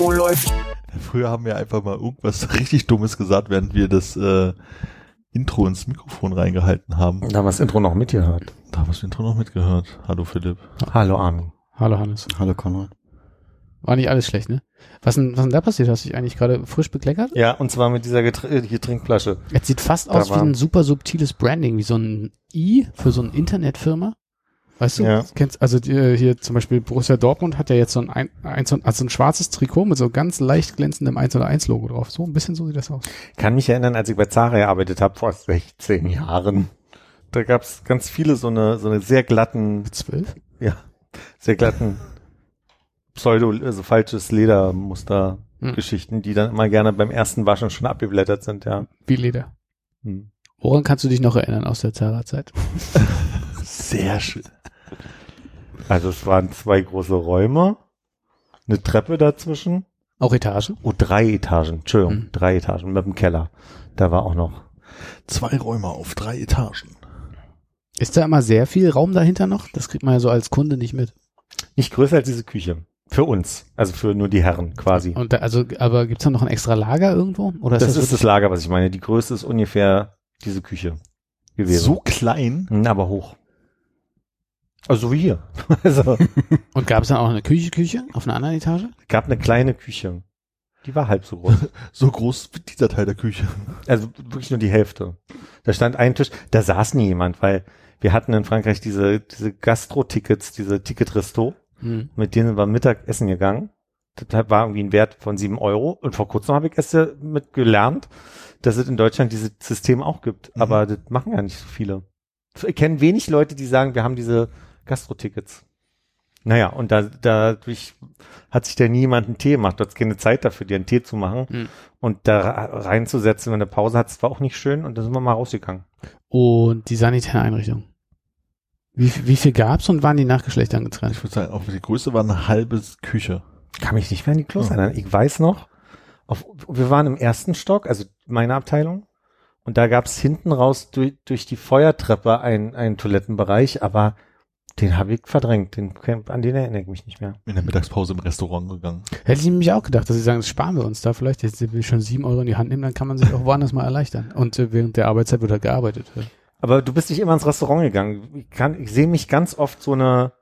Oh, läuft. Früher haben wir einfach mal irgendwas richtig Dummes gesagt, während wir das äh, Intro ins Mikrofon reingehalten haben. Da haben wir das Intro noch mitgehört. Da haben wir das Intro noch mitgehört. Hallo Philipp. Hallo Armin. Hallo Hannes. Hallo Konrad. War nicht alles schlecht, ne? Was denn, was denn da passiert? Hast du dich eigentlich gerade frisch bekleckert? Ja, und zwar mit dieser Getr äh, hier Trinkflasche. Es sieht fast Da aus wie war- ein super subtiles Branding, wie so ein I für so eine Internetfirma. Weißt du? Ja. Kennst, also die, hier zum Beispiel Borussia Dortmund hat ja jetzt so ein, ein, ein, so ein- also ein schwarzes Trikot mit so ganz leicht glänzendem 1 oder 1 Logo drauf. So ein bisschen so sieht das aus. Kann mich erinnern, als ich bei Zara gearbeitet habe, vor 16 Jahren. Da gab's ganz viele so eine, so eine sehr glatten, 12? ja, sehr glatten Pseudo, also falsches Ledermuster Hm. Geschichten, die dann immer gerne beim ersten Waschen schon abgeblättert sind, ja. Wie Leder. Hm. Woran kannst du dich noch erinnern aus der Zara-Zeit? Sehr schön. Also es waren zwei große Räume, eine Treppe dazwischen. Auch Etagen? Oh, drei Etagen, Entschuldigung, Hm. drei Etagen mit dem Keller. Da war auch noch. Zwei Räume auf drei Etagen. Ist da immer sehr viel Raum dahinter noch? Das kriegt man ja so als Kunde nicht mit. Nicht größer als diese Küche. Für uns. Also für nur die Herren quasi. Und da, also, aber gibt's da noch ein extra Lager irgendwo? Oder ist das das, ist das Lager, was ich meine. Die Größe ist ungefähr diese Küche gewesen. So klein. Hm, aber hoch. Also so wie hier. also Und gab es dann auch eine Küche, Küche auf einer anderen Etage? gab eine kleine Küche. Die war halb so groß. So groß wie dieser Teil der Küche. Also wirklich nur die Hälfte. Da stand ein Tisch, da saß nie jemand, weil wir hatten in Frankreich diese, diese Gastro-Tickets, diese Ticket-Resto. Hm. Mit denen wir Mittagessen gegangen. Das war irgendwie ein Wert von sieben Euro. Und vor kurzem habe ich erst mit gelernt, dass es in Deutschland dieses System auch gibt. Mhm. Aber das machen ja nicht so viele. Ich kenne wenig Leute, die sagen, wir haben diese Gastro-Tickets. Naja, und da, dadurch hat sich da niemand einen Tee gemacht. Du hast keine Zeit dafür, dir einen Tee zu machen. Mhm. Und da reinzusetzen, wenn du eine Pause hast, war auch nicht schön. Und da sind wir mal rausgegangen. Und die sanitäre Einrichtung. Wie, wie viel gab's und waren die nach Geschlechtern getrennt? Ich würde sagen, auch die Größe war eine halbe Küche. Kann mich nicht mehr an die Klos Ja. erinnern. Ich weiß noch, auf, wir waren im ersten Stock, also meine Abteilung, und da gab's hinten raus durch, durch die Feuertreppe einen, einen Toilettenbereich, aber den habe ich verdrängt. Den, an den erinnere ich mich nicht mehr. In der Mittagspause im Restaurant gegangen. Hätte ich nämlich auch gedacht, dass sie sagen, das sparen wir uns da vielleicht. Jetzt will ich schon sieben Euro in die Hand nehmen, dann kann man sich auch woanders mal erleichtern. Und äh, während der Arbeitszeit wird halt gearbeitet. Aber du bist nicht immer ins Restaurant gegangen. Ich, kann, ich sehe mich ganz oft so eine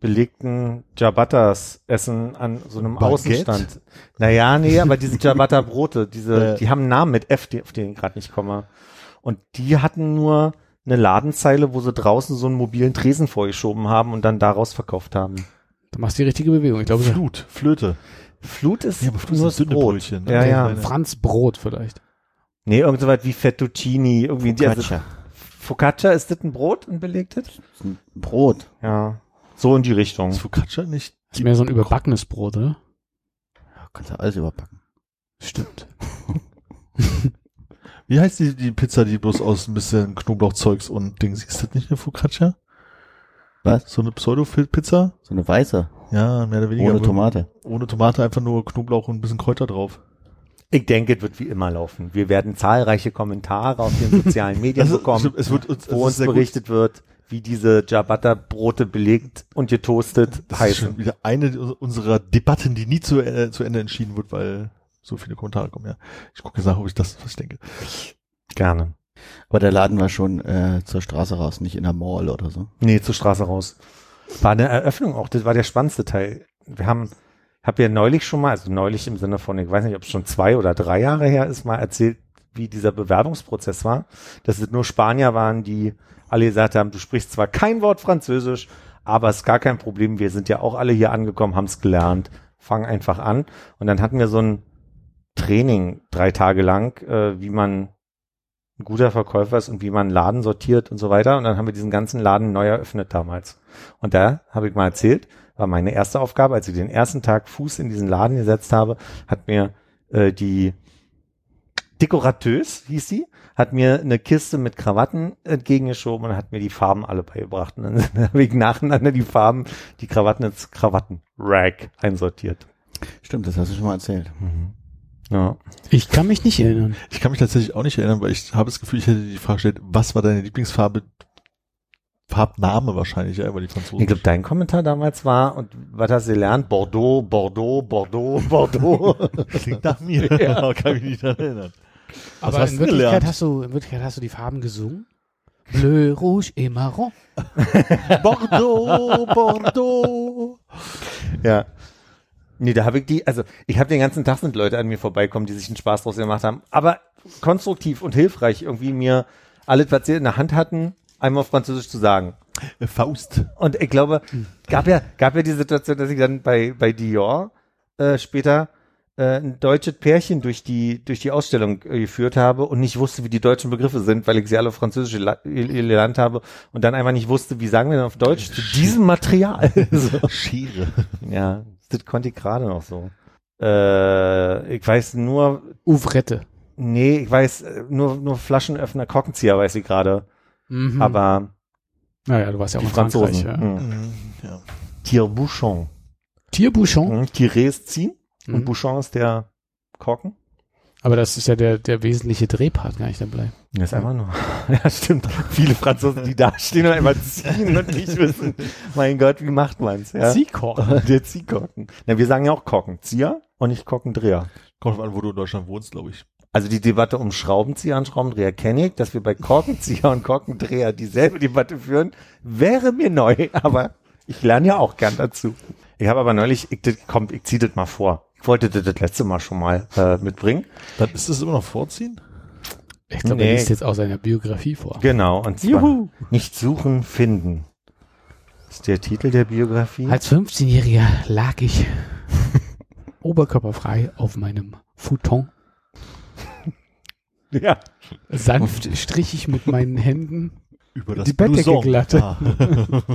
belegten Ciabattas essen an so einem Baguette? Außenstand. Naja, nee, aber diese Ciabatta Brote, diese, Ja. die haben einen Namen mit F, die, auf den ich gerade nicht komme. Und die hatten nur eine Ladenzeile, wo sie draußen so einen mobilen Tresen vorgeschoben haben und dann daraus verkauft haben. Du machst die richtige Bewegung. Ich glaube, Flut, Flöte. Flut ist Ja, aber Flut nur das dünne Brot. Brötchen, ne? Ja, ja. kleine. Franz Brot vielleicht. Nee, irgend so weit wie Fettuccini, irgendwie. die- Also, Focaccia. Focaccia, ist das ein Brot, ein belegtes? Ist ein Brot. Ja. So in die Richtung. Ist Focaccia nicht? Ist mehr so ein überbackenes Brot, oder? Ja, kannst du alles überpacken. Stimmt. Wie heißt die, die Pizza, die bloß aus ein bisschen Knoblauchzeugs und Dings, ist das nicht eine Focaccia? Was? So eine Pseudo-Pizza? So eine weiße. Ja, mehr oder weniger. Ohne Tomate. Ohne Tomate, einfach nur Knoblauch und ein bisschen Kräuter drauf. Ich denke, es wird wie immer laufen. Wir werden zahlreiche Kommentare auf den sozialen Medien Also, bekommen, es wird uns, es wo ist uns sehr gut. berichtet wird, wie diese Ciabatta-Brote belegt und getoastet Das ist heißen. schon wieder eine unserer Debatten, die nie zu, äh, zu Ende entschieden wird, weil so viele Kommentare kommen. Ja, ich gucke jetzt nach, ob ich das, was ich denke. Gerne. Aber der Laden war schon äh, zur Straße raus, nicht in der Mall oder so. Nee, zur Straße raus. War eine Eröffnung auch, das war der spannendste Teil. Wir haben, hab ja neulich schon mal, also neulich im Sinne von, ich weiß nicht, ob es schon zwei oder drei Jahre her ist, mal erzählt, wie dieser Bewerbungsprozess war. Dass es nur Spanier waren, die alle gesagt haben, du sprichst zwar kein Wort Französisch, aber es ist gar kein Problem, wir sind ja auch alle hier angekommen, haben es gelernt, fang einfach an. Und dann hatten wir so ein Training drei Tage lang, äh, wie man ein guter Verkäufer ist und wie man einen Laden sortiert und so weiter. Und dann haben wir diesen ganzen Laden neu eröffnet damals. Und da habe ich mal erzählt, war meine erste Aufgabe, als ich den ersten Tag Fuß in diesen Laden gesetzt habe, hat mir äh, die Dekorateuse, hieß sie, hat mir eine Kiste mit Krawatten entgegengeschoben und hat mir die Farben alle beigebracht. Und dann habe ich nacheinander die Farben, die Krawatten ins Krawatten-Rack einsortiert. Stimmt, das hast du schon mal erzählt. Ja. Ich kann mich nicht erinnern. Ich kann mich tatsächlich auch nicht erinnern, weil ich habe das Gefühl, ich hätte die Frage gestellt, was war deine Lieblingsfarbe? Farbname wahrscheinlich, ja, weil die Franzosen. Ich glaube, dein Kommentar damals war, und was hast du gelernt? Bordeaux, Bordeaux, Bordeaux, Bordeaux. klingt nach mir. Ja. kann mich nicht daran erinnern. Was Aber hast in du Wirklichkeit gelernt? hast du, in Wirklichkeit hast du die Farben gesungen? Bleu, Rouge et Marron. Bordeaux, Bordeaux. ja. Nee, da habe ich die, also ich habe den ganzen Tag sind Leute an mir vorbeikommen, die sich einen Spaß draus gemacht haben, aber konstruktiv und hilfreich irgendwie mir alles, was sie in der Hand hatten, einmal auf Französisch zu sagen. Faust. Und ich glaube, gab ja, gab ja die Situation, dass ich dann bei, bei Dior äh, später äh, ein deutsches Pärchen durch die, durch die Ausstellung äh, geführt habe und nicht wusste, wie die deutschen Begriffe sind, weil ich sie alle auf Französisch gelernt habe und dann einfach nicht wusste, wie sagen wir denn auf Deutsch zu diesem Material. so. Schere. Ja, das konnte ich gerade noch so. Äh, ich weiß nur, Ouvrette. nee, ich weiß äh, nur, nur Flaschenöffner, Korkenzieher weiß ich gerade, Mhm. aber naja, du warst ja auch in Frankreich. Ja. Mhm. Ja. Tire-Bouchon. Tierbouchon. Mhm. Tiré ist ziehen und Mhm. Bouchon ist der Korken. Aber das ist ja der, der wesentliche Drehpart gar nicht dabei. Das ist einfach nur. Ja, stimmt. Viele Franzosen, die da stehen und einfach ziehen und nicht wissen, mein Gott, wie macht man's? Ja? Ziehkorken. Der Ziehkorken. Na, wir sagen ja auch Korkenzieher und nicht Korkendreher. Kommt an, wo du in Deutschland wohnst, glaube ich. Also die Debatte um Schraubenzieher und Schraubendreher kenne ich, dass wir bei Korkenzieher und Korkendreher dieselbe Debatte führen, wäre mir neu, aber ich lerne ja auch gern dazu. Ich habe aber neulich, ich, das- komm, ich zieh das mal vor. Ich wollte das, das letzte Mal schon mal äh, mitbringen. Dann ist es immer noch vorziehen? Ich glaube, Nee. er liest jetzt aus seiner Biografie vor. Genau, und zwar nicht suchen, finden. Ist der Titel der Biografie? Als 15-Jähriger lag ich oberkörperfrei auf meinem Futon. Ja. Sanft strich ich mit meinen Händen. Über das Die Bettdecke glatt. Ah.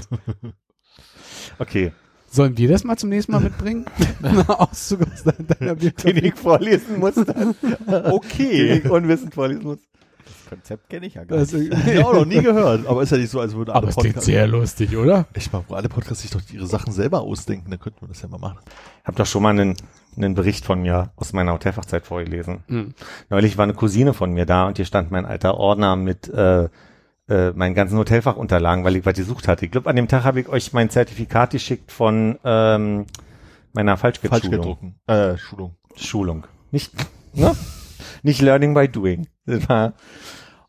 Okay. Sollen wir das mal zum nächsten Mal mitbringen? Auszug aus de- deiner Den Biografie. ich vorlesen muss dann. Den Okay. ich unwissend vorlesen muss. Das Konzept kenne ich ja gar nicht. ja, auch noch nie gehört. Aber ist ja nicht so, als würden aber alle es klingt sehr lustig, oder? Ich meine, wo alle Podcasts sich doch ihre Sachen selber ausdenken, dann könnten wir das ja mal machen. Ich habe doch schon mal einen, einen Bericht von mir aus meiner Hotelfachzeit vorgelesen. Mhm. Neulich war eine Cousine von mir da und hier stand mein alter Ordner mit äh, äh, meinen ganzen Hotelfachunterlagen, weil ich was gesucht hatte. Ich glaube, an dem Tag habe ich euch mein Zertifikat geschickt von ähm, meiner Falsch Falschgeldschulung. gedrucken. Äh, Schulung. Schulung. Nicht, ne? Nicht Learning by Doing.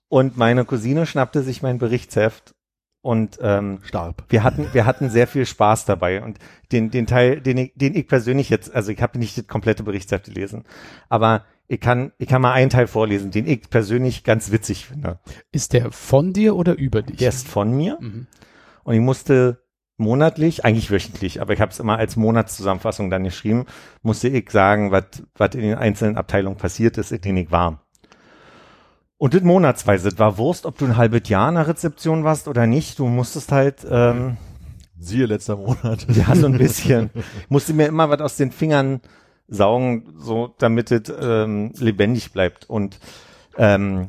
Und meine Cousine schnappte sich mein Berichtsheft und ähm, Starb. wir hatten, wir hatten sehr viel Spaß dabei und den, den Teil, den ich, den ich persönlich jetzt, also ich habe nicht das komplette Berichtsheft gelesen, aber ich kann, ich kann mal einen Teil vorlesen, den ich persönlich ganz witzig finde. Ist der von dir oder über dich? Der ist von mir Mhm. und ich musste monatlich, eigentlich wöchentlich, aber ich habe es immer als Monatszusammenfassung dann geschrieben, musste ich sagen, was was in den einzelnen Abteilungen passiert ist, in denen ich war. Und das monatsweise, das war Wurst, ob du ein halbes Jahr in der Rezeption warst oder nicht, du musstest halt ähm, Siehe letzter Monat. Ja, so ein bisschen. Ich musste mir immer was aus den Fingern saugen, so damit es ähm, lebendig bleibt. Und ähm,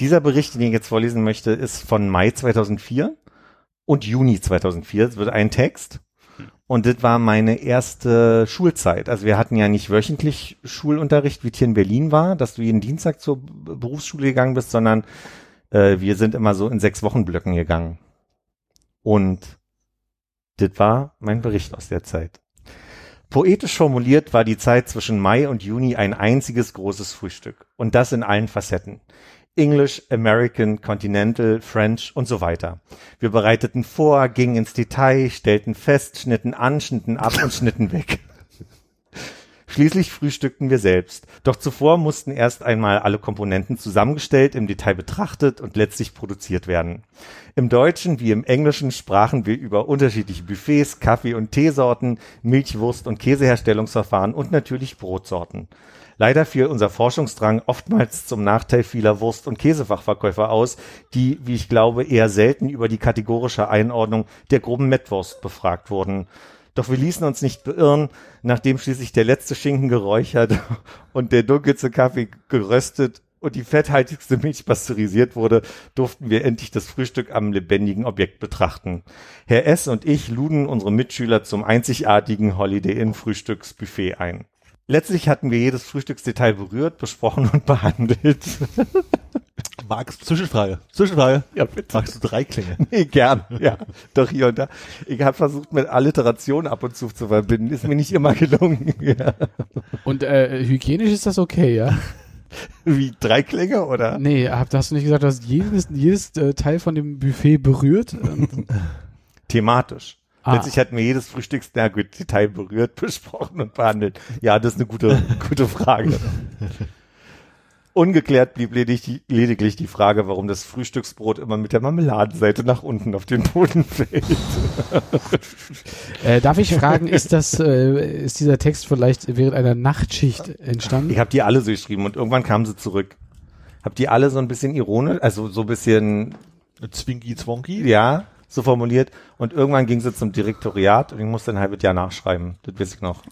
dieser Bericht, den ich jetzt vorlesen möchte, ist von Mai 2004 und Juni 2004. Es wird ein Text. Und das war meine erste Schulzeit. Also wir hatten ja nicht wöchentlich Schulunterricht, wie es hier in Berlin war, dass du jeden Dienstag zur Berufsschule gegangen bist, sondern äh, wir sind immer so in sechs Wochen Blöcken gegangen. Und das war mein Bericht aus der Zeit. Poetisch formuliert war die Zeit zwischen Mai und Juni ein einziges großes Frühstück. Und das in allen Facetten. English, American, Continental, French und so weiter. Wir bereiteten vor, gingen ins Detail, stellten fest, schnitten an, schnitten ab und schnitten weg. Schließlich frühstückten wir selbst. Doch zuvor mussten erst einmal alle Komponenten zusammengestellt, im Detail betrachtet und letztlich produziert werden. Im Deutschen wie im Englischen sprachen wir über unterschiedliche Buffets, Kaffee- und Teesorten, Milchwurst- und Käseherstellungsverfahren und natürlich Brotsorten. Leider fiel unser Forschungsdrang oftmals zum Nachteil vieler Wurst- und Käsefachverkäufer aus, die, wie ich glaube, eher selten über die kategorische Einordnung der groben Mettwurst befragt wurden. Doch wir ließen uns nicht beirren, nachdem schließlich der letzte Schinken geräuchert und der dunkelste Kaffee geröstet und die fetthaltigste Milch pasteurisiert wurde, durften wir endlich das Frühstück am lebendigen Objekt betrachten. Herr S. und ich luden unsere Mitschüler zum einzigartigen Holiday Inn Frühstücksbuffet ein. Letztlich hatten wir jedes Frühstücksdetail berührt, besprochen und behandelt. Max, Zwischenfrage, Zwischenfrage. Ja, bitte. Magst du drei Klänge? Nee, gern, ja. Doch hier und da. Ich habe versucht, mit Alliteration ab und zu zu verbinden. Ist mir nicht immer gelungen. Ja. Und äh, hygienisch ist das okay, ja? Wie drei Klänge oder? Nee, hab, hast du nicht gesagt, du hast jedes, jedes äh, Teil von dem Buffet berührt? Thematisch. Ah. Letztlich hatten wir jedes Frühstücks, na gut, Detail berührt, besprochen und behandelt. Ja, das ist eine gute, gute Frage. Ungeklärt blieb lediglich, lediglich die Frage, warum das Frühstücksbrot immer mit der Marmeladenseite nach unten auf den Boden fällt. äh, darf ich fragen, ist das, äh, ist dieser Text vielleicht während einer Nachtschicht entstanden? Ich habe die alle so geschrieben und irgendwann kamen sie zurück. Hab die alle so ein bisschen ironisch, also so ein bisschen, Zwinky Zwonky? ja, so formuliert. Und irgendwann ging sie zum Direktoriat und ich musste ein halbes Jahr nachschreiben. Das weiß ich noch.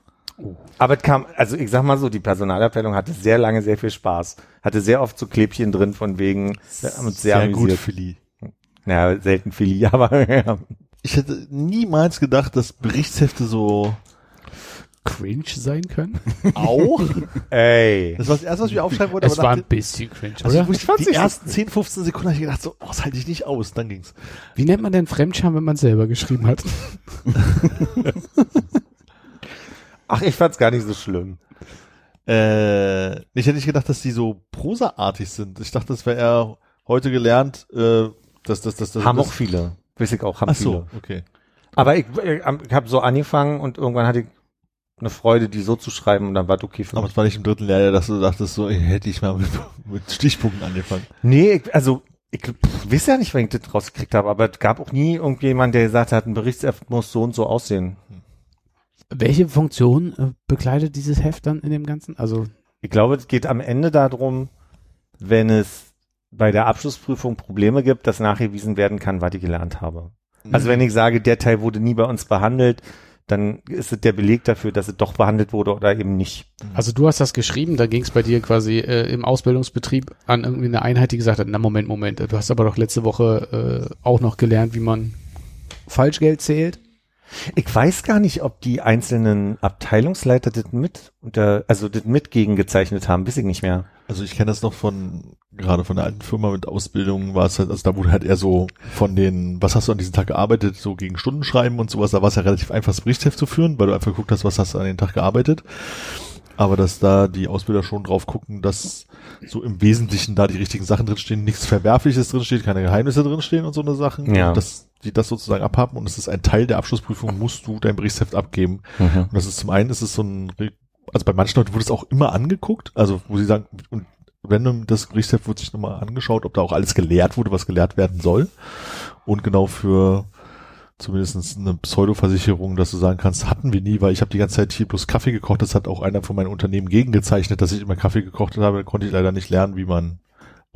Aber es kam, also ich sag mal so, die Personalabteilung hatte sehr lange sehr viel Spaß. Hatte sehr oft so Klebchen drin von wegen, haben uns sehr, Sehr gut. Philly. Ja, selten Philly, aber ja. Ich hätte niemals gedacht, dass Berichtshefte so Cringe sein können? auch. Ey. Das war das erste, was ich aufschreiben wollte. Es aber war ein bisschen cringe, also oder? ich fand's die ersten 10, 15 Sekunden habe ich gedacht, so, oh, das halte ich nicht aus. Dann ging's. Wie nennt man denn Fremdscham, wenn man selber geschrieben hat? Ach, ich fand's gar nicht so schlimm. Äh, ich hätte nicht gedacht, dass die so prosaartig sind. Ich dachte, das wäre eher heute gelernt, äh, dass das, das, das, haben das, auch viele. Weiß ich auch, haben Ach viele. so, okay. Aber ich, ich, habe so angefangen und irgendwann hatte ich eine Freude, die so zu schreiben und dann war es okay für Aber mich. es war nicht im dritten Lehrjahr, dass du dachtest, so, hätte ich mal mit, mit Stichpunkten angefangen. Nee, ich, also ich pff, weiß ja nicht, wenn ich das rausgekriegt habe, aber es gab auch nie irgendjemand, der gesagt hat, ein Berichtsheft muss so und so aussehen. Welche Funktion äh, bekleidet dieses Heft dann in dem Ganzen? Also, Ich glaube, es geht am Ende darum, wenn es bei der Abschlussprüfung Probleme gibt, dass nachgewiesen werden kann, was ich gelernt habe. Also wenn ich sage, der Teil wurde nie bei uns behandelt, dann ist es der Beleg dafür, dass es doch behandelt wurde oder eben nicht. also du hast das geschrieben, da ging es bei dir quasi äh, im Ausbildungsbetrieb an irgendwie eine Einheit, die gesagt hat, na Moment, Moment, du hast aber doch letzte Woche äh, auch noch gelernt, wie man Falschgeld zählt. Ich weiß gar nicht, ob die einzelnen Abteilungsleiter das mit unter, also das mit gegengezeichnet haben, weiß ich nicht mehr. Also ich kenne das noch von, gerade von der alten Firma mit Ausbildung, war es halt, also da wurde halt eher so von den, was hast du an diesem Tag gearbeitet, so gegen Stunden schreiben und sowas, da war es ja relativ einfach, das Berichtsheft zu führen, weil du einfach geguckt hast, was hast du an den Tag gearbeitet. Aber dass da die Ausbilder schon drauf gucken, dass so im Wesentlichen da die richtigen Sachen drinstehen, nichts Verwerfliches drinsteht, keine Geheimnisse drinstehen und so eine Sachen. Ja. Dass die das sozusagen abhaben und es ist ein Teil der Abschlussprüfung, musst du dein Berichtsheft abgeben. Und das ist zum einen, ist es so ein, also bei manchen Leuten wurde es auch immer angeguckt, also wo sie sagen, und random das Berichtsheft wird sich nochmal angeschaut, ob da auch alles gelehrt wurde, was gelehrt werden soll. Und genau für zumindest eine Pseudo-Versicherung, dass du sagen kannst, hatten wir nie, weil ich habe die ganze Zeit hier bloß Kaffee gekocht, das hat auch einer von meinen Unternehmen gegengezeichnet, dass ich immer Kaffee gekocht habe, da konnte ich leider nicht lernen, wie man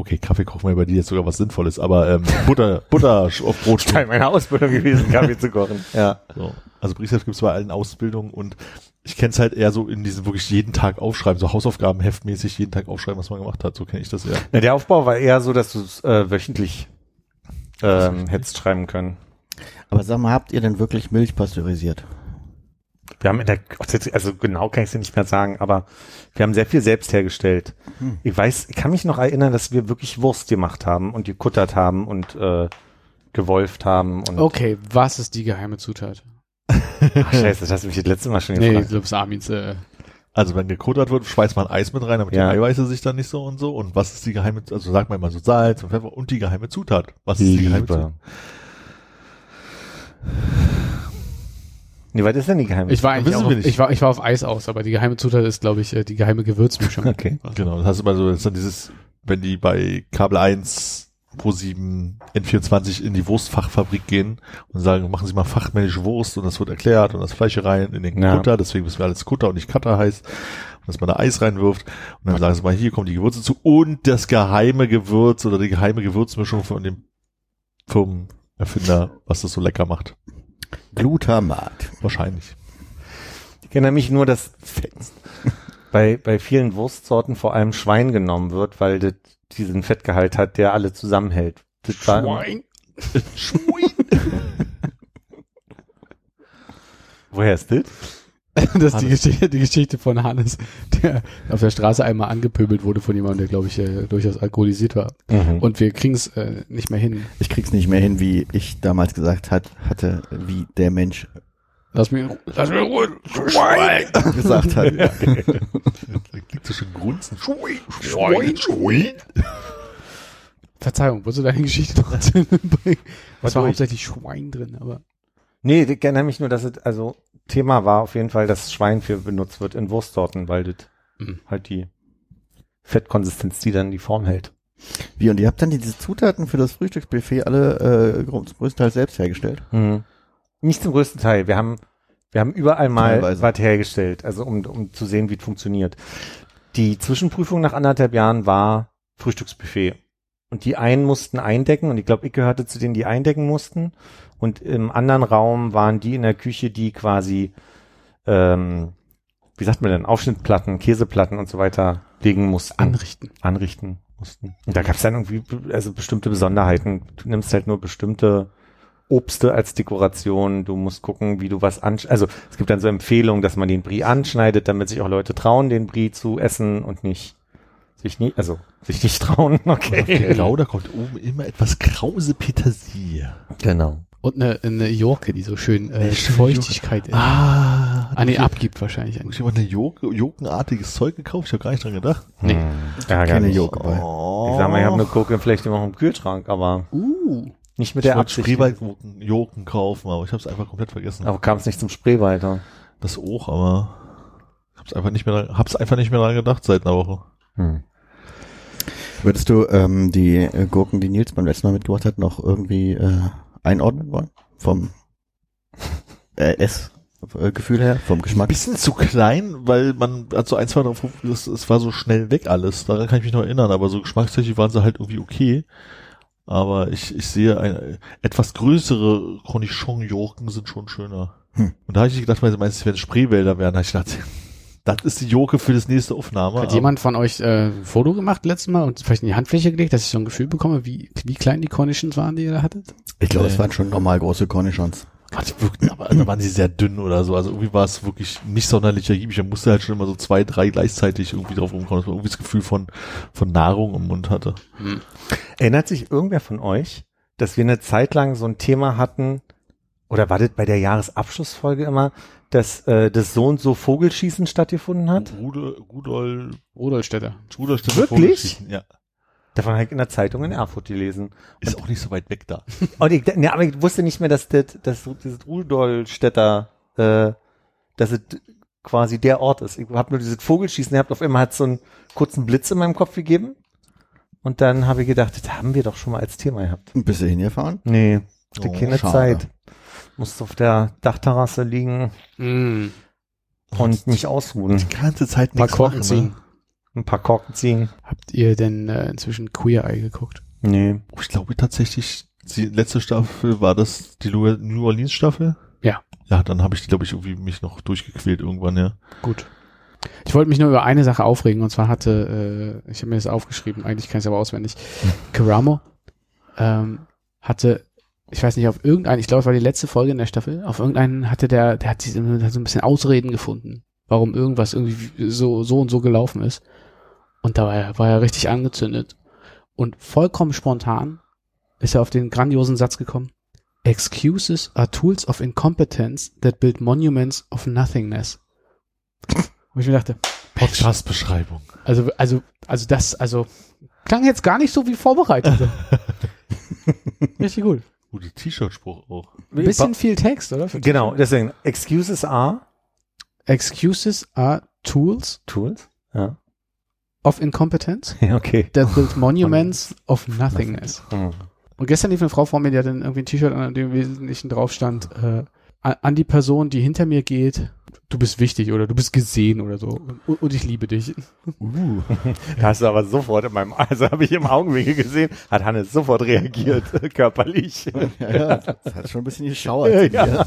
Okay, Kaffee kochen wir bei dir jetzt sogar was Sinnvolles, aber ähm, Butter, Butter auf Brot Teil meiner Ausbildung gewesen, Kaffee zu kochen. Ja. so. Also Berichtsheft gibt's bei allen Ausbildungen und ich kenne es halt eher so in diesem wirklich jeden Tag aufschreiben, so Hausaufgabenheftmäßig jeden Tag aufschreiben, was man gemacht hat. So kenne ich das eher. Na, der Aufbau war eher so, dass du es äh, wöchentlich ähm, hättest schreiben können. Aber sag mal, habt ihr denn wirklich Milch pasteurisiert? Wir haben in der, also genau kann ich es dir nicht mehr sagen, aber wir haben sehr viel selbst hergestellt. Hm. Ich weiß, ich kann mich noch erinnern, dass wir wirklich Wurst gemacht haben und gekuttert haben und äh, gewolft haben und Okay, was ist die geheime Zutat? Ach, scheiße, das hast du mich das letzte Mal schon Nee, ich gefragt. glaube, Armins. Äh, Also wenn gekottert wird, schweißt man Eis mit rein, damit Ja. die Eiweiße sich dann nicht so und so. Und was ist die geheime, also sagt man immer so Salz und Pfeffer und die geheime Zutat. Was ist die geheime Zutat? Nee, was ist denn die geheime? Ich war eigentlich wissen auch wir auf, nicht. ich war, ich war auf Eis aus, aber die geheime Zutat ist, glaube ich, äh, die geheime Gewürzmischung. Okay. Genau, das hast du immer so, das ist dann dieses, wenn die bei Kabel 1 Pro 7 N24 in die Wurstfachfabrik gehen und sagen, machen Sie mal fachmännische Wurst und das wird erklärt und das Fleisch rein in den Ja. Kutter, deswegen müssen wir alles Kutter und nicht Cutter heißt und dass man da Eis reinwirft und dann sagen sie mal, hier kommen die Gewürze zu und das geheime Gewürz oder die geheime Gewürzmischung von dem Firmenerfinder, was das so lecker macht. Glutamat. Wahrscheinlich. Ich erinnere mich nur, dass bei, bei vielen Wurstsorten vor allem Schwein genommen wird, weil das diesen Fettgehalt hat, der alle zusammenhält. Das war immer- Woher ist das? Das ist die Geschichte, die Geschichte von Hannes, der auf der Straße einmal angepöbelt wurde von jemandem, der, glaube ich, äh, durchaus alkoholisiert war. Mhm. Und wir kriegen es äh, nicht mehr hin. Ich krieg's nicht mehr hin, wie ich damals gesagt hat, hatte, wie der Mensch Lass mich. Lass mich in Ruhe. Schwein. gesagt hat. Da klingt so schön grunzen. Schwein, Schwein, Schwein. Verzeihung, wolltest du deine Geschichte noch erzählen? Es war durch. hauptsächlich Schwein drin, aber. Nee, ich erinnere mich nur, dass es, also Thema war auf jeden Fall, dass Schwein für benutzt wird in Wurstsorten, weil das Mhm. halt die Fettkonsistenz, die dann die Form hält. Wie, und ihr habt dann diese Zutaten für das Frühstücksbuffet alle äh, gro- größtenteils selbst hergestellt? Mhm. Nicht zum größten Teil. Wir haben, wir haben überall mal Teilweise. was hergestellt, also um, um zu sehen, wie es funktioniert. Die Zwischenprüfung nach anderthalb Jahren war Frühstücksbuffet. Und die einen mussten eindecken, und ich glaube, ich gehörte zu denen, die eindecken mussten. Und im anderen Raum waren die in der Küche, die quasi, ähm, wie sagt man denn, Aufschnittplatten, Käseplatten und so weiter legen mussten Anrichten. anrichten mussten. Und da gab es dann irgendwie also bestimmte Besonderheiten. Du nimmst halt nur bestimmte Obste als Dekoration. Du musst gucken, wie du was ansch... Also es gibt dann so Empfehlungen, dass man den Brie anschneidet, damit sich auch Leute trauen, den Brie zu essen und nicht sich nie, also sich nicht trauen. Okay. Genau, da kommt oben immer etwas krause Petersilie. Genau. Und eine, eine Jorke, die so schön äh, Feuchtigkeit Ah, ah, nee, abgibt wahrscheinlich. Hab ich immer eine Joke, Jokenartiges Zeug gekauft? Ich habe gar nicht dran gedacht. Nee. Hm, Ärgerlich. Keine Joke bei. Oh. Ich sag mal, ich habe eine Coke vielleicht immer noch im Kühlschrank, aber Uh. nicht mit Ich der wollte Absicht. Spreewaldjoken Joken kaufen, aber ich habe es einfach komplett vergessen. Aber kam es nicht zum weiter. Das auch, aber ich habe einfach nicht mehr, dran- hab's einfach nicht mehr dran gedacht seit einer Woche. Hm. Würdest du ähm, die äh, Gurken, die Nils beim letzten Mal mitgebracht hat, noch irgendwie äh, einordnen wollen? Vom äh, Essgefühl her, vom Ein Geschmack? bisschen zu klein, weil man hat so ein, zwei drauf, es, es war so schnell weg alles. Daran kann ich mich noch erinnern, aber so geschmackstechnisch waren sie halt irgendwie okay. Aber ich, ich sehe eine etwas größere Cornichon-Joken sind schon schöner. Hm. Und da habe ich gedacht, weil sie meinst, es werden Spreewälder werden, da ich gedacht, das ist die Joke für das nächste Aufnahme. Hat jemand von euch äh, ein Foto gemacht letztes Mal und vielleicht in die Handfläche gelegt, dass ich so ein Gefühl bekomme, wie, wie klein die Cornichons waren, die ihr da hattet? Ich glaube, es waren schon normal große Cornichons. Aber wirkten, aber da waren sie sehr dünn oder so. Also irgendwie war es wirklich nicht sonderlich ergiebig. Man musste halt schon immer so zwei, drei gleichzeitig irgendwie drauf rumkommen, dass man irgendwie das Gefühl von, von Nahrung im Mund hatte. Erinnert sich irgendwer von euch, dass wir eine Zeit lang so ein Thema hatten, oder war das bei der Jahresabschlussfolge immer, dass äh, das so und so Vogelschießen stattgefunden hat? Rudol, Rudol, Rudolstädter. Rudolstedt Wirklich? Ja. Davon habe ich in der Zeitung in Erfurt gelesen. Ist auch nicht so weit weg da. Und ich, ne, aber ich wusste nicht mehr, dass das, dass dieses Rudolstädter, äh, dass es quasi der Ort ist. Ich habe nur dieses Vogelschießen gehabt, auf einmal hat so einen kurzen Blitz in meinem Kopf gegeben. Und dann habe ich gedacht, das haben wir doch schon mal als Thema gehabt. Bist du hingefahren? Nee, hatte Oh, keine schade. Zeit. Musste auf der Dachterrasse liegen Mm. und mich ausruhen. Die ganze Zeit Mal nichts machen, ziehen. ne? Ein paar Korken ziehen. Habt ihr denn äh, inzwischen Queer Eye geguckt? Nee. Oh, Ich glaube tatsächlich, die letzte Staffel war das die New Orleans Staffel. Ja. Ja, dann habe ich, glaube ich, irgendwie mich noch durchgequält irgendwann, ja. Gut. Ich wollte mich nur über eine Sache aufregen und zwar hatte, äh, ich habe mir das aufgeschrieben, eigentlich kann ich es aber auswendig. Karamo ähm, hatte, ich weiß nicht, auf irgendeinen, ich glaube, es war die letzte Folge in der Staffel, auf irgendeinen hatte der, der hat, diese, hat so ein bisschen Ausreden gefunden, warum irgendwas irgendwie so, so und so gelaufen ist. Und da war er, war er richtig angezündet. Und vollkommen spontan ist er auf den grandiosen Satz gekommen. Excuses are tools of incompetence that build monuments of nothingness. Wo ich mir dachte, Podcast-Beschreibung. also, also, also das, also, klang jetzt gar nicht so wie vorbereitet. Richtig gut. Gute T-Shirt-Spruch auch. Ein bisschen viel Text, oder? Für Genau, deswegen, excuses are Excuses are tools tools. Ja. Of incompetence Ja, okay. that build monuments of nothingness. Und gestern lief eine Frau vor mir, die hat dann irgendwie ein T-Shirt an, an dem im Wesentlichen drauf stand, äh, an an die Person, die hinter mir geht, du bist wichtig oder du bist gesehen oder so und, und ich liebe dich. Uh. Da hast du aber sofort in meinem, also habe ich im Augenwinkel gesehen, hat Hannes sofort reagiert, körperlich. Ja, ja, das hat schon ein bisschen geschauert. Ja.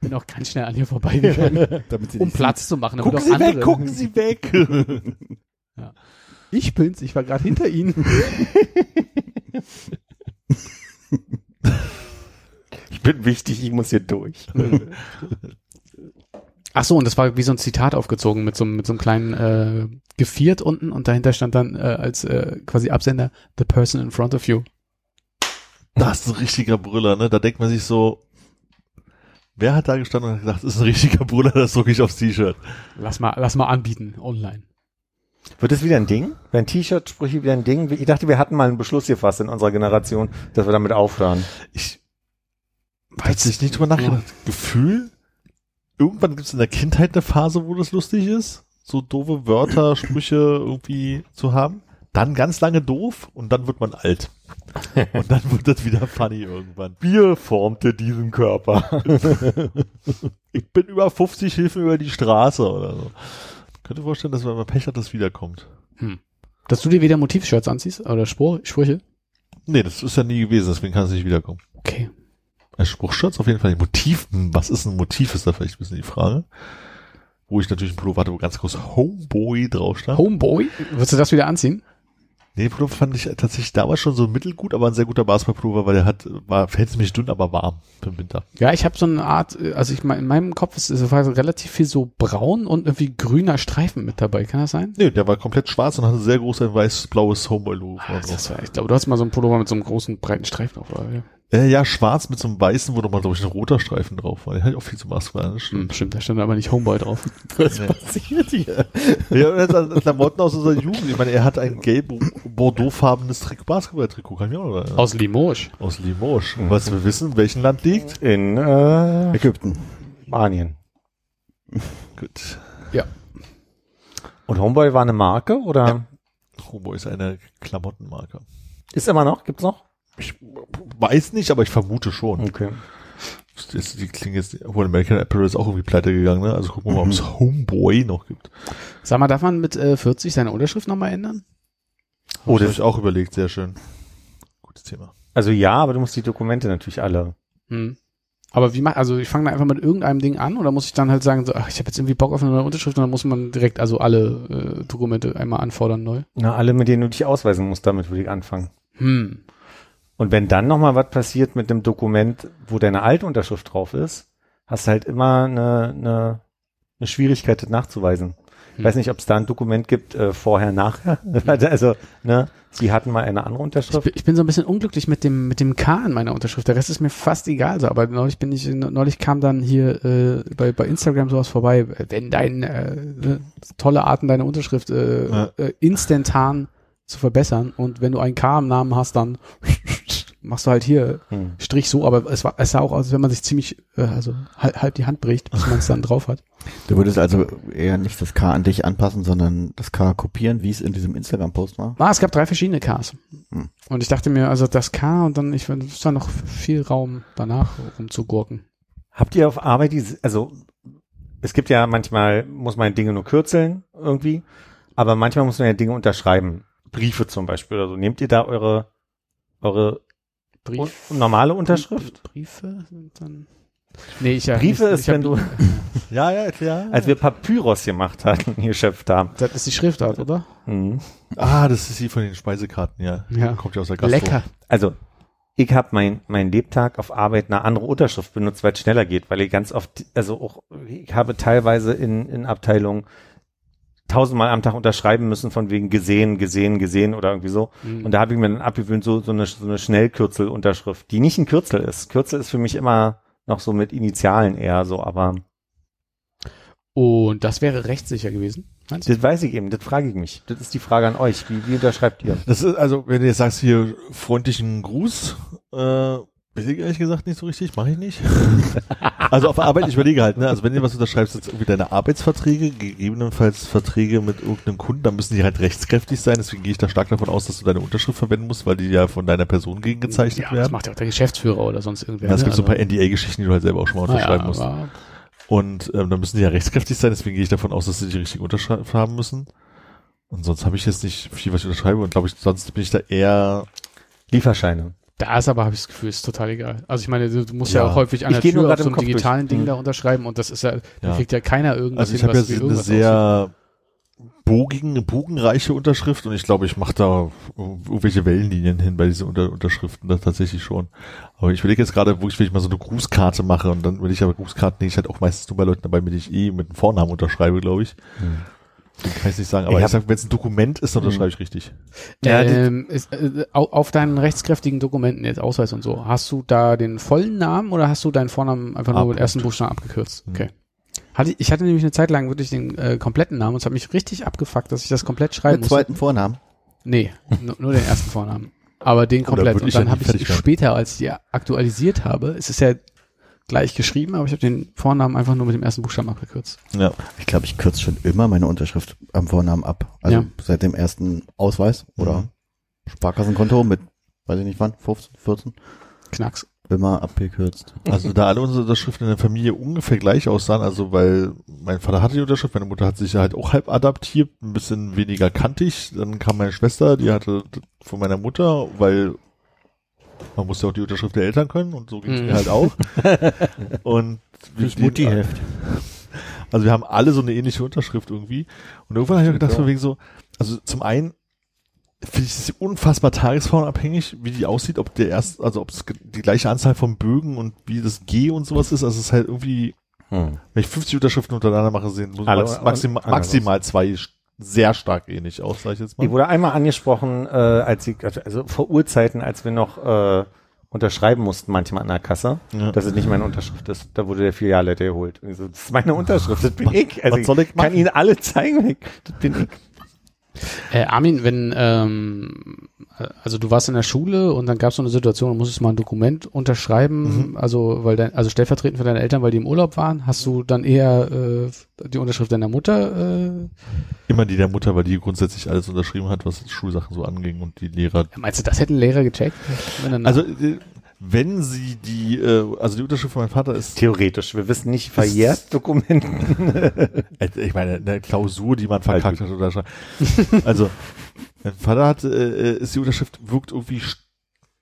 Bin auch ganz schnell an ihr vorbeigegangen, Damit sie um Platz zu machen. Gucken Sie andere- weg, gucken Sie weg. Ich bin's, ich war gerade hinter ihnen. Ich bin wichtig, ich muss hier durch. Ach so, und das war wie so ein Zitat aufgezogen mit so, einem- mit so einem kleinen äh, Geviert unten und dahinter stand dann äh, als äh, quasi Absender The person in front of you. Das ist ein richtiger Brüller, ne? Da denkt man sich so, wer hat da gestanden und hat gesagt, das ist ein richtiger Brüller, das drucke ich aufs T-Shirt. Lass mal, lass mal anbieten online. Wird das wieder ein Ding? Werden T-Shirt-Sprüche wieder ein Ding? Ich dachte, wir hatten mal einen Beschluss gefasst in unserer Generation, dass wir damit aufhören. Ich weiß ich nicht drüber nachgedacht. Gefühl, irgendwann gibt es in der Kindheit eine Phase, wo das lustig ist, so doofe Wörter, Sprüche irgendwie zu haben. Dann ganz lange doof und dann wird man alt. Und dann wird das wieder funny irgendwann. Bier formte diesen Körper. Ich bin über 50, hilf mir über die Straße oder so. Könnte vorstellen, dass wenn man Pech hat, das wiederkommt. Dass du dir wieder Motivshirts anziehst oder Spur, Sprüche? Nee, das ist ja nie gewesen, deswegen kann es nicht wiederkommen. Okay. Ein Spruchschutz auf jeden Fall. Ein Motiv, hm, was ist ein Motiv, ist da vielleicht ein bisschen die Frage. Wo ich natürlich ein Pullover hatte, wo ganz groß Homeboy drauf stand. Homeboy? Würdest du das wieder anziehen? Nee, Pullover fand ich tatsächlich damals schon so mittelgut, aber ein sehr guter Basketball-Pullover, weil der hat, war verhältnismäßig dünn, aber warm für den Winter. Ja, ich habe so eine Art, äh, also ich mein, in meinem Kopf ist so relativ viel so braun und irgendwie grüner Streifen mit dabei. Kann das sein? Nee, der war komplett schwarz und hatte sehr groß ein weiß-blaues Homeboy-Logo. Ah, war, ich glaube, du hast mal so ein Pullover mit so einem großen, breiten Streifen auf. Oder? Äh, ja, schwarz mit so einem weißen, wo nochmal, glaube ich, ein roter Streifen drauf war. Der hat auch viel zum Basketball. Das stimmt. Hm, stimmt, da stand aber nicht Homeboy drauf. Was passiert hier? Ja, und hat Klamotten aus unserer Jugend. Ich meine, er hat ein gelb bordeauxfarbenes Trikot, Basketball-Trikot, kann ich auch noch. Aus Limoges. Aus Limoges. Was wir wissen, welchen Land liegt? In äh, Ägypten. Spanien. Gut. Und Homeboy war eine Marke oder Hobo ist eine Klamottenmarke. ist immer noch? Gibt's noch? Ich weiß nicht, aber ich vermute schon. Okay. Das ist, die klingt jetzt, obwohl American Apparel ist auch irgendwie pleite gegangen, ne? Also gucken wir mal, ob es Homeboy noch gibt. Sag mal, darf man mit äh, 40 seine Unterschrift nochmal ändern? Oh, das das- habe ich auch überlegt, sehr schön. Gutes Thema. Also ja, aber du musst die Dokumente natürlich alle. Hm. Aber wie mach, also ich fange da einfach mit irgendeinem Ding an oder muss ich dann halt sagen, so, ach, ich habe jetzt irgendwie Bock auf eine neue Unterschrift und dann muss man direkt also alle äh, Dokumente einmal anfordern neu. Na, alle, mit denen du dich ausweisen musst, damit würde ich anfangen. Hm. Und wenn dann nochmal was passiert mit dem Dokument, wo deine alte Unterschrift drauf ist, hast du halt immer eine, eine, eine Schwierigkeit, das nachzuweisen. Ich Hm. weiß nicht, ob es da ein Dokument gibt, äh, vorher, nachher. also, ne, sie hatten mal eine andere Ich, Unterschrift. bin- ich bin so ein bisschen unglücklich mit dem mit dem K in meiner Unterschrift. Der Rest ist mir fast egal. So, aber neulich bin ich neulich kam dann hier äh, bei bei Instagram sowas vorbei. Wenn dein äh, ne, tolle Arten deine Unterschrift äh, Ja. äh, instantan zu verbessern und wenn du ein K im Namen hast, dann machst du halt hier Hm. Strich so. Aber es war es sah auch aus, als wenn man sich ziemlich äh, also halb, halb die Hand bricht, bis man es dann drauf hat. Du würdest also eher nicht das K an dich anpassen, sondern das K kopieren, wie es in diesem Instagram-Post war. Ah, es gab drei verschiedene Ks. Hm. Und ich dachte mir, also das K und dann, ich ist da noch viel Raum danach rumzugurken. Habt ihr auf Arbeit diese, also es gibt ja manchmal, muss man Dinge nur kürzeln irgendwie, aber manchmal muss man ja Dinge unterschreiben. Briefe zum Beispiel oder so. Nehmt ihr da eure, eure Brief, un- normale Unterschrift? Briefe sind dann. Nee, ich ja. Briefe ich, ist, ich wenn du, Ja, ja, klar. als wir Papyrus gemacht hatten, geschöpft haben. Das ist die Schriftart, oder? Mhm. ah, das ist die von den Speisekarten, ja. Ja. Kommt ja aus der Gastro. Lecker. Also, ich habe mein, mein Lebtag auf Arbeit eine andere Unterschrift benutzt, weil es schneller geht, weil ich ganz oft, also auch, ich habe teilweise in, in Abteilungen tausendmal am Tag unterschreiben müssen von wegen gesehen, gesehen, gesehen oder irgendwie so. Mhm. Und da habe ich mir dann abgewöhnt, so, so eine, so eine Schnellkürzel-Unterschrift, die nicht ein Kürzel ist. Kürzel ist für mich immer noch so mit Initialen eher so, aber Und das wäre rechtssicher gewesen. Meinst du? Das weiß ich eben, das frage ich mich. Das ist die Frage an euch. Wie, wie unterschreibt ihr? Das ist, also, wenn du jetzt sagst hier freundlichen Gruß, äh, weiß ich ehrlich gesagt nicht so richtig, mache ich nicht. also auf Arbeit, ich überlege halt, ne, also wenn du was unterschreibst, jetzt irgendwie deine Arbeitsverträge, gegebenenfalls Verträge mit irgendeinem Kunden, dann müssen die halt rechtskräftig sein, deswegen gehe ich da stark davon aus, dass du deine Unterschrift verwenden musst, weil die ja von deiner Person gegengezeichnet Ja, das werden. macht ja auch der Geschäftsführer oder sonst irgendwer. Ja, es ne? gibt so ein Also- paar NDA-Geschichten, die du halt selber auch schon mal unterschreiben Naja, musst. Und ähm, dann müssen die ja rechtskräftig sein, deswegen gehe ich davon aus, dass sie die richtige Unterschrift haben müssen. Und sonst habe ich jetzt nicht viel, was ich unterschreibe und glaube ich, sonst bin ich da eher Lieferscheine. Da ist aber, habe ich das Gefühl, ist total egal. Also ich meine, du, musst ja, Ja. auch häufig an Ich der Tür auf gerade so einem Kopf durch. digitalen Ding Mhm. da unterschreiben und das ist ja, da Ja. kriegt ja keiner irgendwas Also ich habe wie eine sehr bogigen, bogenreiche Unterschrift und ich glaube, ich mache da irgendwelche Wellenlinien hin bei diesen Unter Unterschriften da tatsächlich schon. Aber ich überlege jetzt gerade, wo ich vielleicht mal so eine Grußkarte mache und dann will ich aber Grußkarten nehme ich halt auch meistens nur bei Leuten dabei, mit denen ich eh mit dem Vornamen unterschreibe, glaube ich. Den kann ich nicht sagen, aber Ich ich, sag, wenn es ein Dokument ist, dann unterschreibe ich richtig. Ja, ähm, ist, äh, au- auf deinen rechtskräftigen Dokumenten, jetzt Ausweis und so, hast du da den vollen Namen oder hast du deinen Vornamen einfach nur A. mit ersten Buchstaben abgekürzt? Mhm. Okay. Hatte, ich- ich hatte nämlich eine Zeit lang wirklich den äh, kompletten Namen und es hat mich richtig abgefuckt, dass ich das komplett schreiben musste. zweiten Vornamen. Nee, nur, nur den ersten Vornamen. Aber den Oh, komplett. Und ich ja dann habe ich später, als ich die aktualisiert habe, es ist ja gleich geschrieben, aber ich habe den Vornamen einfach nur mit dem ersten Buchstaben abgekürzt. Ja. Ich glaube, ich kürze schon immer meine Unterschrift am Vornamen ab. Also Ja. seit dem ersten Ausweis oder Mhm. Sparkassenkonto mit, weiß ich nicht wann, 15, 14, Knacks. immer abgekürzt. Also da alle unsere Unterschriften in der Familie ungefähr gleich aussahen, also weil mein Vater hatte die Unterschrift, meine Mutter hat sich ja halt auch halb adaptiert, ein bisschen weniger kantig. Dann kam meine Schwester, die hatte von meiner Mutter, weil man muss ja auch die Unterschrift der Eltern können und so ging es Mhm. mir halt auch. und stehen- Mutti-Heft. Also wir haben alle so eine ähnliche Unterschrift irgendwie. Und irgendwann habe ich mir gedacht, von wegen so, also zum einen finde ich es unfassbar tagesformabhängig, wie die aussieht, ob der erst, also ob es die gleiche Anzahl von Bögen und wie das G und sowas ist. Also es ist halt irgendwie, Hm. wenn ich 50 Unterschriften untereinander mache, sehen muss max, maximal, zwei sch- sehr stark ähnlich aus, sag ich jetzt Ich mal. wurde einmal angesprochen, äh, als ich, also vor Urzeiten, als wir noch äh, unterschreiben mussten, manchmal an der Kasse, Ja. dass es nicht meine Unterschrift ist. Da wurde der Filialleiter geholt. Und so, das ist meine Unterschrift, das bin ich. Also was soll ich kann machen? Ihnen alle zeigen, das bin ich. Äh, Armin, wenn, ähm, äh, also du warst in der Schule und dann gab es so eine Situation, du musstest mal ein Dokument unterschreiben, also weil dein, also stellvertretend für deine Eltern, weil die im Urlaub waren, hast du dann eher äh, die Unterschrift deiner Mutter? Äh, Immer die der Mutter, weil die grundsätzlich alles unterschrieben hat, was Schulsachen so anging und die Lehrer meinst du, das hätten Lehrer gecheckt? Also äh, wenn sie die, äh, also die Unterschrift von meinem Vater ist Theoretisch. Wir wissen nicht verjährt Dokumenten. Äh, Ich meine, eine Klausur, die man verkackt hat oder so. Also, mein Vater hat, äh, ist die Unterschrift wirkt irgendwie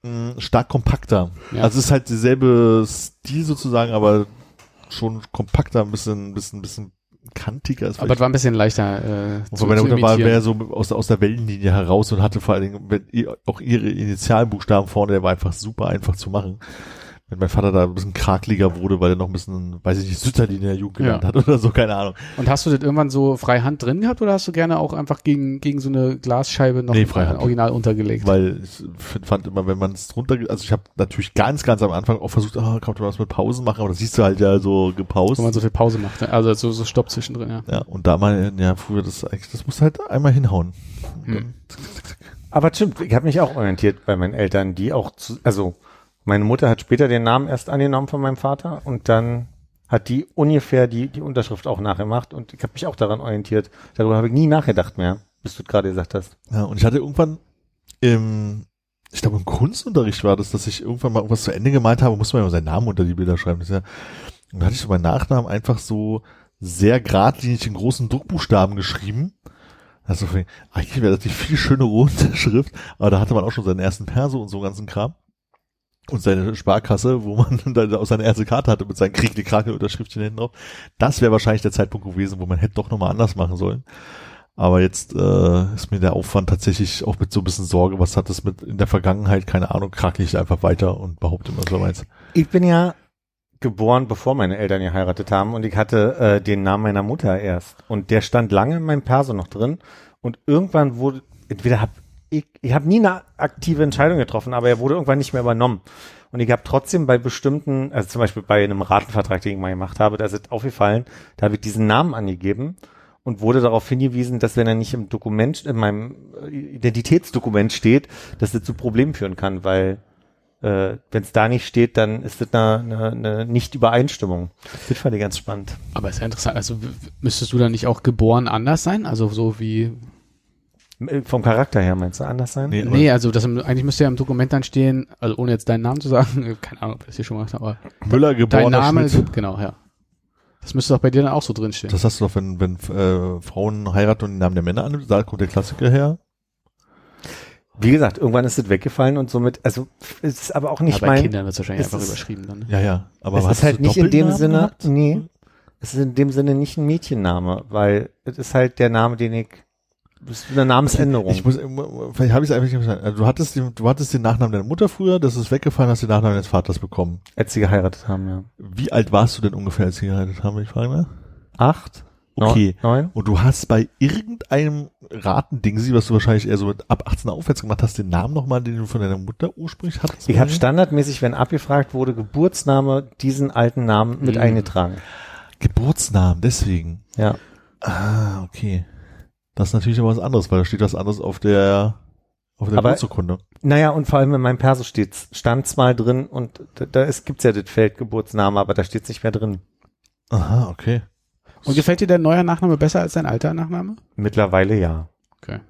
mh, stark kompakter. Ja. Also es ist halt derselbe Stil sozusagen, aber schon kompakter, ein bisschen, bisschen, bisschen kantiger. Ist aber es war ein bisschen leichter äh, und zu, zu Mutter war mehr so aus, aus der Wellenlinie heraus und hatte vor allen Dingen auch ihre Initialbuchstaben vorne, der war einfach super einfach zu machen. Wenn mein Vater da ein bisschen krakeliger wurde, weil er noch ein bisschen, weiß ich nicht, Sütterlin in der Jugend gelernt Ja. hat oder so, keine Ahnung. Und hast du das irgendwann so frei Hand drin gehabt oder hast du gerne auch einfach gegen, gegen so eine Glasscheibe noch Nee, Freihand. original untergelegt? Weil ich fand immer, wenn man es drunter, also ich habe natürlich ganz, ganz am Anfang auch versucht, ah, kann man was mit Pausen machen, aber das siehst du halt ja so gepaust. Wenn man so viel Pause macht. Ne? Also so, so Stopp zwischendrin, ja. ja, und da mal, ja, früher das das muss halt einmal hinhauen. Hm. Aber stimmt, ich habe mich auch orientiert bei meinen Eltern, die auch, zu, also meine Mutter hat später den Namen erst angenommen von meinem Vater und dann hat die ungefähr die, die Unterschrift auch nachgemacht und ich habe mich auch daran orientiert. Darüber habe ich nie nachgedacht mehr, bis du gerade gesagt hast. Ja, und ich hatte irgendwann im, ich glaube im Kunstunterricht war das, dass ich irgendwann mal irgendwas zu Ende gemalt habe, muss man ja seinen Namen unter die Bilder schreiben. Das ist ja, und da hatte ich so meinen Nachnamen einfach so sehr geradlinig in großen Druckbuchstaben geschrieben. Also eigentlich wäre das die viel schönere Unterschrift, aber da hatte man auch schon seinen ersten Perso und so ganzen Kram. Und seine Sparkasse, wo man dann auch seine erste Karte hatte mit seinen die Krake Unterschriftchen hinten drauf. Das wäre wahrscheinlich der Zeitpunkt gewesen, wo man hätte doch nochmal anders machen sollen. Aber jetzt äh, ist mir der Aufwand tatsächlich auch mit so ein bisschen Sorge, was hat das mit in der Vergangenheit, keine Ahnung, krake ich einfach weiter und behaupte immer so meins. Ich bin ja geboren, bevor meine Eltern geheiratet haben und ich hatte äh, den Namen meiner Mutter erst und der stand lange in meinem Perso noch drin und irgendwann wurde entweder hab ich ich habe nie eine aktive Entscheidung getroffen, aber er wurde irgendwann nicht mehr übernommen und ich habe trotzdem bei bestimmten, also zum Beispiel bei einem Ratenvertrag, den ich mal gemacht habe, da ist es aufgefallen, da habe ich diesen Namen angegeben und wurde darauf hingewiesen, dass wenn er nicht im Dokument, in meinem äh, Identitätsdokument steht, dass das zu Problemen führen kann, weil äh, wenn es da nicht steht, dann ist das eine, eine, eine Nicht-Übereinstimmung. Das fand ich ganz spannend. Aber ist ja interessant. Also müsstest du dann nicht auch geboren anders sein? Also so wie. Äh, Vom Charakter her meinst du anders sein? Nee, Nee, also das eigentlich müsste ja im Dokument dann stehen, also ohne jetzt deinen Namen zu sagen, keine Ahnung, ob ich das hier schon gemacht habe, aber Müller dein geborener Name, Schmidt. genau, ja. Das müsste doch bei dir dann auch so drinstehen. Das hast du doch, wenn, wenn äh, Frauen heiraten und den Namen der Männer annehmen, da kommt der Klassiker her. Wie gesagt, irgendwann ist das weggefallen und somit, also es ist aber auch nicht ja, bei mein. Kindern wird es wahrscheinlich es einfach ist- überschrieben dann. Ne? Ja, ja. Aber es ist halt nicht in dem Sinne, gehabt? nee, es ist in dem Sinne nicht ein Mädchenname, weil es ist halt der Name, den ich, das ist eine Namensänderung. Ich muss, vielleicht habe ich es einfach nicht verstanden. Also du hattest, den, du hattest den Nachnamen deiner Mutter früher, das ist weggefallen, hast den Nachnamen deines Vaters bekommen. als sie geheiratet haben, ja. Wie alt warst du denn ungefähr, als sie geheiratet haben, wenn ich frage? Ne? Acht? Okay. Neun? Und du hast bei irgendeinem Ratendingsi, was du wahrscheinlich eher so mit ab 18 aufwärts gemacht hast, den Namen nochmal, den du von deiner Mutter ursprünglich hattest? Ich habe standardmäßig, wenn abgefragt wurde, Geburtsname, diesen alten Namen mit Mhm. eingetragen. Geburtsnamen, deswegen. Ja. Ah, okay. Das ist natürlich aber was anderes, weil da steht was anderes auf der, auf der Geburtsurkunde. Naja, und vor allem in meinem Perso steht's, stand's mal drin und da, da ist, gibt's ja das Feld Geburtsname, aber da steht's nicht mehr drin. Aha, okay. Und gefällt dir dein neuer Nachname besser als dein alter Nachname? Mittlerweile ja. Okay.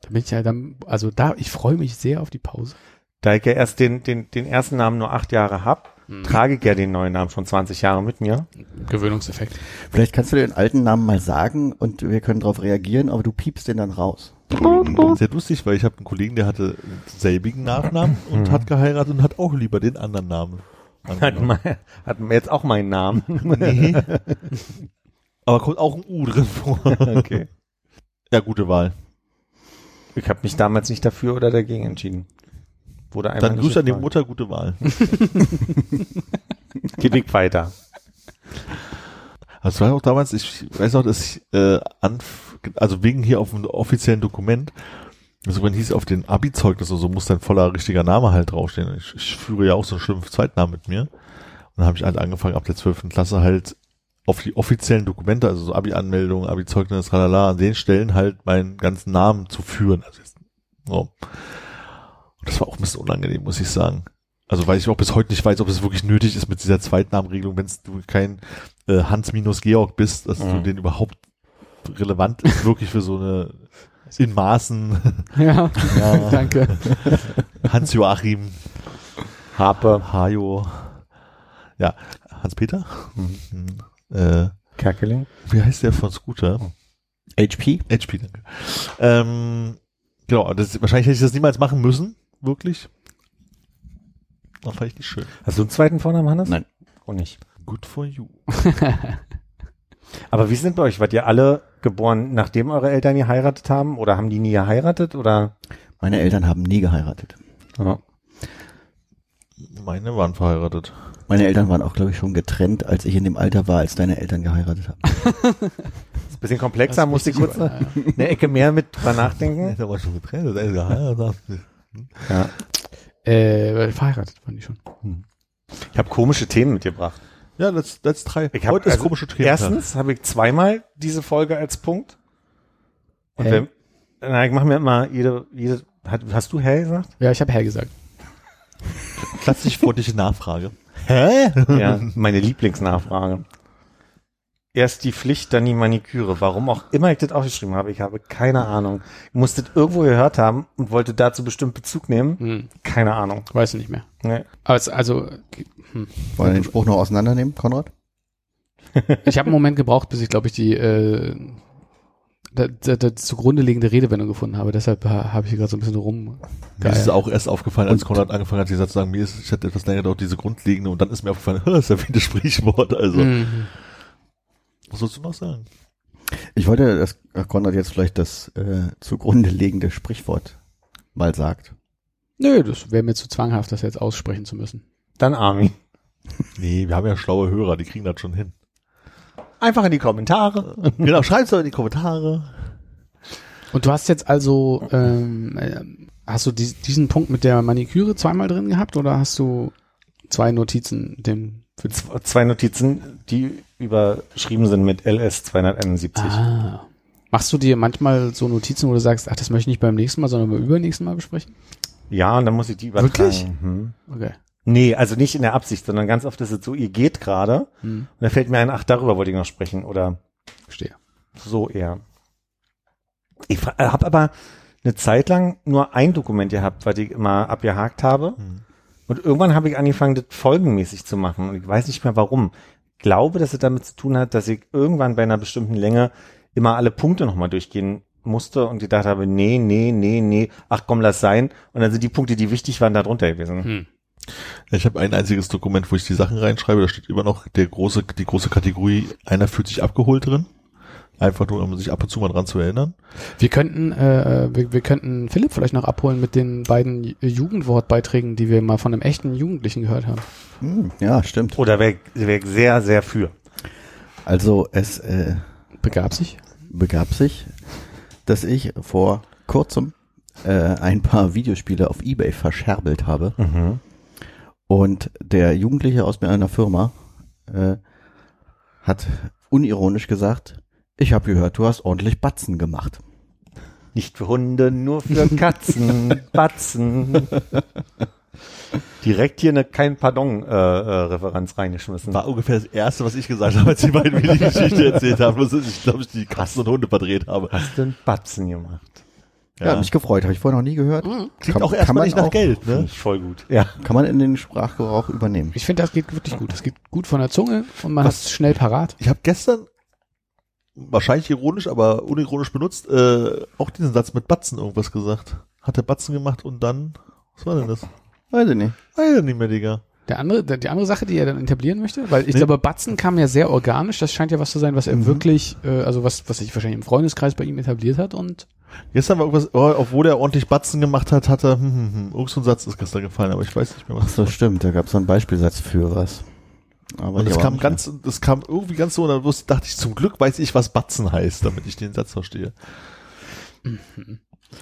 Da bin ich ja dann, also da, ich freue mich sehr auf die Pause. Da ich ja erst den, den, den ersten Namen nur acht Jahre hab, Mhm. trage ich ja den neuen Namen schon 20 Jahre mit mir. Gewöhnungseffekt. Vielleicht kannst du den alten Namen mal sagen und wir können darauf reagieren, aber du piepst den dann raus. Sehr lustig, weil ich habe einen Kollegen, der hatte selbigen Nachnamen und Mhm. hat geheiratet und hat auch lieber den anderen Namen. Hat, mein, hat jetzt auch meinen Namen. Nee. Aber kommt auch ein U drin vor. okay. Ja, gute Wahl. Ich habe mich damals nicht dafür oder dagegen entschieden. Wurde einmal Dann Grüße an die. Mutter, gute Wahl. Geh Weg weiter. Das war auch damals, ich weiß noch, dass ich äh, anf also wegen hier auf dem offiziellen Dokument, also wenn hieß auf den Abi-Zeugnis oder so, muss dein voller richtiger Name halt draufstehen. Ich, ich führe ja auch so einen schlimmen Zweitnamen mit mir. Und dann habe ich halt angefangen, ab der 12. Klasse halt auf die offiziellen Dokumente, also so Abi-Anmeldung, Abi-Zeugnis, tralala, an den Stellen halt meinen ganzen Namen zu führen. Also jetzt, so. Das war auch ein bisschen unangenehm, muss ich sagen. Also weil ich auch bis heute nicht weiß, ob es wirklich nötig ist mit dieser Zweitnamenregelung, wenn du kein äh, Hans minus Georg bist, dass du Mhm. den überhaupt relevant ist, wirklich für so eine in Maßen Ja, Ja. danke. Hans Joachim, Harpe, Hajo, ja, Hans-Peter, Mhm. äh, Kerkeling. wie heißt der von Scooter? HP? HP, danke. Ähm, genau, das, wahrscheinlich hätte ich das niemals machen müssen, wirklich. Das fand ich nicht schön. Hast du einen zweiten Vornamen, Hannes? Nein. Auch nicht. Good for you. Aber wie sind bei euch? Wart ihr alle geboren, nachdem eure Eltern geheiratet haben? Oder haben die nie geheiratet? Oder? Meine Eltern haben nie geheiratet. Ja. Meine waren verheiratet. Meine Eltern waren auch, glaube ich, schon getrennt, als ich in dem Alter war, als deine Eltern geheiratet haben. Ist ein bisschen komplexer, Das ist musste ich kurz aber, eine, eine Ecke mehr mit drüber nachdenken. Der war schon getrennt, der ist geheiratet. Ja. Äh, verheiratet waren die schon. Ich habe komische Themen mitgebracht. Ja, let's, let's try. Ich hab, Heute ist also, komische Themen. Erstens habe ich zweimal diese Folge als Punkt. Und Hä? wenn, na, ich mache mir immer jede, jede, hat, hast du hell gesagt? Ja, ich habe Herr gesagt. Klassisch freundliche Nachfrage. Hä? Ja, meine Lieblingsnachfrage. Erst die Pflicht, dann die Maniküre. Warum auch immer ich das aufgeschrieben habe, ich habe keine Ahnung. Ich musste das irgendwo gehört haben und wollte dazu bestimmt Bezug nehmen. Hm, Keine Ahnung. weiß ich nicht mehr. Nee. Aber es, also, hm. Wollen wir den Spruch noch auseinandernehmen, Konrad? ich habe einen Moment gebraucht, bis ich, glaube ich, die äh, da, da, da zugrunde liegende Redewendung gefunden habe. Deshalb ha, habe ich hier gerade so ein bisschen rum. Mir ist es auch erst aufgefallen, als Und- Konrad angefangen hat, dieser zu sagen, mir ist, ich hatte etwas länger gedauert, diese grundlegende, und dann ist mir aufgefallen, das ist ja wie ein Sprichwort, also. Mhm. Was sollst du noch sagen? Ich wollte, dass Konrad jetzt vielleicht das äh, zugrunde liegende Sprichwort mal sagt. Nö, das wäre mir zu zwanghaft, das jetzt aussprechen zu müssen. Dann Armin. Nee, wir haben ja schlaue Hörer, die kriegen das schon hin. Einfach in die Kommentare. genau, schreib's doch in die Kommentare. Und du hast jetzt also, ähm, äh, hast du dies, diesen Punkt mit der Maniküre zweimal drin gehabt oder hast du zwei Notizen dem für Zwei Notizen, die überschrieben sind mit LS 271. Ah, Machst du dir manchmal so Notizen, wo du sagst, ach, das möchte ich nicht beim nächsten Mal, sondern beim übernächsten Mal besprechen? Ja, und dann muss ich die übertragen. Wirklich? Mhm. Okay. Nee, also nicht in der Absicht, sondern ganz oft ist es so, ihr geht gerade Hm, und dann fällt mir ein, ach, darüber wollte ich noch sprechen oder verstehe. so eher. Ich habe aber eine Zeit lang nur ein Dokument gehabt, was ich immer abgehakt habe. Hm. Und irgendwann habe ich angefangen, das folgenmäßig zu machen. Und ich weiß nicht mehr warum. Ich glaube, dass es damit zu tun hat, dass ich irgendwann bei einer bestimmten Länge immer alle Punkte nochmal durchgehen musste und gedacht habe, nee, nee, nee, nee, ach komm, lass sein. Und dann sind die Punkte, die wichtig waren, da drunter gewesen. Hm. Ich habe ein einziges Dokument, wo ich die Sachen reinschreibe, da steht immer noch der große, die große Kategorie, einer fühlt sich abgeholt drin. Einfach nur, um sich ab und zu mal dran zu erinnern. Wir könnten, äh, wir, wir könnten Philipp vielleicht noch abholen mit den beiden Ju- Jugendwortbeiträgen, die wir mal von einem echten Jugendlichen gehört haben. Hm, ja, stimmt. Oder wäre wär sehr, sehr für. Also es äh, Begab sich? begab sich, dass ich vor kurzem äh, ein paar Videospiele auf Ebay verscherbelt habe Mhm. und der Jugendliche aus meiner Firma äh, hat unironisch gesagt, ich habe gehört, du hast ordentlich Batzen gemacht. Nicht für Hunde, nur für Katzen, Batzen. Direkt hier eine kein Pardon-Referenz reingeschmissen. War ungefähr das erste, was ich gesagt habe, als die beiden mir die Geschichte erzählt haben. Das ist, ich glaube, ich die Katzen und Hunde verdreht habe. Hast du einen Batzen gemacht? Ja, hat mich gefreut, habe ich vorher noch nie gehört. Klingt Kann- auch kann erstmal man nicht nach auch- Geld, ne? ich voll gut. Ja. Kann man in den Sprachgebrauch übernehmen. Ich finde, das geht wirklich gut. Das geht gut von der Zunge und man hat es schnell parat. Ich habe gestern, wahrscheinlich ironisch, aber unironisch benutzt, äh, auch diesen Satz mit Batzen irgendwas gesagt. Hat der Batzen gemacht und dann, was war denn das? Weiß ich nicht. Weiß ich nicht mehr, Digga. Der andere, der, die andere Sache, die er dann etablieren möchte, weil ich Nee. glaube, Batzen kam ja sehr organisch. Das scheint ja was zu sein, was er wirklich, äh, also was, was sich wahrscheinlich im Freundeskreis bei ihm etabliert hat und Gestern war irgendwas, oh, obwohl er ordentlich Batzen gemacht hat, hat er, hm, hm, hm, irgend so ein Satz ist gestern gefallen, aber ich weiß nicht mehr, Ach was so, stimmt. Da gab es so einen Beispielsatz für was. Aber Und das kam ganz, das kam irgendwie ganz so, und dann wusste, dachte ich, zum Glück weiß ich, was Batzen heißt, damit ich den Satz verstehe.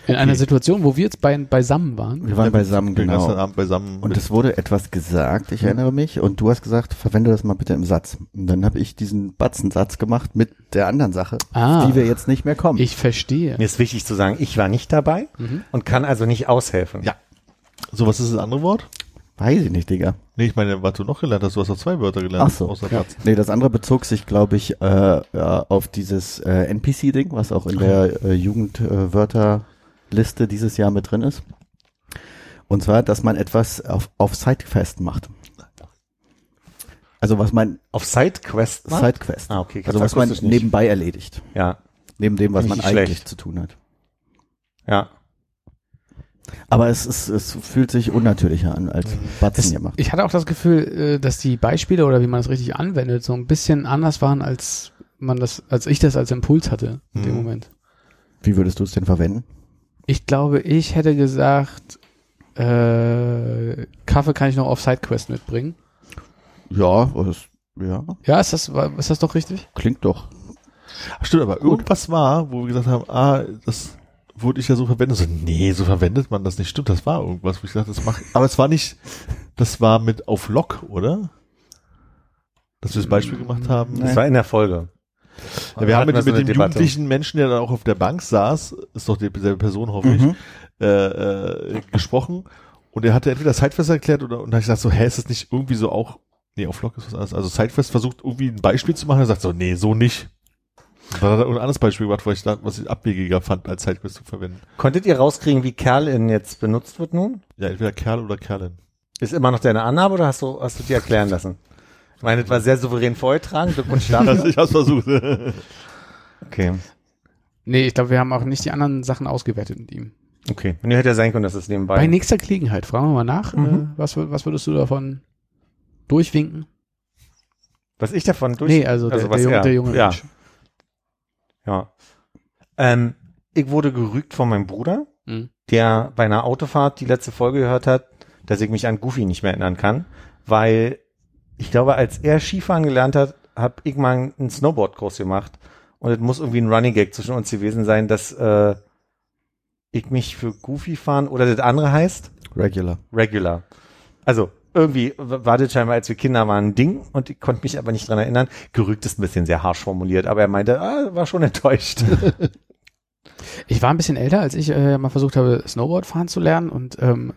in einer Situation, wo wir jetzt bei, beisammen waren. mehr. Wir waren beisammen, genau. Abend beisammen. Und es wurde etwas gesagt, ich erinnere mich, und du hast gesagt, verwende das mal bitte im Satz. Und dann habe ich diesen Batzensatz gemacht mit der anderen Sache, Ah. auf die wir jetzt nicht mehr kommen. Ich verstehe. Mir ist wichtig zu sagen, ich war nicht dabei und kann also nicht aushelfen. Ja. so, was ist das andere Wort? Weiß ich nicht, Digga. Nee, ich meine, was du noch gelernt hast, du hast doch zwei Wörter gelernt. Ach so. Außer Ja. Nee, das andere bezog sich, glaube ich, äh, ja, auf dieses äh, NPC-Ding, was auch in der äh, Jugendwörterliste dieses Jahr mit drin ist. Und zwar, dass man etwas auf, auf Sidequest macht. Also was man Auf Sidequest macht? Sidequest. Ah, okay. Also was man nebenbei erledigt. Ja, Neben dem, was man eigentlich schlecht. zu tun hat. ja. Aber es ist, es fühlt sich unnatürlicher an als Batzen Es, gemacht. ich hatte auch das Gefühl, äh, dass die Beispiele oder wie man das richtig anwendet, so ein bisschen anders waren, als man das, als ich das als Impuls hatte in dem Mhm. Moment. Wie würdest du es denn verwenden? Ich glaube, ich hätte gesagt, äh, Kaffee kann ich noch auf Sidequest mitbringen. Ja, es, ja, Ja, ist das, ist das doch richtig? klingt doch. Stimmt, aber irgendwas war, wo wir gesagt haben, ah, das wurde ich ja so verwendet. So, nee, so verwendet man das nicht. Stimmt, das war irgendwas, wo ich dachte, das macht, aber es war nicht, das war mit auf Lock, oder? Dass wir das Beispiel gemacht haben. Das war in der Folge. Ja, wir haben mit, so mit dem Debatte. jugendlichen Menschen, der dann auch auf der Bank saß, ist doch dieselbe Person, hoffe ich, Mhm. äh, äh, gesprochen. Und er hatte entweder Sidefest erklärt oder, und da ich gesagt so, hä, ist das nicht irgendwie so auch, nee, auf Lock ist was anderes. Also Sidefest versucht irgendwie ein Beispiel zu machen, er sagt so, nee, so nicht. Und dann hat er ein anderes Beispiel gemacht, was ich, da, was ich abwegiger fand, als Sidequest zu verwenden. Konntet ihr rauskriegen, wie Kerlin jetzt benutzt wird nun? Ja, entweder Kerl oder Kerlin. Ist immer noch deine Annahme oder hast du, hast du dir erklären lassen? Ich meine, das war sehr souverän vorgetragen. Glückwunsch Also dafür. ich hab's versucht. Okay. Nee, ich glaube, wir haben auch nicht die anderen Sachen ausgewertet mit ihm. Okay. Und hätte ja sein können, dass es nebenbei. Bei nächster Gelegenheit, fragen wir mal nach, Mhm. äh, was, was würdest du davon durchwinken? was ich davon durch. nee, also, der, was der, junge, er- der junge ja. Mensch. Ja. Ähm, ich wurde gerügt von meinem Bruder, Mhm. der bei einer Autofahrt die letzte Folge gehört hat, dass ich mich an Goofy nicht mehr erinnern kann, weil ich glaube, als er Skifahren gelernt hat, habe ich mal einen Snowboard-Kurs gemacht und es muss irgendwie ein Running Gag zwischen uns gewesen sein, dass äh, ich mich für Goofy fahren oder das andere heißt Regular. Regular. Also irgendwie war das scheinbar, als wir Kinder waren, ein Ding und ich konnte mich aber nicht dran erinnern. Gerügt ist ein bisschen sehr harsch formuliert, aber er meinte, ah, war schon enttäuscht. Ich war ein bisschen älter, als ich äh, mal versucht habe, Snowboard fahren zu lernen und ähm,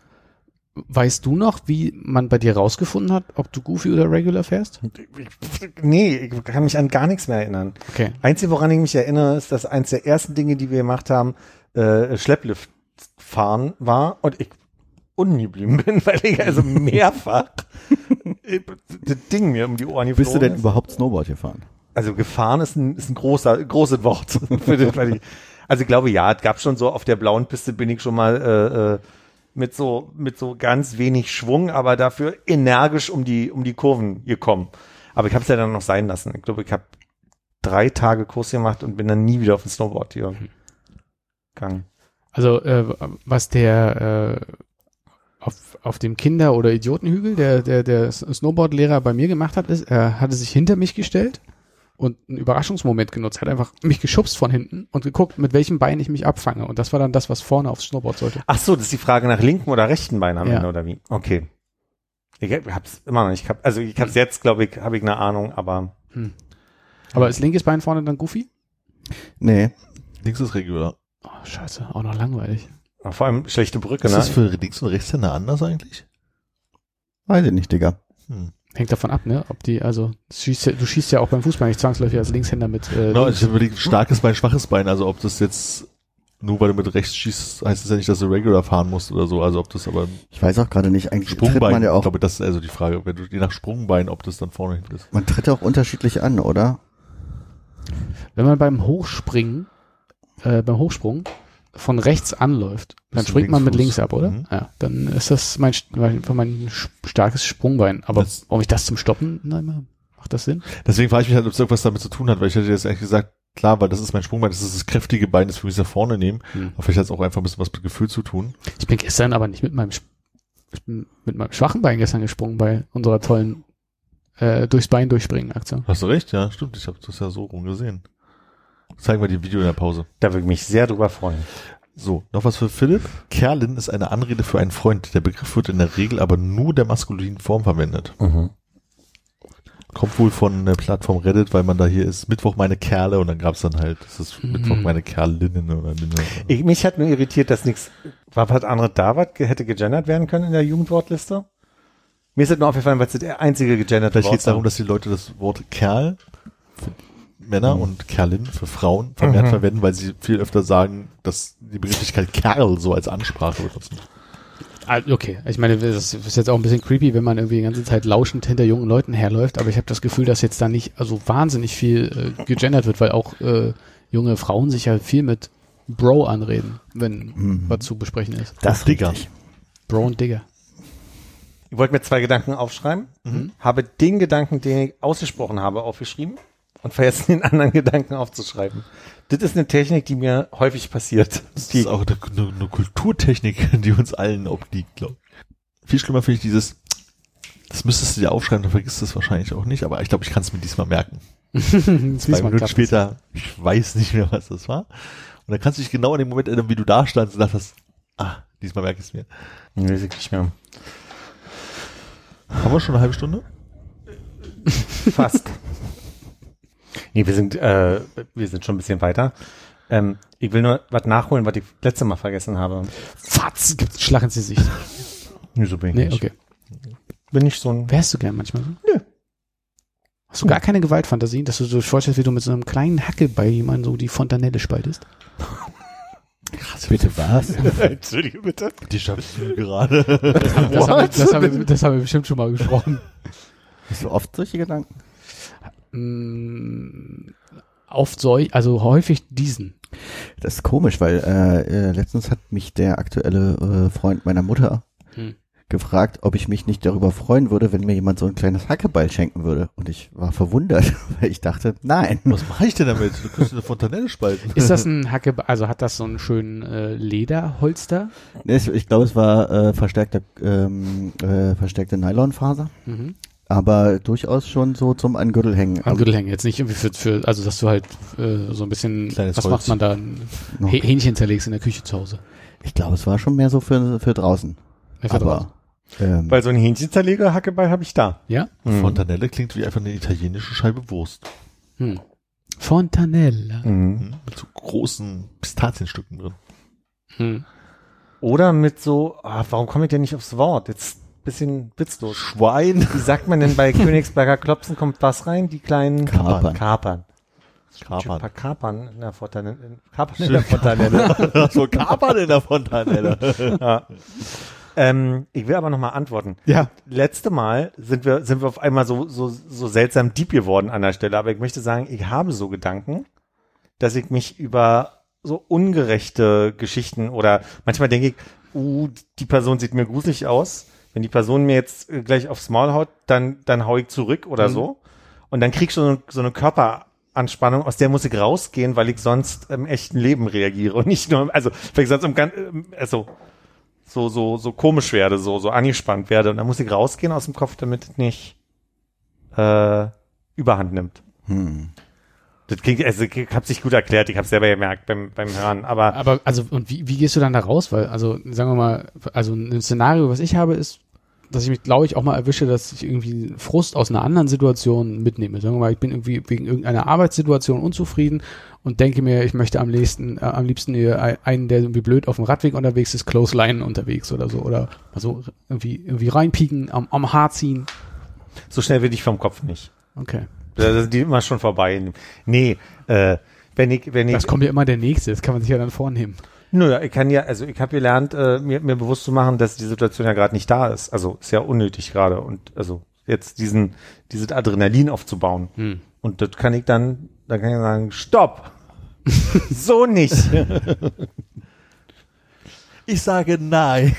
weißt du noch, wie man bei dir rausgefunden hat, ob du Goofy oder Regular fährst? nee, ich kann mich an gar nichts mehr erinnern. Okay. Einzige, woran ich mich erinnere, ist, dass eins der ersten Dinge, die wir gemacht haben, äh, Schlepplift fahren war und ich unten geblieben bin, weil ich also mehrfach das Ding mir um die Ohren Bist du geflogen denn ist. überhaupt Snowboard gefahren? Also gefahren ist ein, ist ein großer, großes Wort. für den, weil ich, also ich glaube, ja, es gab schon so auf der blauen Piste bin ich schon mal äh, äh, mit so mit so ganz wenig Schwung, aber dafür energisch um die um die Kurven gekommen. Aber ich habe es ja dann noch sein lassen. Ich glaube, ich habe drei Tage Kurs gemacht und bin dann nie wieder auf ein Snowboard hier gegangen. Also äh, was der äh, auf, auf dem Kinder- oder Idiotenhügel, der, der, der Snowboardlehrer bei mir gemacht hat, ist, er hatte sich hinter mich gestellt und einen Überraschungsmoment genutzt, hat einfach mich geschubst von hinten und geguckt, mit welchem Bein ich mich abfange. Und das war dann das, was vorne aufs Snowboard sollte. Ach so, das ist die Frage nach linken oder rechten Bein am Ja. Ende oder wie? Okay. Ich hab's immer noch nicht. Ich hab, also ich hab's jetzt, glaube ich, habe ich eine Ahnung, aber Aber ist linkes Bein vorne dann Goofy? Nee. Links ist regular. Oh, scheiße, auch noch langweilig. Vor allem schlechte Brücke, Ist ne? das für Links- und Rechtshänder anders eigentlich? Weiß ich nicht, Digga. Hm. Hängt davon ab, ne? Ob die, also du schießt, ja- du schießt ja auch beim Fußball nicht zwangsläufig als Linkshänder mit. Äh, No, ich habe überlegt, starkes Bein, schwaches Bein. Also ob das jetzt nur weil du mit rechts schießt, heißt es ja nicht, dass du regular fahren musst oder so. Also ob das aber Ich weiß auch gerade nicht, eigentlich tritt Sprungbein, man ja ich auch, glaube, das ist also die Frage. Wenn du je nach Sprungbein, ob das dann vorne hinten ist. man tritt auch unterschiedlich an, oder? Wenn man beim Hochspringen, äh, beim Hochsprung von rechts anläuft, dann springt man mit links ab, oder? Mhm. Ja, dann ist das mein, mein, mein starkes Sprungbein. Aber Das- ob ich das zum Stoppen nehme, macht das Sinn? Deswegen frage ich mich halt, ob es irgendwas damit zu tun hat, weil ich hätte jetzt eigentlich gesagt, klar, weil das ist mein Sprungbein, das ist das kräftige Bein, das wir nach vorne nehmen. Hm. Aber vielleicht hat es auch einfach ein bisschen was mit Gefühl zu tun. Ich bin gestern aber nicht mit meinem, ich bin mit meinem schwachen Bein gestern gesprungen bei unserer tollen äh, durchs Bein durchspringen Aktion. Hast du recht, ja, stimmt. Ich habe das ja so rum gesehen. Zeigen wir die Video in der Pause. Da würde ich mich sehr drüber freuen. So, noch was für Philipp. Kerlin ist eine Anrede für einen Freund. Der Begriff wird in der Regel aber nur der maskulinen Form verwendet. Kommt wohl von der Plattform Reddit, weil man da hier ist, Mittwoch meine Kerle und dann gab's dann halt, das ist Mhm. Mittwoch meine Kerlinnen oder Linne. Ich, mich hat nur irritiert, dass nichts, war was anderes da, was hätte gegendert werden können in der Jugendwortliste? Mir ist das nur aufgefallen, weil es der einzige gegenderte Vielleicht Wort geht es darum, dass die Leute das Wort Kerl Männer und Kerlin für Frauen vermehrt Mhm. verwenden, weil sie viel öfter sagen, dass die Begrifflichkeit Kerl so als Ansprache benutzen. Ah, Okay, ich meine, das ist jetzt auch ein bisschen creepy, wenn man irgendwie die ganze Zeit lauschend hinter jungen Leuten herläuft, aber ich habe das Gefühl, dass jetzt da nicht also wahnsinnig viel äh, gegendert wird, weil auch äh, junge Frauen sich ja viel mit Bro anreden, wenn Mhm. was zu besprechen ist. Das Digger. richtig. Bro und Digger. Ich wollte mir zwei Gedanken aufschreiben, Mhm. habe den Gedanken, den ich ausgesprochen habe, aufgeschrieben und vergessen den anderen Gedanken aufzuschreiben. Das ist eine Technik, die mir häufig passiert. Das Die, ist auch eine, eine, Kulturtechnik, die uns allen obliegt, glaube ich. Viel schlimmer finde ich dieses, das müsstest du dir aufschreiben, dann vergisst du es wahrscheinlich auch nicht, aber ich glaube, ich kann es mir diesmal merken. Zwei Minuten später, ich weiß nicht mehr, was das war. Und dann kannst du dich genau in dem Moment erinnern, wie du da standst und dachtest, ah, diesmal merke ich es mir. Nee, weiß ich nicht mehr. Haben wir schon eine halbe Stunde? Fast. nee, wir sind, äh, wir sind schon ein bisschen weiter. Ähm, ich will nur was nachholen, was ich letzte Mal vergessen habe. Fatz, gibt's einen Schlag ins Gesicht. Nee, so bin ich Nee, nicht. okay. Bin ich so ein, Wärst du gern manchmal so? Nö. Hast du gar keine Gewaltfantasien, dass du so vorstellst, wie du mit so einem kleinen Hackel bei jemandem so die Fontanelle spaltest? Bitte was? Entschuldige bitte. Die schaffst du gerade. Das haben, wir, das, haben wir, das haben wir bestimmt schon mal gesprochen. Hast du oft solche Gedanken? Mm, Oft solch, also häufig diesen. Das ist komisch, weil äh, äh, letztens hat mich der aktuelle äh, Freund meiner Mutter Hm. gefragt, ob ich mich nicht darüber freuen würde, wenn mir jemand so ein kleines Hackebeil schenken würde. Und ich war verwundert, weil ich dachte, nein. Was mache ich denn damit? Du kannst eine Fontanelle spalten. Ist das ein Hacke, also hat das so einen schönen äh, Lederholster? Nee, Ich glaube, es war äh, verstärkte, ähm, äh, verstärkte Nylonfaser, Mhm. Aber durchaus schon so zum an den Gürtel hängen. Am Gürtel hängen. Jetzt nicht irgendwie für, für also dass du halt äh, so ein bisschen, Kleines was Holz. macht man da? Häh- Hähnchen zerlegst in der Küche zu Hause. Ich glaube, es war schon mehr so für, für draußen. Ja, für aber draußen. Ähm, Weil so ein Hähnchenzerleger-Hackeball habe ich da. Ja? Mhm. Fontanelle klingt wie einfach eine italienische Scheibe Wurst. Hm. Fontanella. Mhm. Hm, Mit so großen Pistazienstücken drin. Hm. Oder mit so, ah, warum komme ich denn nicht aufs Wort? Jetzt bisschen witzlos. Schwein. Wie sagt man denn bei Königsberger Klopsen kommt was rein? Die kleinen Kapern. Kapern. Ein Kapern. paar Kapern in der Fontanelle. Kapern in der Fontanelle. so Kapern in der Fontanelle. ja. ähm, ich will aber nochmal antworten. Ja. Letzte Mal sind wir, sind wir auf einmal so, so, so seltsam deep geworden an der Stelle, aber ich möchte sagen, ich habe so Gedanken, dass ich mich über so ungerechte Geschichten oder manchmal denke ich, uh, die Person sieht mir gruselig aus. Wenn die Person mir jetzt äh, gleich aufs Maul haut, dann, dann hau ich zurück oder so. Und dann krieg ich so eine, so eine Körperanspannung, aus der muss ich rausgehen, weil ich sonst im echten Leben reagiere und nicht nur, also, weil ich sonst im ganz, also, so, so, so komisch werde, so, so angespannt werde. Und dann muss ich rausgehen aus dem Kopf, damit es nicht, äh, Überhand nimmt. hm. Das klingt, also ich hab's nicht gut erklärt, ich hab's selber gemerkt beim, beim Hören, aber Aber also und wie, wie gehst du dann da raus? Weil also sagen wir mal, also ein Szenario, was ich habe, ist, dass ich mich, glaube ich, auch mal erwische, dass ich irgendwie Frust aus einer anderen Situation mitnehme. Sagen wir mal, ich bin irgendwie wegen irgendeiner Arbeitssituation unzufrieden und denke mir, ich möchte am liebsten, äh, am liebsten einen, der irgendwie blöd auf dem Radweg unterwegs ist, Close Line unterwegs oder so oder mal so irgendwie irgendwie reinpieken, am, am Haar ziehen. so schnell will ich vom Kopf nicht. Okay. Da sind die immer schon vorbei. Nee, äh, wenn ich, wenn ich, Das kommt ja immer der nächste, das kann man sich ja dann vornehmen. Nö, ich kann ja, also ich habe gelernt, äh, mir, mir bewusst zu machen, dass die Situation ja gerade nicht da ist. Also ist ja unnötig gerade und also jetzt diesen, dieses Adrenalin aufzubauen. Hm. Und das kann ich dann, dann kann ich sagen, stopp! so nicht! Ich sage nein.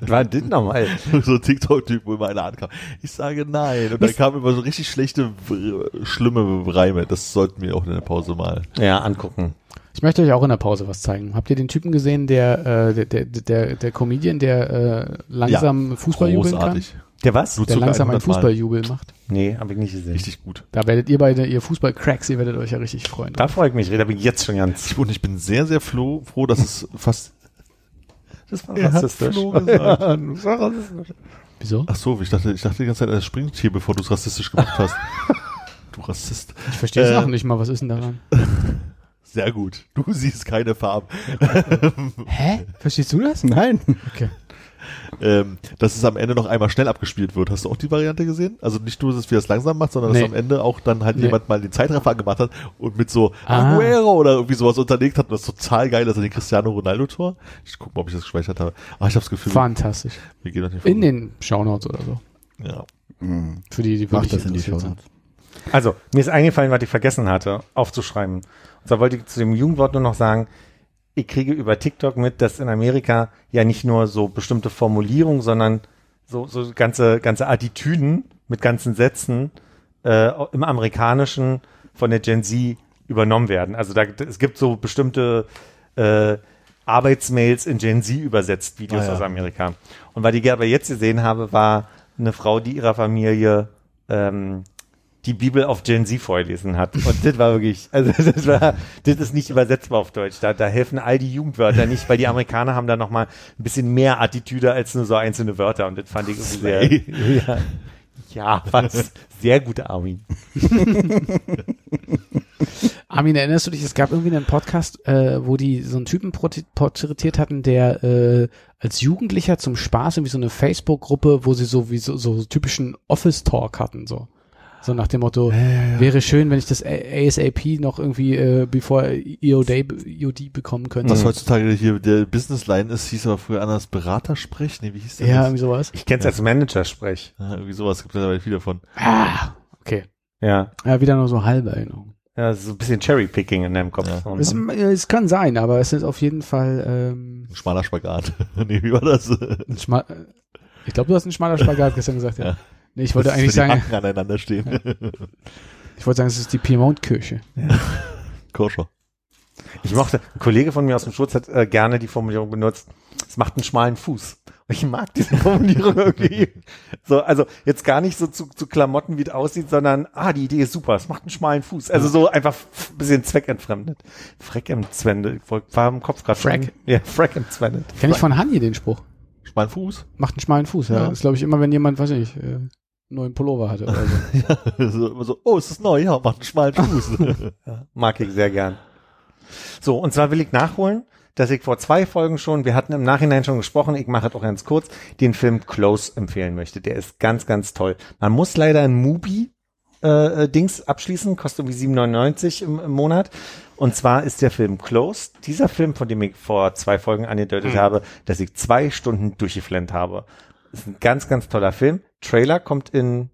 Was war das nochmal? so ein TikTok-Typ, wo immer einer ankam. Ich sage nein. Und dann kamen immer so richtig schlechte, schlimme Reime. Das sollten wir auch in der Pause mal. Ja, angucken. Ich möchte euch auch in der Pause was zeigen. Habt ihr den Typen gesehen, der äh, der, der, der, der Comedian, der äh, langsam Fußball jubeln kann? Großartig. Der was? Der circa langsam einen 100 Mal. Fußballjubel macht. Nee, habe ich nicht gesehen. Richtig gut. Da werdet ihr beide, ihr Fußball-Cracks, ihr werdet euch ja richtig freuen. Da freue ich mich, da bin ich jetzt schon ganz. Und ich bin sehr, sehr froh, froh dass es fast. Das war Er hat Flo gesagt. Wieso? Ach so, ich dachte, ich dachte die ganze Zeit, er springt hier, bevor du es rassistisch gemacht hast. du Rassist. Ich verstehe es Äh, auch nicht mal. Was ist denn daran? Sehr gut. Du siehst keine Farben. Hä? Verstehst du das? Nein. Okay. ähm, dass es am Ende noch einmal schnell abgespielt wird. Hast du auch die Variante gesehen? Also nicht nur, dass wir es langsam macht, sondern Nee. dass am Ende auch dann halt Nee. jemand mal den Zeitraffer angemacht hat und mit so Ah. Aguero oder irgendwie sowas unterlegt hat. Und das ist total geil, dass er den Cristiano Ronaldo Tor. Ich guck mal, ob ich das gespeichert habe. Aber ich habe das Gefühl, Fantastisch. wir gehen doch nicht In den Shownotes oder so. Ja. Hm. Für die, die Mach wirklich das in die interessiert Show sind. Also, mir ist eingefallen, was ich vergessen hatte, aufzuschreiben. Und zwar wollte ich zu dem Jugendwort nur noch sagen, ich kriege über TikTok mit, dass in Amerika ja nicht nur so bestimmte Formulierungen, sondern so, so ganze, ganze Attitüden mit ganzen Sätzen äh, im Amerikanischen von der Gen Z übernommen werden. Also da, es gibt so bestimmte äh, Arbeitsmails in Gen Z übersetzt, Videos Ah, ja. aus Amerika. Und was ich aber jetzt gesehen habe, war eine Frau, die ihrer Familie ähm, die Bibel auf Gen Z vorgelesen hat. Und das war wirklich, also das war, das ist nicht übersetzbar auf Deutsch. Da, da helfen all die Jugendwörter nicht, weil die Amerikaner haben da nochmal ein bisschen mehr Attitüde als nur so einzelne Wörter. Und das fand ich irgendwie sehr, ja, ja, was sehr gut, Armin. Armin, erinnerst du dich, es gab irgendwie einen Podcast, äh, wo die so einen Typen portr- porträtiert hatten, der äh, als Jugendlicher zum Spaß irgendwie so eine Facebook-Gruppe, wo sie so wie so, so typischen Office-Talk hatten, so. So nach dem Motto, wäre schön, wenn ich das ASAP noch irgendwie, äh, bevor EOD, EOD bekommen könnte. Was heutzutage hier der Businessline ist, hieß aber früher anders Beratersprech. Nee, wie hieß der? ja, das? irgendwie sowas. Ich kenn's als Manager-Sprech. Ja, irgendwie sowas gibt es aber viele von. Ah, okay. Ja. Ja, wieder nur so halbe Erinnerung. Ja, so ein bisschen Cherry-Picking in deinem Kopf. Ja. Es, ne? es kann sein, aber es ist auf jeden Fall ähm, Ein schmaler Spagat. nee, wie war das? ein schmal. Ich glaube, du hast einen schmaler Spagat gestern gesagt, ja. Ja. Nee, ich wollte Das ist, eigentlich sagen, Hacken aneinander stehen. ich wollte sagen, es ist die Piemont-Kirche. Koscher. Ich mochte, ein Kollege von mir aus dem Schutz hat äh, gerne die Formulierung benutzt, es macht einen schmalen Fuß. Und ich mag diese Formulierung irgendwie. So, also jetzt gar nicht so zu, zu Klamotten, wie es aussieht, sondern, ah, die Idee ist super, es macht einen schmalen Fuß. Also so einfach ein bisschen zweckentfremdet. Freck im Zwende, war im Kopf gerade Frack. Ja, Freck im Zwende. Kenn ich von Hanni den Spruch. schmalen Fuß. Macht einen schmalen Fuß, ja. Ja. Das glaube ich immer, wenn jemand, weiß ich, nicht, äh, neuen Pullover hatte oder so. ja, immer so, oh, ist das neu? Ja, macht einen schmalen Fuß. Ja, mag ich sehr gern. So, und zwar will ich nachholen, dass ich vor zwei Folgen schon, wir hatten im Nachhinein schon gesprochen, ich mache es auch ganz kurz, den Film Close empfehlen möchte. Der ist ganz, ganz toll. Man muss leider ein Mubi äh, Dings abschließen, kostet irgendwie 7,99 im, im Monat. Und zwar ist der Film Close, dieser Film, von dem ich vor zwei Folgen angedeutet habe, dass ich zwei Stunden durchgeflennt habe. Ist ein ganz, ganz toller Film. Trailer kommt in,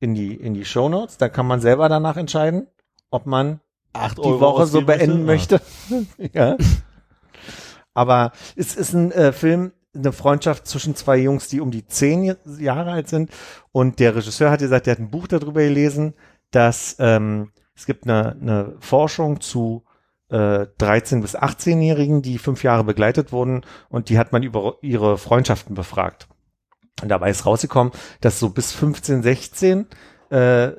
in die, in die Show Notes. Da kann man selber danach entscheiden, ob man Acht die Woche so beenden möchte? möchte. ja. Aber es ist ein äh, Film, eine Freundschaft zwischen zwei Jungs, die um die zehn Jahre alt sind. Und der Regisseur hat gesagt, der hat ein Buch darüber gelesen, dass ähm, es gibt eine, eine Forschung zu äh, 13- bis 18-Jährigen, die fünf Jahre begleitet wurden und die hat man über ihre Freundschaften befragt. Und dabei ist rausgekommen, dass so bis 15, 16 äh,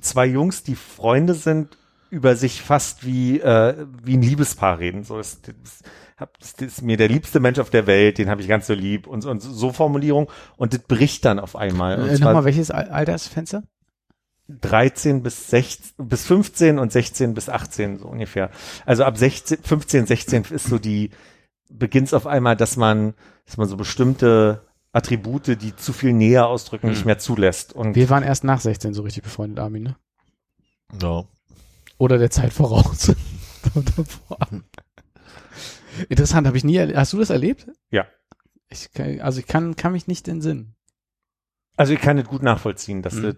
zwei Jungs, die Freunde sind, über sich fast wie äh, wie ein Liebespaar reden. So ist, das, hab- das ist mir der liebste Mensch auf der Welt, den habe ich ganz so lieb und, so- und so Formulierung und das bricht dann auf einmal. Und Äh, Nochmal, welches Al- Altersfenster? 13 bis 16 bis 15 und 16 bis 18 so ungefähr. Also ab 16 15 16 ist so die beginnt's auf einmal, dass man dass man so bestimmte Attribute, die zu viel näher ausdrücken, nicht mehr zulässt und Wir waren erst nach 16 so richtig befreundet, Armin, ne? Ja. Oder der Zeit voraus. Interessant, habe ich nie erlebt. Hast du das erlebt? Ja. Ich kann, also ich kann, kann mich nicht entsinnen. Also ich kann es gut nachvollziehen, dass Mhm. das,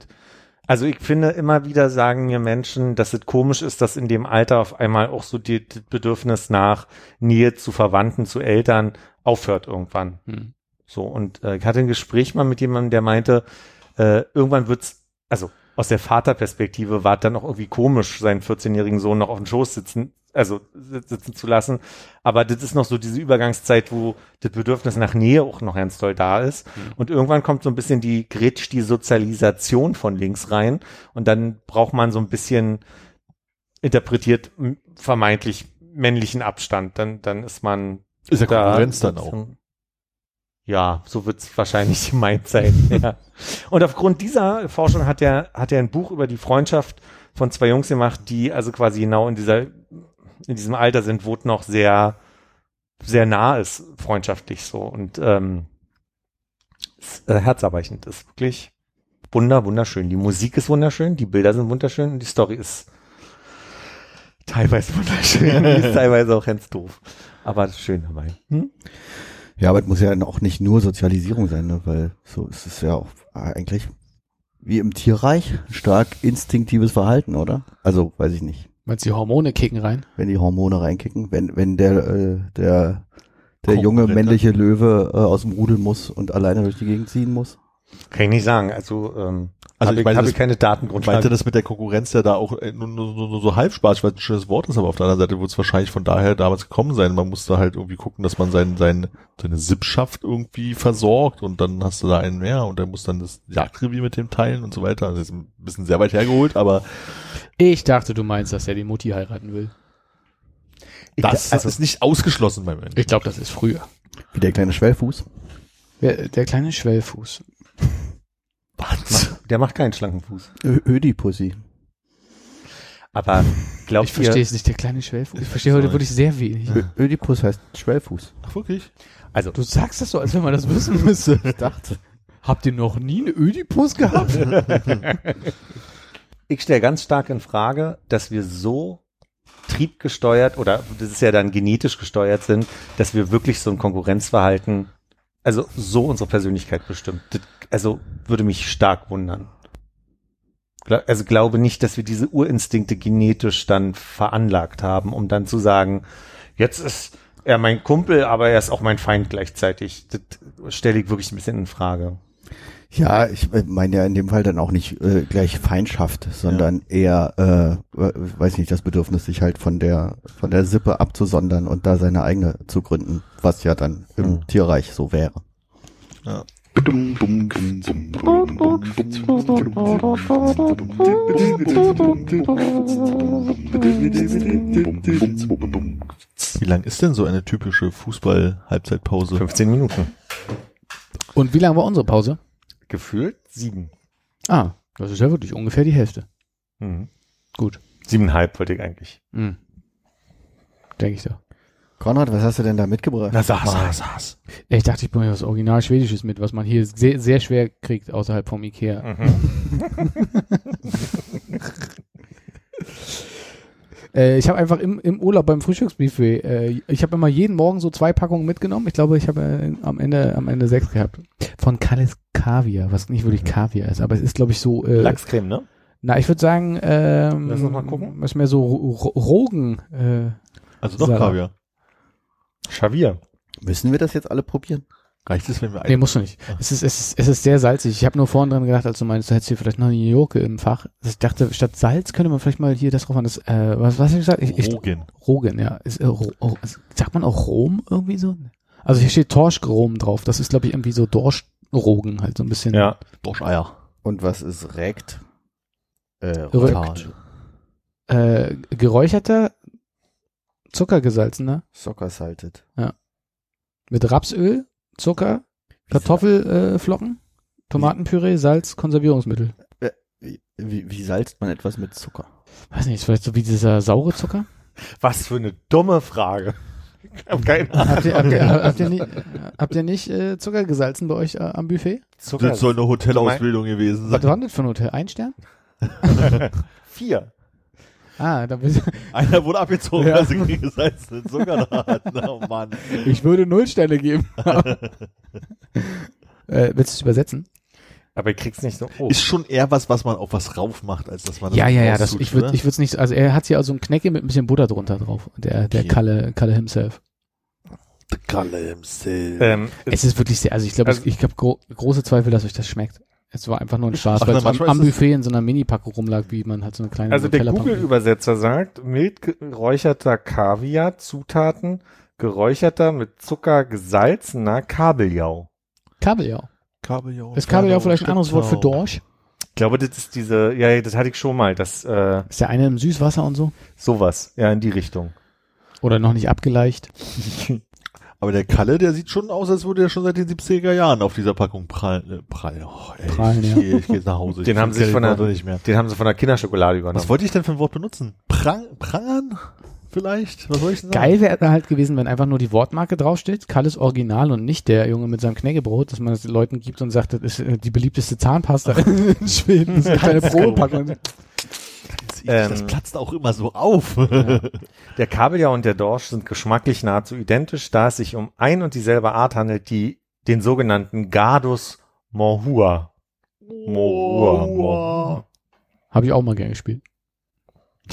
also ich finde immer wieder sagen mir Menschen, dass es komisch ist, dass in dem Alter auf einmal auch so die, das Bedürfnis nach Nähe zu Verwandten, zu Eltern aufhört irgendwann. Hm. So und äh, ich hatte ein Gespräch mal mit jemandem, der meinte, äh, irgendwann wird's, also aus der Vaterperspektive war es dann auch irgendwie komisch, seinen 14-jährigen Sohn noch auf dem Schoß sitzen, also sit- sitzen zu lassen. Aber das ist noch so diese Übergangszeit, wo das Bedürfnis nach Nähe auch noch ganz toll da ist. Und irgendwann kommt so ein bisschen die Gritsch, die Sozialisation von links rein. Und dann braucht man so ein bisschen interpretiert vermeintlich männlichen Abstand. Dann, dann ist man Ist ja da- Konkurrenz dann auch. Ja, so wird's wahrscheinlich gemeint sein. ja. Und aufgrund dieser Forschung hat er hat er ein Buch über die Freundschaft von zwei Jungs gemacht, die also quasi genau in dieser in diesem Alter sind, wo es noch sehr sehr nah ist freundschaftlich so und ähm, ist, äh, herzerweichend ist wirklich wunder wunderschön. Die Musik ist wunderschön, die Bilder sind wunderschön und die Story ist teilweise wunderschön, ist teilweise auch ganz doof, aber schön dabei. Hm? Ja, aber es muss ja auch nicht nur Sozialisierung sein, ne? weil so ist es ja auch eigentlich wie im Tierreich stark instinktives Verhalten, oder? Also weiß ich nicht, Meinst du, die Hormone kicken rein? wenn die Hormone reinkicken, wenn wenn der äh, der der junge männliche Löwe äh, aus dem Rudel muss und alleine durch die Gegend ziehen muss. Kann ich nicht sagen. Also, ähm, Also also ich ich, meine, habe das- ich keine Und Datengrundlage. meinte das mit der Konkurrenz ja da auch äh, nur, nur, nur, nur so halb Spaß, weil es ein schönes Wort ist, aber auf der anderen Seite wird es wahrscheinlich von daher damals gekommen sein. Man musste halt irgendwie gucken, dass man sein, sein, seine Sippschaft irgendwie versorgt und dann hast du da einen mehr und dann muss dann das Jagdrevier mit dem teilen und so weiter. Also das ist ein bisschen sehr weit hergeholt, aber Ich dachte, du meinst, dass er die Mutti heiraten will. Das also, ist nicht ausgeschlossen beim Menschen. Ich glaube, das ist früher. Wie der kleine Schwellfuß. Der, der kleine Schwellfuß. Was? der macht keinen schlanken Fuß. Ö Ödipussy. Aber glaubt Ich verstehe ihr, es nicht, der kleine Schwellfuß. Ich verstehe heute wirklich sehr wenig. Ö Ödipus heißt Schwellfuß. Ach, wirklich? also Du sagst das so, als wenn man das wissen müsste. Ich dachte. Habt ihr noch nie einen Ödipus gehabt? ich stelle ganz stark in Frage, dass wir so triebgesteuert oder das ist ja dann genetisch gesteuert sind, dass wir wirklich so ein Konkurrenzverhalten, also so unsere Persönlichkeit bestimmt. Das, also würde mich stark wundern. Also glaube nicht, dass wir diese Urinstinkte genetisch dann veranlagt haben, um dann zu sagen, jetzt ist er mein Kumpel, aber er ist auch mein Feind gleichzeitig. Das stelle ich wirklich ein bisschen in Frage. Ja, ich äh, meine ja in dem Fall dann auch nicht äh, gleich Feindschaft, sondern eher, äh, äh, weiß nicht, das Bedürfnis, sich halt von der von der Sippe abzusondern und da seine eigene zu gründen, was ja dann im Hm. Tierreich so wäre. Wie lang ist denn so eine typische Fußball-Halbzeitpause? 15 Minuten. Und wie lange war unsere Pause? Gefühlt sieben. Ah, das ist ja wirklich ungefähr die Hälfte. Mhm. Gut. Siebeneinhalb wollte ich eigentlich. Mhm. Denke ich doch. Konrad, was hast du denn da mitgebracht? Na, sag mal. Saß. Ich dachte, ich bringe was Original Schwedisches mit, was man hier sehr, sehr schwer kriegt außerhalb vom Ikea. Äh, ich habe einfach im, im Urlaub beim Frühstücksbuffet, äh, ich habe immer jeden Morgen so zwei Packungen mitgenommen. Ich glaube, ich habe äh, am Ende am Ende sechs gehabt. Von Kalles Kaviar, was nicht wirklich Kaviar ist, aber es ist, glaube ich, so. Äh, Lachscreme, ne? Na, ich würde sagen, ähm, Lass uns mal gucken. Was mehr so Ro- Rogen. Äh, Also doch Sarah. Kaviar. Schavier. Müssen wir das jetzt alle probieren? Reicht es, wenn wir nee, ein... musst du nicht. Es ist, es ist, es ist sehr salzig. Ich habe nur vorhin dran gedacht, als du meinst, du hättest hier vielleicht noch eine Joke im Fach. Also Ich dachte, statt Salz könnte man vielleicht mal hier das drauf an. Das, äh, was, was hab ich gesagt? Ich, ich, Rogen. Rogen, ja. Ist, äh, Ro, oh, ist- sagt man auch Rom irgendwie so? Also hier steht Torschrom drauf. Das ist, glaube ich, irgendwie so Dorschrogen halt so ein bisschen. Ja. Dorscheier. Und was ist Rekt? Äh, Rökt. Äh, geräucherter, zuckergesalzener, Soccer salted. mit Rapsöl, Zucker, Kartoffelflocken, äh, Tomatenpüree, Salz, Konservierungsmittel. Wie, wie, wie salzt man etwas mit Zucker? Weiß nicht, ist vielleicht so wie dieser saure Zucker? Was für eine dumme Frage. Ich hab keine Ahnung. Habt ihr, habt ihr, habt ihr nicht, habt ihr nicht äh, Zucker gesalzen bei euch äh, am Buffet? Zucker. Das soll eine Hotelausbildung gewesen Was sein. war denn das für ein Hotel? Ein Stern? Vier. Ah, da bist, Einer wurde abgezogen, Ja. weil sie gegen gesalzenen Zucker da hatten. Oh Mann. ich würde null Sterne geben. äh, willst du es übersetzen? Aber ich krieg's nicht so. Oh. Ist schon eher was, was man auf was rauf macht, als dass man das Ja, ja, ja, das, ich würde ich würd's nicht, also er hat hier also ein Knäcke mit ein bisschen Butter drunter drauf. Der, der Okay. Kalle, Kalle himself. Der Kalle himself. ähm, Es ist wirklich sehr, also ich glaube, Also- ich habe gro große Zweifel, dass euch das schmeckt. Es war einfach nur ein Spaß, Ach, weil es am, am Buffet in so einer Mini-Packung rumlag, wie man halt so eine kleine also der Google-Übersetzer sagt, mild geräucherter Kaviar, Zutaten, geräucherter mit Zucker gesalzener Kabeljau. Kabeljau. Kabeljau. Ist Kabeljau vielleicht ein anderes Wort für Dorsch? Ich glaube, das ist diese, ja, das hatte ich schon mal, das, äh, Ist der eine im Süßwasser und so? sowas, ja, in die Richtung. Oder noch nicht abgeleicht? Aber der Kalle, der sieht schon aus, als würde er schon seit den 70er Jahren auf dieser Packung prallen. Äh, prallen. Oh, ey, Prallen, ich, ja. gehe ich geh jetzt nach Hause. Den ich haben sie von der- nicht mehr. Den haben sie von der Kinderschokolade übernommen. Was wollte ich denn für ein Wort benutzen? Prang, prangern? Vielleicht? Was soll ich denn sagen? Geil wäre halt gewesen, wenn einfach nur die Wortmarke draufsteht, Kalles Original und nicht der Junge mit seinem Knäckebrot, dass man es den Leuten gibt und sagt, das ist äh, die beliebteste Zahnpasta in Schweden. Das ist eine kleine Probepackung. Das, Ähm, das platzt auch immer so auf. Der Kabeljau und der Dorsch sind geschmacklich nahezu identisch, da es sich um ein und dieselbe Art handelt, die den sogenannten Gardus morhua. Morhua. morhua. Habe ich auch mal gern gespielt.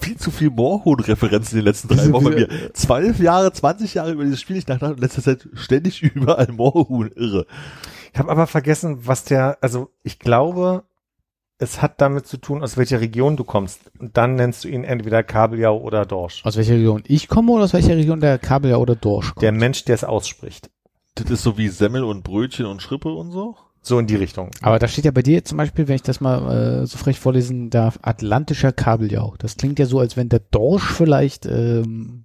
Viel zu viel Moorhuhn-Referenzen in den letzten drei Wochen bei mir. Zwölf Jahre, 20 Jahre über dieses Spiel. Ich dachte in letzter Zeit ständig überall Moorhuhn. Irre. Ich habe aber vergessen, was der, also ich glaube, es hat damit zu tun, aus welcher Region du kommst. Und dann nennst du ihn entweder Kabeljau oder Dorsch. Aus welcher Region ich komme oder aus welcher Region der Kabeljau oder Dorsch kommt? Der Mensch, der es ausspricht. Das ist so wie Semmel und Brötchen und Schrippe und so. So in die Richtung. Aber da steht ja bei dir zum Beispiel, wenn ich das mal äh, so frech vorlesen darf, atlantischer Kabeljau. Das klingt ja so, als wenn der Dorsch vielleicht ähm,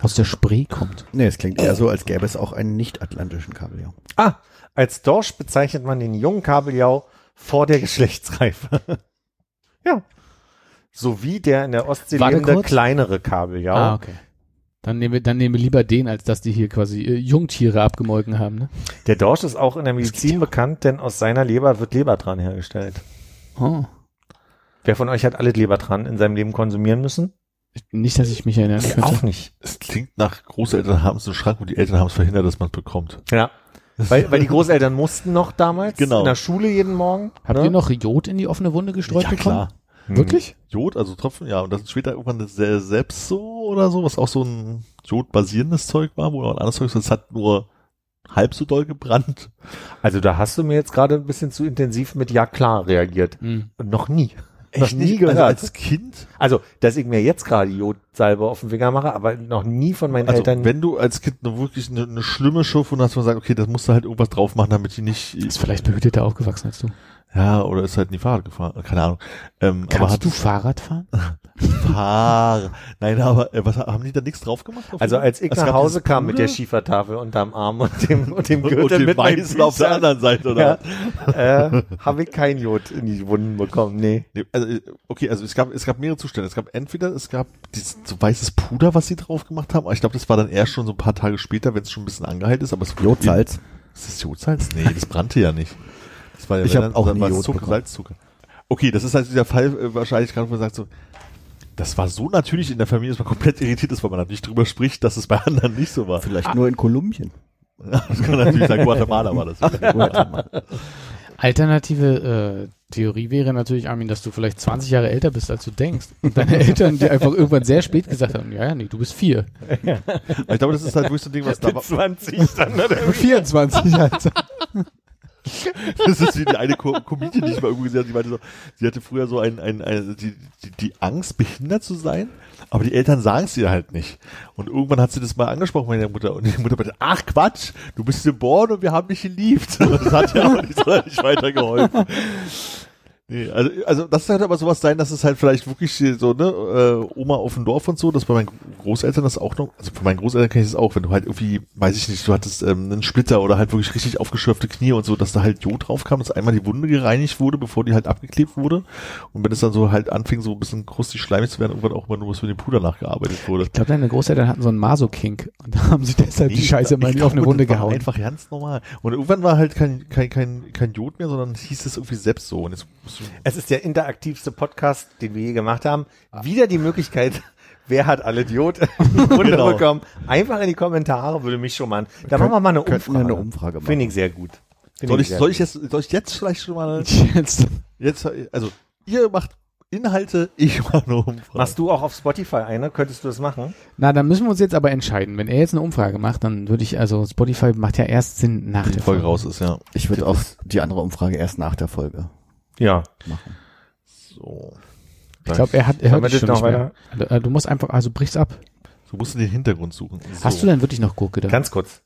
aus der Spree kommt. Nee, es klingt eher so, als gäbe es auch einen nicht-atlantischen Kabeljau. Ah, als Dorsch bezeichnet man den jungen Kabeljau vor der Geschlechtsreife. ja. Sowie der in der Ostsee Warte lebende kurz. kleinere Kabeljau. Ah, okay. Dann nehmen wir, dann nehmen wir lieber den, als dass die hier quasi äh, Jungtiere abgemolken haben. Ne? Der Dorsch ist auch in der Medizin bekannt, denn aus seiner Leber wird Lebertran hergestellt. Oh. Wer von euch hat alles Lebertran in seinem Leben konsumieren müssen? Nicht, dass ich mich erinnern könnte. Auch nicht. Es klingt nach Großeltern haben so einen Schrank und die Eltern haben es verhindert, dass man es bekommt. Ja. Weil, weil die Großeltern mussten noch damals Genau. in der Schule jeden Morgen. Habt ne? ihr noch Jod in die offene Wunde gestreut ja, bekommen? klar. Hm. Wirklich? Jod, also Tropfen, ja. Und das ist später irgendwann eine sehr selbst so oder so, was auch so ein Jod-basierendes Zeug war, wo auch ein anderes Zeug ist. Das hat nur halb so doll gebrannt. Also da hast du mir jetzt gerade ein bisschen zu intensiv mit Ja klar reagiert. Hm. Noch nie. Noch nie nicht? gehört. Also Also, als Kind. dass ich mir jetzt gerade Jodsalbe auf den Finger mache, aber noch nie von meinen Also Eltern. wenn du als Kind eine, wirklich eine, eine schlimme Schürfwunde hast, wo man sagt, okay, das musst du halt irgendwas drauf machen, damit die nicht, Ist vielleicht behüteter aufgewachsen als du. Ja, oder ist halt in die Fahrrad gefahren, keine Ahnung. Ähm, aber Kannst hat, du Fahrrad fahren? Fahrer. Nein, aber äh, was haben die da nichts drauf gemacht? Also dem- als ich Es nach Hause kam mit der Schiefertafel unterm Arm und dem, und dem Gürtel und den mit Weißen auf der anderen Seite, oder? Ja, äh, habe ich kein Jod in die Wunden bekommen, nee. Nee, also, äh, okay, also es gab, es gab mehrere Zustände. Es gab entweder, es gab dieses so weißes Puder, was sie drauf gemacht haben, aber ich glaube, das war dann erst schon so ein paar Tage später, wenn es schon ein bisschen angeheilt ist, aber es Jodsalz. Ist das Jodsalz? Nee, das brannte ja nicht. Das war ja Ich wenn hab dann- auch dann nie Jod Zucker. Salzzucker. Okay, das ist halt dieser Fall äh, wahrscheinlich gerade, wo man sagt so, das war so natürlich in der Familie, dass man komplett irritiert ist, weil man natürlich drüber spricht, dass es bei anderen nicht so war. Vielleicht nur in Kolumbien. Das kann natürlich sein, Guatemala war das. Alternative äh, Theorie wäre natürlich, Armin, dass du vielleicht 20 Jahre älter bist, als du denkst. Und deine Eltern dir einfach irgendwann sehr spät gesagt haben, ja, ja, nee, du bist vier. Ich glaube, das ist halt wirklich so ein Ding, was da war. 20 dann, oder? 24, Alter. Das ist wie die eine Co Comedian, die ich mal irgendwo gesehen habe, die meinte so, sie hatte früher so ein, ein, ein die, die, die Angst, behindert zu sein, aber die Eltern sagen es ihr halt nicht. Und irgendwann hat sie das mal angesprochen bei der Mutter und die Mutter meinte, ach Quatsch, du bist geboren und wir haben dich geliebt. Das hat ja auch nicht, so nicht weitergeholfen. Nee, also, also das könnte aber sowas sein, dass es halt vielleicht wirklich so, ne, äh, Oma auf dem Dorf und so, dass bei meinen Großeltern das auch noch, also bei meinen Großeltern kenne ich das auch, wenn du halt irgendwie, weiß ich nicht, du hattest ähm, einen Splitter oder halt wirklich richtig aufgeschürfte Knie und so, dass da halt Jod drauf kam, dass einmal die Wunde gereinigt wurde, bevor die halt abgeklebt wurde. Und wenn es dann so halt anfing, so ein bisschen krustig schleimig zu werden, irgendwann auch mal nur was mit dem Puder nachgearbeitet wurde. Ich glaube, deine Großeltern hatten so einen Maso-Kink und da haben sie deshalb die Nee, Scheiße ich mal auf eine Wunde gehauen. Einfach ganz normal. Und irgendwann war halt kein, kein, kein, kein Jod mehr, sondern hieß es irgendwie selbst so. Und jetzt Es ist der interaktivste Podcast, den wir je gemacht haben. Wieder die Möglichkeit, wer hat alle Idiot Runde Genau. bekommen. Einfach in die Kommentare würde mich schon mal. Da machen wir mal eine Umfrage. eine Umfrage machen. Finde ich sehr gut. Finde Soll ich, sehr soll gut. ich jetzt, soll ich jetzt vielleicht schon mal, Jetzt. jetzt, also, ihr macht Inhalte, ich mache eine Umfrage. Machst du auch auf Spotify eine? Könntest du das machen? Na, dann müssen wir uns jetzt aber entscheiden. Wenn er jetzt eine Umfrage macht, dann würde ich, also Spotify macht ja erst Sinn nach die der Folge raus ist, ja. Ich würde auch die andere Umfrage erst nach der Folge Ja. machen. So. Ich glaube, er hat, er hört dich schon noch nicht mehr. Also, Du musst einfach, also brich's ab. Du musst den Hintergrund suchen. So. Hast du denn wirklich noch Gurke da? Ganz kurz.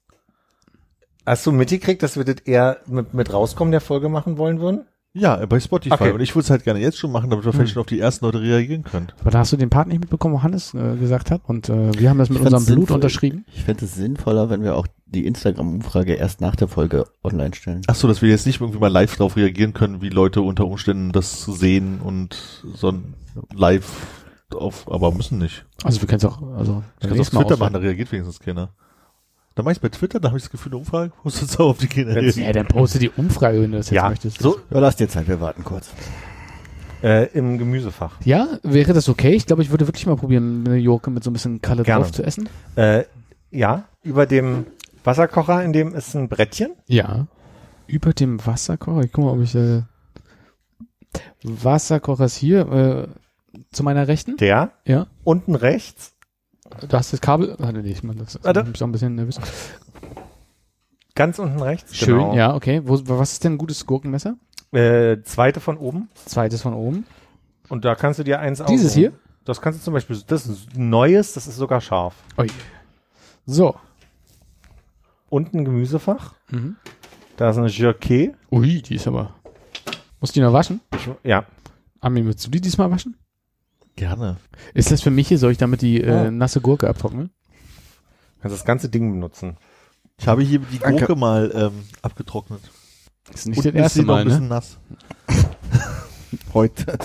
Hast du mitgekriegt, dass wir das eher mit, mit rauskommen der Folge machen wollen würden? Ja, äh, bei Spotify. Okay. Und ich würde es halt gerne jetzt schon machen, damit wir vielleicht schon auf die ersten Leute reagieren können. Aber da hast du den Part nicht mitbekommen, wo Hannes äh, gesagt hat. Und äh, wir haben das mit unserem Blut sinnvoll. unterschrieben. Ich fände es sinnvoller, wenn wir auch die Instagram-Umfrage erst nach der Folge online stellen. Ach so, dass wir jetzt nicht irgendwie mal live drauf reagieren können, wie Leute unter Umständen das sehen und so ein live auf, aber müssen nicht. Also wir können es auch, also Ich kann es auf Twitter machen, da reagiert wenigstens keiner. Dann mach ich bei Twitter, da habe ich das Gefühl, eine Umfrage, du jetzt auch auf die Kinder. Ja, dann poste die Umfrage, wenn du das jetzt Ja, möchtest. so Ja, lass dir Zeit, wir warten kurz. äh, im Gemüsefach. Ja, wäre das okay? Ich glaube, ich würde wirklich mal probieren, eine Gurke mit so ein bisschen Kalle Gerne. drauf zu essen. Äh, ja, über dem Wasserkocher, in dem ist ein Brettchen. Ja. Über dem Wasserkocher. Ich guck mal, ob ich äh, Wasserkocher ist hier äh, zu meiner Rechten. Der Ja. unten rechts, Du hast das Kabel. Warte, nee, ich meine, das ist Warte. auch ein bisschen nervös. ganz unten rechts. Schön, genau. ja, okay. Wo, was ist denn ein gutes Gurkenmesser? Äh, zweite von oben. Zweites von oben. Und da kannst du dir eins Dieses aussuchen. hier? Das kannst du zum Beispiel, das ist ein neues, das ist sogar scharf. Ui. So. Unten ein Gemüsefach. Mhm. Da ist eine Jerquet. Ui, die ist aber. Muss die noch waschen? Ich, ja. Armin, willst du die diesmal waschen? Gerne. Ist das für mich hier? Soll ich damit die äh, nasse Gurke abtrocknen? Kannst das ganze Ding benutzen. Ich habe hier die Danke. Gurke mal ähm, abgetrocknet. Ist nicht das erste Mal, ein bisschen ne? nass. Heute.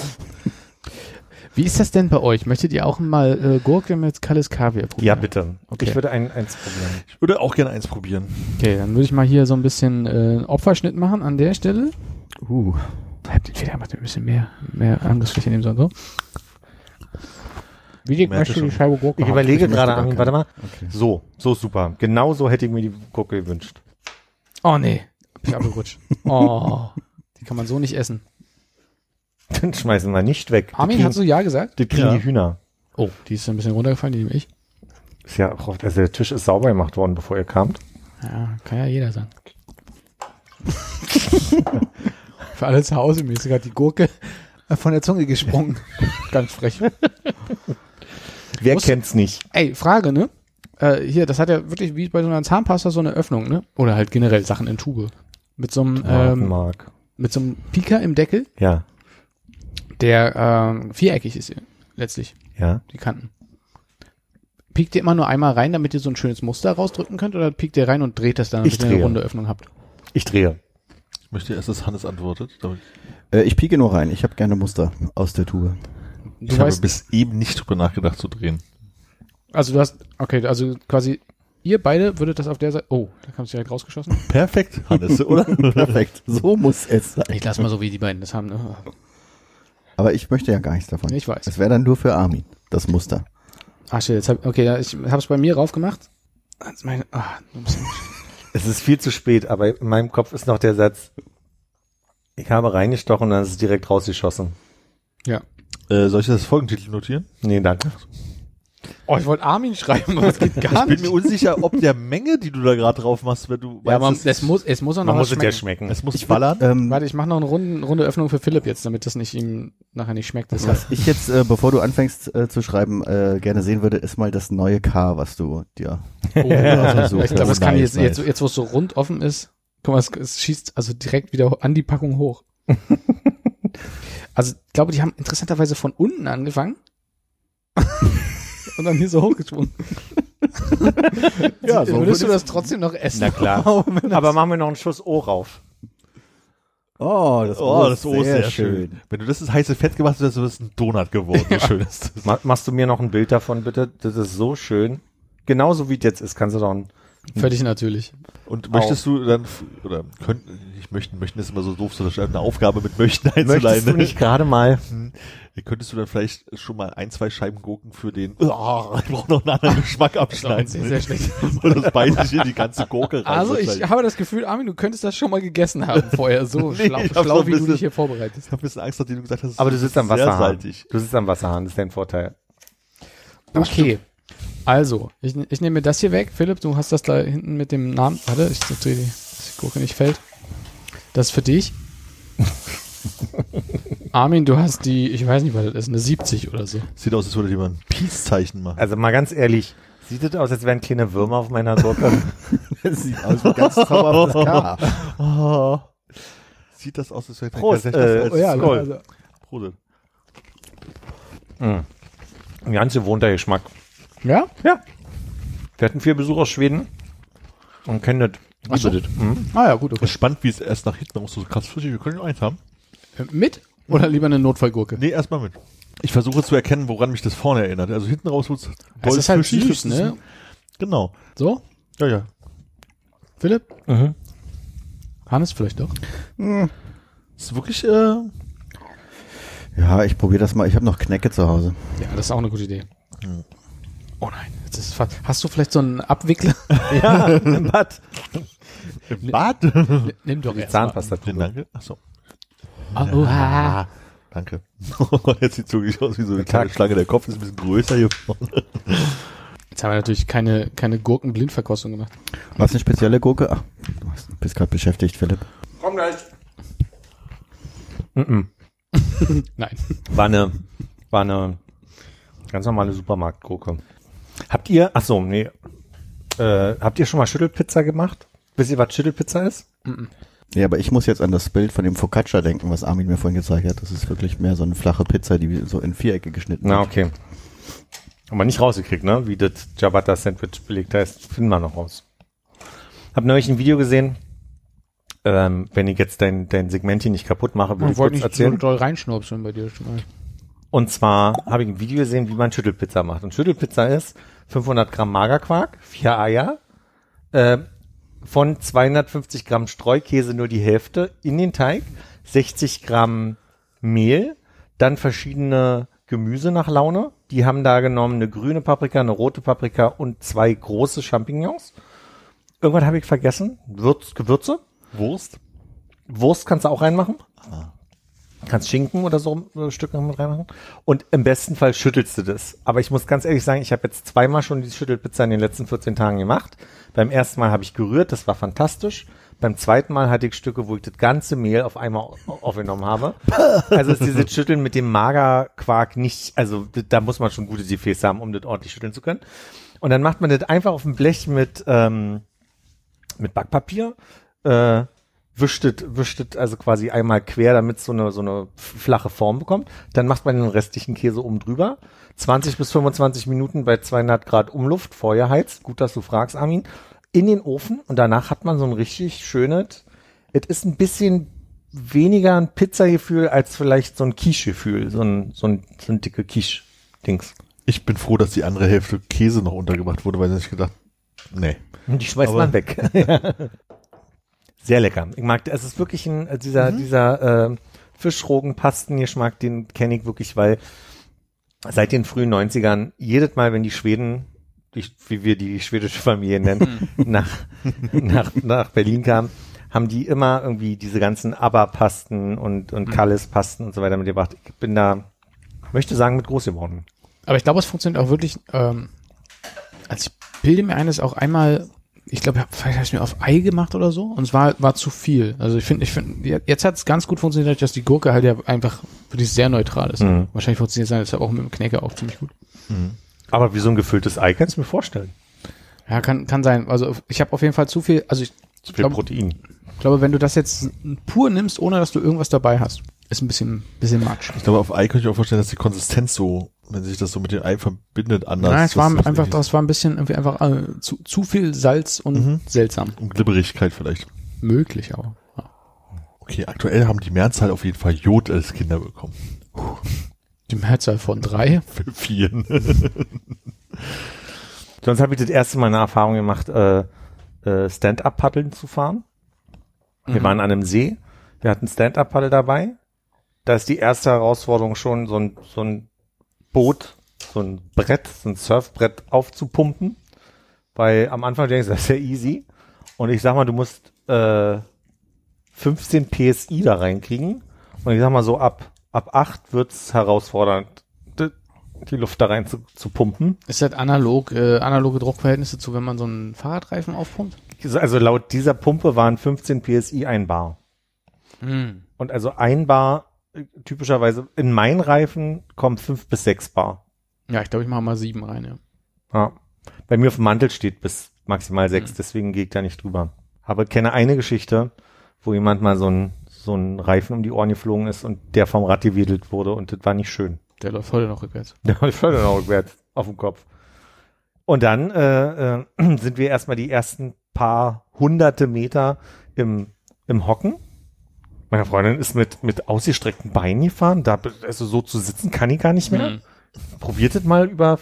Wie ist das denn bei euch? Möchtet ihr auch mal äh, Gurke mit Kalles Kaviar probieren? Ja, bitte. Okay. Ich würde ein, eins probieren. Ich würde auch gerne eins probieren. Okay, dann würde ich mal hier so ein bisschen äh, Opferschnitt machen an der Stelle. Uh, Habt ihr Feder macht ein bisschen mehr, mehr Angriffsfläche nehmen sollen, so. Wie möchtest du die schon. Scheibe Gurke Ich überlege ich möchte gerade, keine. warte mal. okay. So, so super. Genau so hätte ich mir die Gurke gewünscht. Oh nee, bin abgerutscht. Oh, die kann man so nicht essen. Dann schmeißen wir nicht weg. Armin, kriegen, hast du ja gesagt? die kriegen Ja. die Hühner. Oh, die ist ein bisschen runtergefallen, die nehme ich. Ist ja auch, also der Tisch ist sauber gemacht worden, bevor ihr kamt. Ja, kann ja jeder sagen. Für alle zu Hause, mir ist gerade die Gurke von der Zunge gesprungen. Ganz frech. Wer Muss- kennt's nicht? Ey, Frage, ne? Äh, hier, das hat ja wirklich wie bei so einer Zahnpasta so eine Öffnung, ne? Oder halt generell Sachen in Tube. Mit so einem, ähm, Mark. mit so einem Pieker im Deckel, Ja. der ähm, viereckig ist hier. letztlich, Ja. die Kanten. Piekt ihr immer nur einmal rein, damit ihr so ein schönes Muster rausdrücken könnt, oder piekt ihr rein und dreht das dann, damit Ich ihr eine runde Öffnung habt? Ich drehe. Ich möchte erst, dass Hannes antwortet. Äh, ich pieke nur rein. Ich habe gerne Muster aus der Tube. Du Ich habe weißt, bis eben nicht drüber nachgedacht zu drehen. also du hast, okay, also quasi, ihr beide würdet das auf der Seite, oh, da kam es direkt rausgeschossen. Perfekt, Hannes, oder? Perfekt. So muss es sein. Ich lass mal so, wie die beiden das haben, ne? Aber ich möchte ja gar nichts davon. Ich weiß. Es wäre dann nur für Armin, das Muster. Ach shit, jetzt hab, okay, ich hab's bei mir raufgemacht. Jetzt meine, ah, Es ist viel zu spät, aber in meinem Kopf ist noch der Satz, ich habe reingestochen und dann ist es direkt rausgeschossen. ja. Äh, soll ich das Folgentitel notieren? Nee, danke. Oh, ich wollte Armin schreiben, aber es geht gar Ich bin mir unsicher, ob der Menge, die du da gerade drauf machst, wenn du Ja, meinst, es muss, es muss auch noch Man was muss es ja schmecken. schmecken. es muss ballern. Ähm, Warte, ich mache noch eine runde, runde Öffnung für Philipp jetzt, damit das nicht ihm nachher nicht schmeckt. Das was ich jetzt, äh, bevor du anfängst äh, zu schreiben, äh, gerne sehen würde, ist mal das neue K, was du dir. oh, Also so. ich glaube, das kann nice, jetzt, jetzt, jetzt, wo es so rund offen ist, guck mal, es, es schießt also direkt wieder an die Packung hoch. also, ich glaube, die haben interessanterweise von unten angefangen. Und dann hier so hochgeschwungen. Ja, so Würdest du das trotzdem noch essen? Na klar. Aber machen wir noch einen Schuss O rauf. Oh, das Oh, das O ist sehr schön. Wenn du das ins heiße Fett gemacht hast, ist es ein Donut geworden. So schön ist das. Ma machst du mir noch ein Bild davon, bitte? Das ist so schön. Genauso wie es jetzt ist, kannst du doch ein, Völlig natürlich. Und möchtest du dann, oder könnten, nicht möchten, möchten ist immer so doof, so eine Aufgabe mit möchten einzuleiten. Möchtest du nicht gerade mal? Hm. Könntest du dann vielleicht schon mal ein, zwei Scheiben Gurken für den, oh, ich brauche noch einen anderen Geschmack abschneiden. Sehr, sehr schlecht. Und das beißt sich in die ganze Gurke rein. Also ich habe das Gefühl, Armin, du könntest das schon mal gegessen haben vorher. So Nee, schlau, ich schlau wie ein du bisschen- dich hier vorbereitest. ich habe ein bisschen Angst, nachdem du gesagt hast, Aber du ist sitzt am Wasserhahn. salzig. Du sitzt am Wasserhahn, das ist dein Vorteil. Okay. Also, ich, ich nehme mir das hier weg. Philipp, du hast das da hinten mit dem Namen. Warte, ich drehe die, dass die Gurke nicht fällt. Das ist für dich. Armin, du hast die, ich weiß nicht, was das ist, eine 70 oder so. Sieht aus, als würde jemand ein Peace-Zeichen machen. Also mal ganz ehrlich, sieht es aus, als wären kleine Würmer auf meiner Gurke? Das sieht aus wie ein ganz zauberhaftes K. Oh. Sieht das aus, als wäre Prost, das äh, als Oh ja, Skol. also, Prost. mm. Ein ganz gewohnter Geschmack. Ja? Ja. Wir hatten vier Besucher aus Schweden und kennen das. Ach so. Das. Mhm. Ah ja, gut, Es okay. ist spannend, wie es erst nach hinten raus so krass flüssig. Wir können nur eins haben. Äh, Mit oder lieber eine Notfallgurke? Nee, erstmal mit. Ich versuche zu erkennen, woran mich das vorne erinnert. Also hinten raus wird's Es ist halt flüssig, süß, ne? Genau. So, Ja, ja. Philipp? Mhm. Hannes vielleicht doch. Es ist wirklich, äh, Ja, ich probiere das mal. Ich habe noch Knecke zu Hause. Ja, das ist auch eine gute Idee. Hm. Oh nein, jetzt ist es fast. Hast du vielleicht so einen Abwickler? Ja, im Bad. im Bad. Nimm doch Die erst mal. Zahnpasta. Vielen Dank. Achso. Ah, oh, ah. Danke. Jetzt sieht es wirklich aus wie so eine kleine Schlange. Der Kopf ist ein bisschen größer hier vorne. Jetzt haben wir natürlich keine, keine Gurkenblindverkostung gemacht. Was eine spezielle Gurke? Ach, du hast- bist gerade beschäftigt, Philipp. Komm gleich. Mhm. Nein. War eine, war eine ganz normale Supermarktgurke. Habt ihr, ach so, nee, äh, habt ihr schon mal Schüttelpizza gemacht? Wisst ihr, was Schüttelpizza ist? Ja, aber ich muss jetzt an das Bild von dem Focaccia denken, was Armin mir vorhin gezeigt hat. Das ist wirklich mehr so eine flache Pizza, die so in Vierecke geschnitten Na, wird. okay. Haben wir nicht rausgekriegt, ne? Wie das Ciabatta-Sandwich belegt heißt, finden wir noch raus. Hab neulich ein Video gesehen. Ähm, wenn ich jetzt dein, dein Segment hier nicht kaputt mache, will ich Ich wollte kurz nicht so erzählen. doll reinschnurpseln bei dir schon mal. Und zwar habe ich ein Video gesehen, wie man Schüttelpizza macht. Und Schüttelpizza ist 500 Gramm Magerquark, vier Eier, äh, von 250 Gramm Streukäse nur die Hälfte in den Teig, 60 Gramm Mehl, dann verschiedene Gemüse nach Laune. Die haben da genommen eine grüne Paprika, eine rote Paprika und zwei große Champignons. Irgendwann habe ich vergessen. Würz, Gewürze. Wurst. Wurst kannst du auch reinmachen. Kannst Schinken oder so äh, Stücke mit reinmachen. Und im besten Fall schüttelst du das. Aber ich muss ganz ehrlich sagen, ich habe jetzt zweimal schon die Schüttelpizza in den letzten 14 Tagen gemacht. Beim ersten Mal habe ich gerührt, das war fantastisch. Beim zweiten Mal hatte ich Stücke, wo ich das ganze Mehl auf einmal au- aufgenommen habe. Also ist dieses Schütteln mit dem Magerquark nicht, also da muss man schon gute Gefäße haben, um das ordentlich schütteln zu können. Und dann macht man das einfach auf dem Blech mit, ähm, mit Backpapier, äh, wischtet, wischtet also quasi einmal quer, damit es so eine, so eine flache Form bekommt. Dann macht man den restlichen Käse oben drüber. 20 bis 25 Minuten bei 200 Grad Umluft, Feuer heizt. Gut, dass du fragst, Armin. In den Ofen und danach hat man so ein richtig schönes, es ist ein bisschen weniger ein Pizzagefühl als vielleicht so ein Quiche-Gefühl, so ein, so ein, so ein dicke Quiche-Dings. Ich bin froh, dass die andere Hälfte Käse noch untergebracht wurde, weil ich gedacht, nee. Und die schmeißt Aber- man weg. Sehr lecker. Ich mag, es ist wirklich ein, äh, dieser, dieser äh, Fischrogenpastengeschmack, den kenne ich wirklich, weil seit den frühen 90ern, jedes Mal, wenn die Schweden, die, wie wir die schwedische Familie nennen, nach, nach, nach Berlin kamen, haben die immer irgendwie diese ganzen ABBA-Pasten und, und Kallis-Pasten und so weiter mitgebracht. Ich bin da, möchte sagen, mit groß geworden. Aber ich glaube, es funktioniert auch wirklich, ähm, also ich bilde mir eines auch einmal, ich glaube, vielleicht habe ich mir auf Ei gemacht oder so und es war, war zu viel. Also ich finde, ich finde, jetzt hat es ganz gut funktioniert, dass die Gurke halt ja einfach wirklich sehr neutral ist. Mhm. Wahrscheinlich funktioniert es deshalb auch mit dem Knäcker auch ziemlich gut. Aber wie so ein gefülltes Ei kannst du mir vorstellen. Ja, kann, kann sein. Also ich habe auf jeden Fall zu viel, also ich Zu viel Glaub- Protein. glaube, wenn du das jetzt pur nimmst, ohne dass du irgendwas dabei hast, ist ein bisschen, bisschen Matsch. Ich glaube, auf Ei könnte ich auch vorstellen, dass die Konsistenz so, wenn sich das so mit dem Ei verbindet, anders. Nein, es war das einfach, das war ein bisschen irgendwie einfach äh, zu, zu viel Salz und Mhm. seltsam. Um Glibberigkeit vielleicht. Möglich auch. Ja. Okay, aktuell haben die Mehrzahl auf jeden Fall Jod als Kinder bekommen. Die Mehrzahl von drei. Für vieren. Sonst habe ich das erste Mal eine Erfahrung gemacht, äh, äh, Stand-Up-Paddeln zu fahren. Wir Mhm. waren an einem See, wir hatten Stand-Up-Paddel dabei. Da ist die erste Herausforderung schon, so ein, so ein Boot, so ein Brett, so ein Surfbrett aufzupumpen. Weil am Anfang denkst du, das ist ja easy. Und ich sag mal, du musst äh, 15 PSI da reinkriegen. Und ich sag mal so, ab, ab 8 wird's herausfordernd, die Luft da rein zu, zu pumpen. Ist das analog, äh, analoge Druckverhältnisse zu, wenn man so einen Fahrradreifen aufpumpt? Also laut dieser Pumpe waren 15 PSI ein Bar. Und also ein Bar, typischerweise in meinen Reifen kommt fünf bis sechs Bar. Ja, ich glaube, ich mache mal sieben rein, ja. Ja. Bei mir auf dem Mantel steht bis maximal sechs, Mhm. deswegen gehe ich da nicht drüber. Aber kenne eine Geschichte, wo jemand mal so ein, so ein Reifen um die Ohren geflogen ist und der vom Rad gewedelt wurde und das war nicht schön. Der läuft heute noch rückwärts. Ich fällt dann auch rückwärts auf den Kopf. Und dann äh, äh, sind wir erstmal die ersten paar hunderte Meter im, im Hocken. Meine Freundin ist mit, mit ausgestreckten Beinen gefahren. Da, also so zu sitzen kann ich gar nicht mehr. Mhm. Probiert es mal über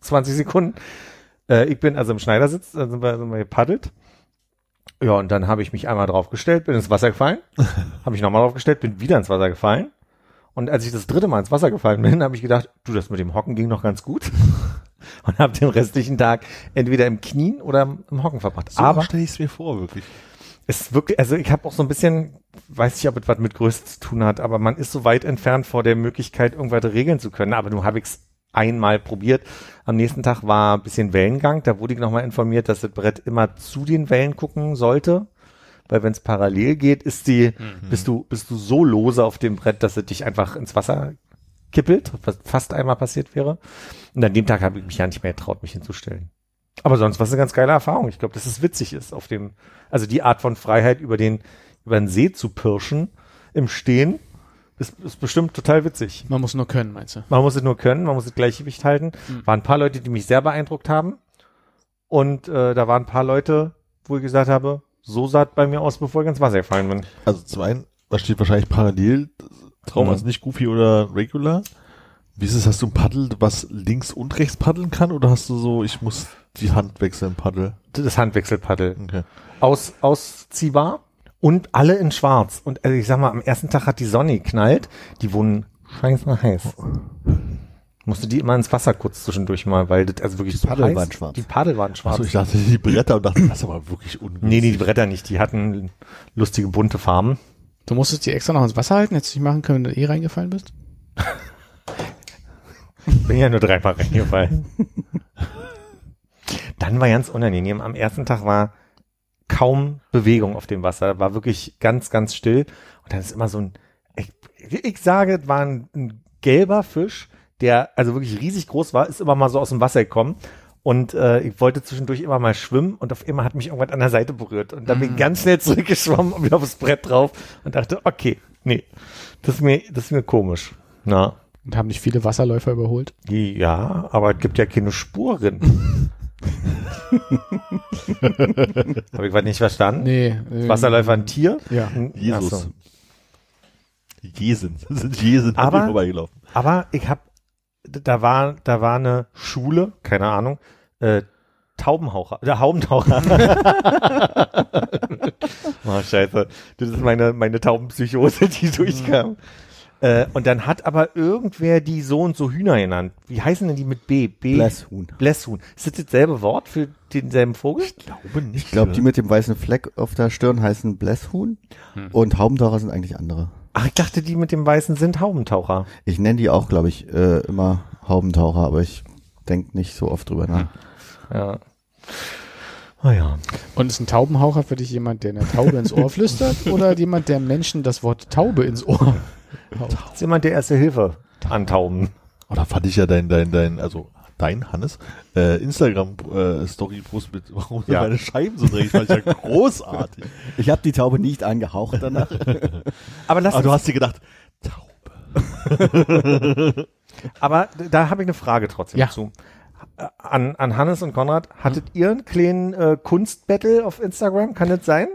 20 Sekunden. Äh, ich bin also im Schneidersitz, da sind wir, sind wir gepaddelt. Ja, und dann habe ich mich einmal draufgestellt, bin ins Wasser gefallen. habe ich nochmal draufgestellt, bin wieder ins Wasser gefallen. Und als ich das dritte Mal ins Wasser gefallen bin, habe ich gedacht, du, das mit dem Hocken ging noch ganz gut. Und habe den restlichen Tag entweder im Knien oder im Hocken verbracht. So Aber stelle ich es mir vor, wirklich. Ist wirklich, also ich habe auch so ein bisschen, weiß nicht, ob es was mit Größe zu tun hat, aber man ist so weit entfernt vor der Möglichkeit, irgendwas regeln zu können. Aber nun habe ich es einmal probiert. Am nächsten Tag war ein bisschen Wellengang. Da wurde ich nochmal informiert, dass das Brett immer zu den Wellen gucken sollte. Weil wenn es parallel geht, ist die, bist du, bist du so lose auf dem Brett, dass es dich einfach ins Wasser kippelt, was fast einmal passiert wäre. Und an dem Tag habe ich mich ja nicht mehr getraut, mich hinzustellen. Aber sonst war es eine ganz geile Erfahrung. Ich glaube, dass es witzig ist, auf dem, also die Art von Freiheit über den, über den See zu pirschen im Stehen, ist, ist bestimmt total witzig. Man muss nur können, meinst du? Man muss es nur können, man muss das Gleichgewicht halten. Mhm. Waren ein paar Leute, die mich sehr beeindruckt haben. Und äh, da waren ein paar Leute, wo ich gesagt habe, so sah es bei mir aus, bevor ich ins Wasser gefallen bin. Also zum einen, da steht wahrscheinlich parallel drauf, Mhm. also nicht Goofy oder Regular. Wie ist es, hast du ein Paddel, was links und rechts paddeln kann, oder hast du so, ich muss die Hand wechseln, Paddel? Das Handwechselpaddel. Okay. Aus, ausziehbar und alle in schwarz. Und also ich sag mal, am ersten Tag hat die Sonne geknallt. Die wurden scheiße heiß. Musste die immer ins Wasser kurz zwischendurch mal, weil das also wirklich Die so Paddel heiß, waren schwarz. Die Paddel waren schwarz. Achso, ich dachte die Bretter und dachte, das ist aber wirklich ungünstig. nee, nee, die Bretter nicht. Die hatten lustige bunte Farben. Du musstest die extra noch ins Wasser halten, hättest du nicht machen können, wenn du eh reingefallen bist? Bin ja nur dreimal reingefallen. Dann war ganz unangenehm. Am ersten Tag war kaum Bewegung auf dem Wasser. War wirklich ganz, ganz still. Und dann ist immer so ein, ich, ich sage, es war ein, ein gelber Fisch, der also wirklich riesig groß war, ist immer mal so aus dem Wasser gekommen Und äh, ich wollte zwischendurch immer mal schwimmen und auf einmal hat mich irgendwas an der Seite berührt. Und dann bin ich ganz schnell zurückgeschwommen und wieder aufs Brett drauf und dachte, okay, nee, das ist mir, das ist mir komisch. Na, Und haben nicht viele Wasserläufer überholt? ja, aber es gibt ja keine Spuren. Habe ich was nicht verstanden? Nee. äh, Wasserläufer ein Tier? Ja. Jesus. So. Jesen. Das sind Jesen Aber- vorbeigelaufen. Aber ich hab, da war, da war eine Schule, keine Ahnung, äh, Taubenhaucher, der Haubentaucher. oh, scheiße. Das ist meine, meine Taubenpsychose, die durchkam. Äh, und dann hat aber irgendwer die so und so Hühner genannt. Wie heißen denn die mit B? B? Blässhuhn. Blässhuhn. Ist das dasselbe Wort für denselben Vogel? glaube nicht. Ich glaube, die mit dem weißen Fleck auf der Stirn heißen Blässhuhn und Haubentaucher sind eigentlich andere. Ach, ich dachte, die mit dem Weißen sind Haubentaucher. Ich nenne die auch, glaube ich, äh, immer Haubentaucher, aber ich denke nicht so oft drüber nach. Ja. Oh ja. Und ist ein Taubenhaucher für dich jemand, der eine Taube ins Ohr flüstert oder jemand, der Menschen das Wort Taube ins Ohr jemand, der erste Hilfe an Tauben. Oh, da fand ich ja dein, dein, dein, also dein Hannes, äh, Instagram äh, Story Post mit, warum Ja. meine Scheiben so dreckig, fand ich ja großartig. Ich habe die Taube nicht angehaucht danach. Aber lass Aber du hast dir gedacht, Taube. aber da habe ich eine Frage trotzdem Ja. zu. Äh, An, an Hannes und Konrad, hattet ihr einen kleinen äh, Kunstbattle auf Instagram? Kann das sein?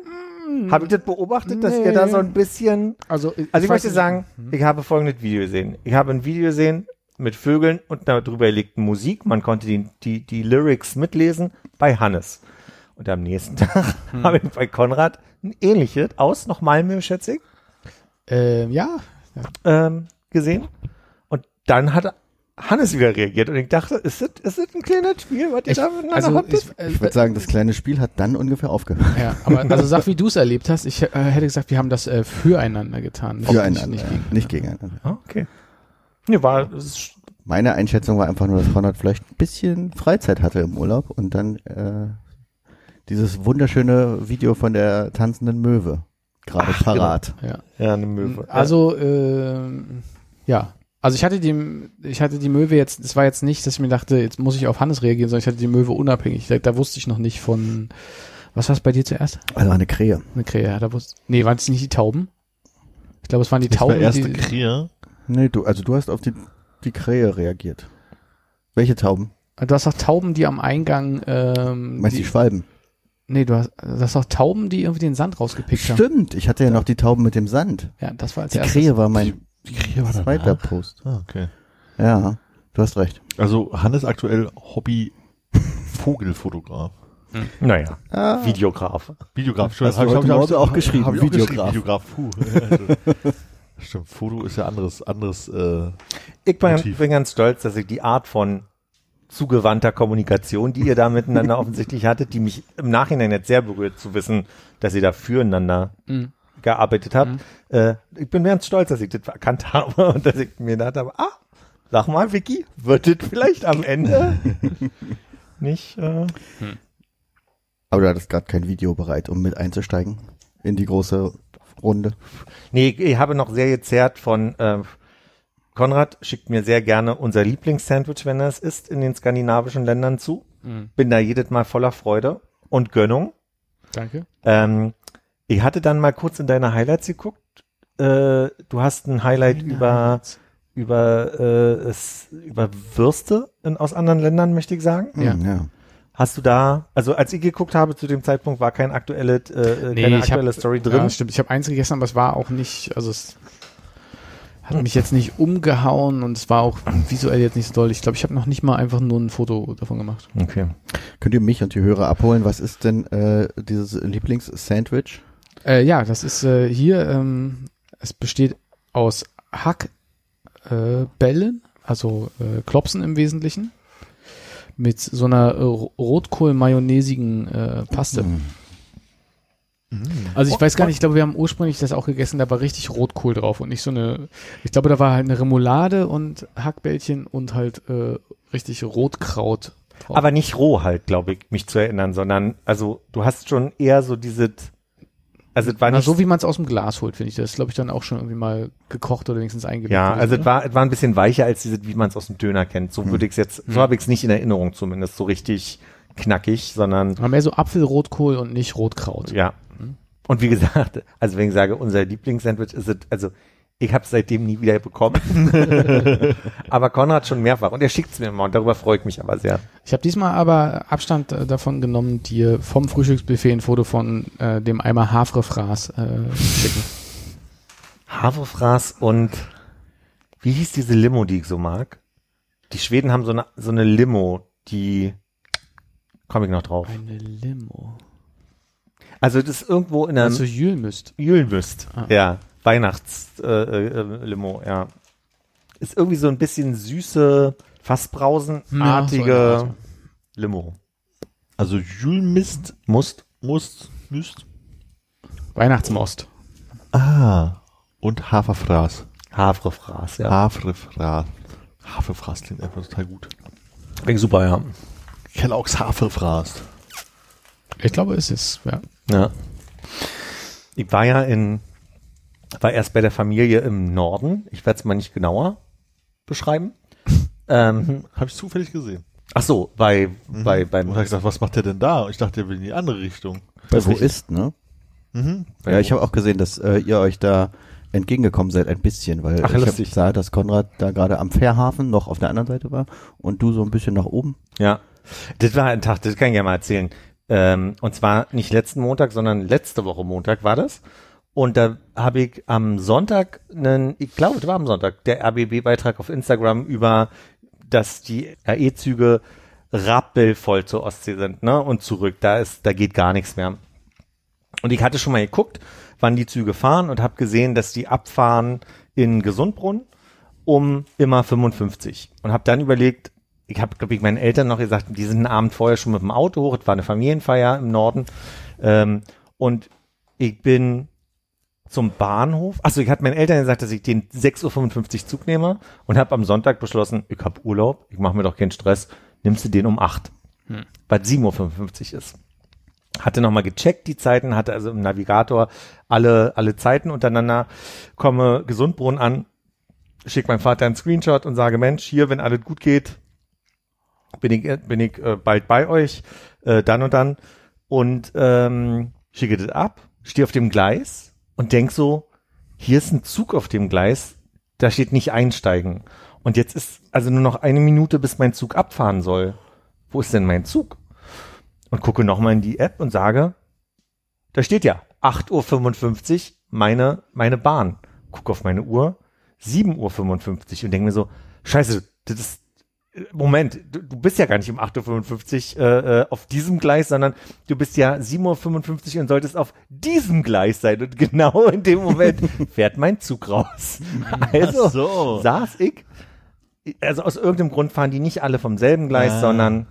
Habe ich das beobachtet, dass ihr da so ein bisschen Also, Also ich möchte nicht- sagen, ich habe folgendes Video gesehen. Ich habe ein Video gesehen mit Vögeln und darüber gelegten Musik. Man konnte die, die, die Lyrics mitlesen bei Hannes. Und am nächsten Tag habe ich bei Konrad ein ähnliches aus, noch Malmö, schätze ich, Ähm, ja, ähm, gesehen. Und dann hat Hannes wieder reagiert und ich dachte, ist das, ist das ein kleines Spiel, was ihr ich, da miteinander also habt? ich, äh, Ich würde sagen, das kleine Spiel hat dann ungefähr aufgehört. ja, aber also sag, wie du es erlebt hast. Ich äh, hätte gesagt, wir haben das äh, füreinander getan. nicht- Füreinander, Nicht, ja. nicht gegen. nicht gegeneinander. Ah, okay. Nee, war, Meine Einschätzung war einfach nur, dass Konrad vielleicht ein bisschen Freizeit hatte im Urlaub und dann äh, dieses wunderschöne Video von der tanzenden Möwe gerade Ach, parat. Ja. ja, eine Möwe. Also, ähm, ja. Also ich hatte die, ich hatte die Möwe jetzt, es war jetzt nicht, dass ich mir dachte, jetzt muss ich auf Hannes reagieren, sondern ich hatte die Möwe unabhängig. Da, da wusste ich noch nicht von, was war es bei dir zuerst? Also eine Krähe. Eine Krähe, ja, da wusste, nee, waren es nicht die Tauben? Ich glaube, es waren die Das war Tauben, erste die, Krähe. Nee, du, also du hast auf die, die Krähe reagiert. Welche Tauben? du hast auch Tauben, die am Eingang, ähm, Meinst du die, die Schwalben? nee, du hast, du hast auch Tauben, die irgendwie den Sand rausgepickt haben. Stimmt, ich hatte ja noch die Tauben mit dem Sand. Ja, das war als Die erstes. Krähe war mein war zweiter danach. Post. Ah, okay. Ja, du hast recht. Also Hannes aktuell Hobby Vogelfotograf. Naja, Ah, Videograf. Videograf, Hast du heute Morgen auch geschrieben, hab ich auch Videograf. Videograf, puh. Stimmt, Foto ist ja anderes, anderes, äh, Ich bin, Motiv. bin ganz stolz, dass ich die Art von zugewandter Kommunikation, die ihr da miteinander offensichtlich hattet, die mich im Nachhinein jetzt sehr berührt zu wissen, dass ihr da füreinander Mhm. Gearbeitet habt. Äh, ich bin ganz stolz, dass ich das erkannt habe und dass ich mir gedacht habe, ah, sag mal, Vicky, wird das vielleicht am Ende nicht, äh, aber du hattest gerade kein Video bereit, um mit einzusteigen in die große Runde. Nee, ich habe noch sehr gezerrt von äh, Konrad schickt mir sehr gerne unser Lieblingssandwich, wenn er es isst, in den skandinavischen Ländern zu. Mhm. Bin da jedes Mal voller Freude und Gönnung. Danke. Ähm, ich hatte dann mal kurz in deine Highlights geguckt. Äh, du hast ein Highlight über über äh, es, über Würste in, aus anderen Ländern, möchte ich sagen. Ja. Ja. Hast du da, also als ich geguckt habe zu dem Zeitpunkt, war kein aktuelles, äh, Nee, keine ich aktuelle hab, Story Ja, drin. stimmt. Ich habe eins gegessen, aber es war auch nicht, also es hat mich jetzt nicht umgehauen und es war auch visuell jetzt nicht so doll. Ich glaube, ich habe noch nicht mal einfach nur ein Foto davon gemacht. Okay. Könnt ihr mich und die Hörer abholen? Was ist denn äh, dieses Lieblingssandwich? Äh, ja, das ist äh, hier, ähm, es besteht aus Hackbällen, äh, Bällen, also äh, Klopsen im Wesentlichen, mit so einer äh, Rotkohl-mayonnaisigen äh, Paste. Hm. Also ich weiß gar nicht, ich glaube, wir haben ursprünglich das auch gegessen, da war richtig Rotkohl drauf und nicht so eine, ich glaube, da war halt eine Remoulade und Hackbällchen und halt äh, richtig Rotkraut drauf. Aber nicht roh halt, glaube ich, mich zu erinnern, sondern also du hast schon eher so diese, Also es war Na, nicht so wie man es aus dem Glas holt, finde ich. Das ist, glaube ich, dann auch schon irgendwie mal gekocht oder wenigstens eingewickelt. Ja, also so, es war, es war ein bisschen weicher als diese, wie man es aus dem Döner kennt. So würde ich es jetzt, so habe ich es nicht in Erinnerung zumindest, so richtig knackig, sondern Aber mehr so Apfelrotkohl und nicht Rotkraut. ja. Und wie gesagt, also wenn ich sage, unser Lieblingssandwich ist es, also ich habe es seitdem nie wieder bekommen. aber Konrad schon mehrfach und er schickt es mir immer und darüber freue ich mich aber sehr. Ich habe diesmal aber Abstand äh, davon genommen, dir vom Frühstücksbuffet ein Foto von äh, dem Eimer Havrefraß äh, schicken. Haferfraß und wie hieß diese Limo, die ich so mag? Die Schweden haben so eine, so eine Limo, die komme ich noch drauf. Eine Limo. Also das ist irgendwo in einem Also Jülmüst. Jülmüst. Ah. Ja, Weihnachtslimo, äh, äh, ja. Ist irgendwie so ein bisschen süße, fast Ja, so brausenartige. Limo. Also Jules Mist, Musst. Must, Mist. Weihnachtsmost. Ah. Und Haferfraß. Havrefraß, ja. Haferfraß. Haferfraß klingt einfach total gut. Klingt super, ja. Kellogg's Haferfraß. Ich glaube, es ist, ja. Ja. Ich war ja in, war erst bei der Familie im Norden. Ich werde es mal nicht genauer beschreiben. ähm, Habe ich zufällig gesehen. ach so, bei, bei, beim, Und hab ich gesagt, was macht der denn da? Und ich dachte, der will in die andere Richtung. Bei wo ist, ne? Mhm. Ja, ich habe auch gesehen, dass äh, ihr euch da entgegengekommen seid ein bisschen, weil Ach, ich hab, sah, dass Konrad da gerade am Fährhafen noch auf der anderen Seite war und du so ein bisschen nach oben. Ja, das war ein Tag, das kann ich ja mal erzählen. Ähm, und zwar nicht letzten Montag, sondern letzte Woche Montag war das. Und da habe ich am Sonntag einen, ich glaube, das war am Sonntag, der RBB-Beitrag auf Instagram über, dass die RE-Züge rappelvoll zur Ostsee sind, ne? Und zurück. Da ist, da geht gar nichts mehr. Und ich hatte schon mal geguckt, wann die Züge fahren und habe gesehen, dass die abfahren in Gesundbrunn um immer 55 und habe dann überlegt, ich habe glaube ich meinen Eltern noch gesagt, die sind einen Abend vorher schon mit dem Auto hoch, es war eine Familienfeier im Norden ähm, und ich bin zum Bahnhof. Achso, ich hatte meinen Eltern gesagt, dass ich den 6.55 Uhr Zug nehme und habe am Sonntag beschlossen, ich habe Urlaub, ich mache mir doch keinen Stress, nimmst du den um 8, weil 7.55 Uhr ist. Hatte nochmal gecheckt die Zeiten, hatte also im Navigator alle, alle Zeiten untereinander, komme Gesundbrunnen an, schicke meinem Vater einen Screenshot und sage, Mensch, hier, wenn alles gut geht, bin ich, bin ich äh, bald bei euch, äh, dann und dann. Und ähm, schicke das ab, stehe auf dem Gleis und denk so, hier ist ein Zug auf dem Gleis, da steht nicht einsteigen. Und jetzt ist also nur noch eine Minute, bis mein Zug abfahren soll. Wo ist denn mein Zug? und gucke nochmal in die App und sage, da steht ja 8.55 Uhr meine, meine Bahn. Gucke auf meine Uhr, 7.55 Uhr und denke mir so, scheiße, das ist, Moment, du, du bist ja gar nicht um 8.55 Uhr äh, äh, auf diesem Gleis, sondern du bist ja 7.55 Uhr und solltest auf diesem Gleis sein. Und genau in dem Moment fährt mein Zug raus. Also so. saß ich, also aus irgendeinem Grund fahren die nicht alle vom selben Gleis, Ah. sondern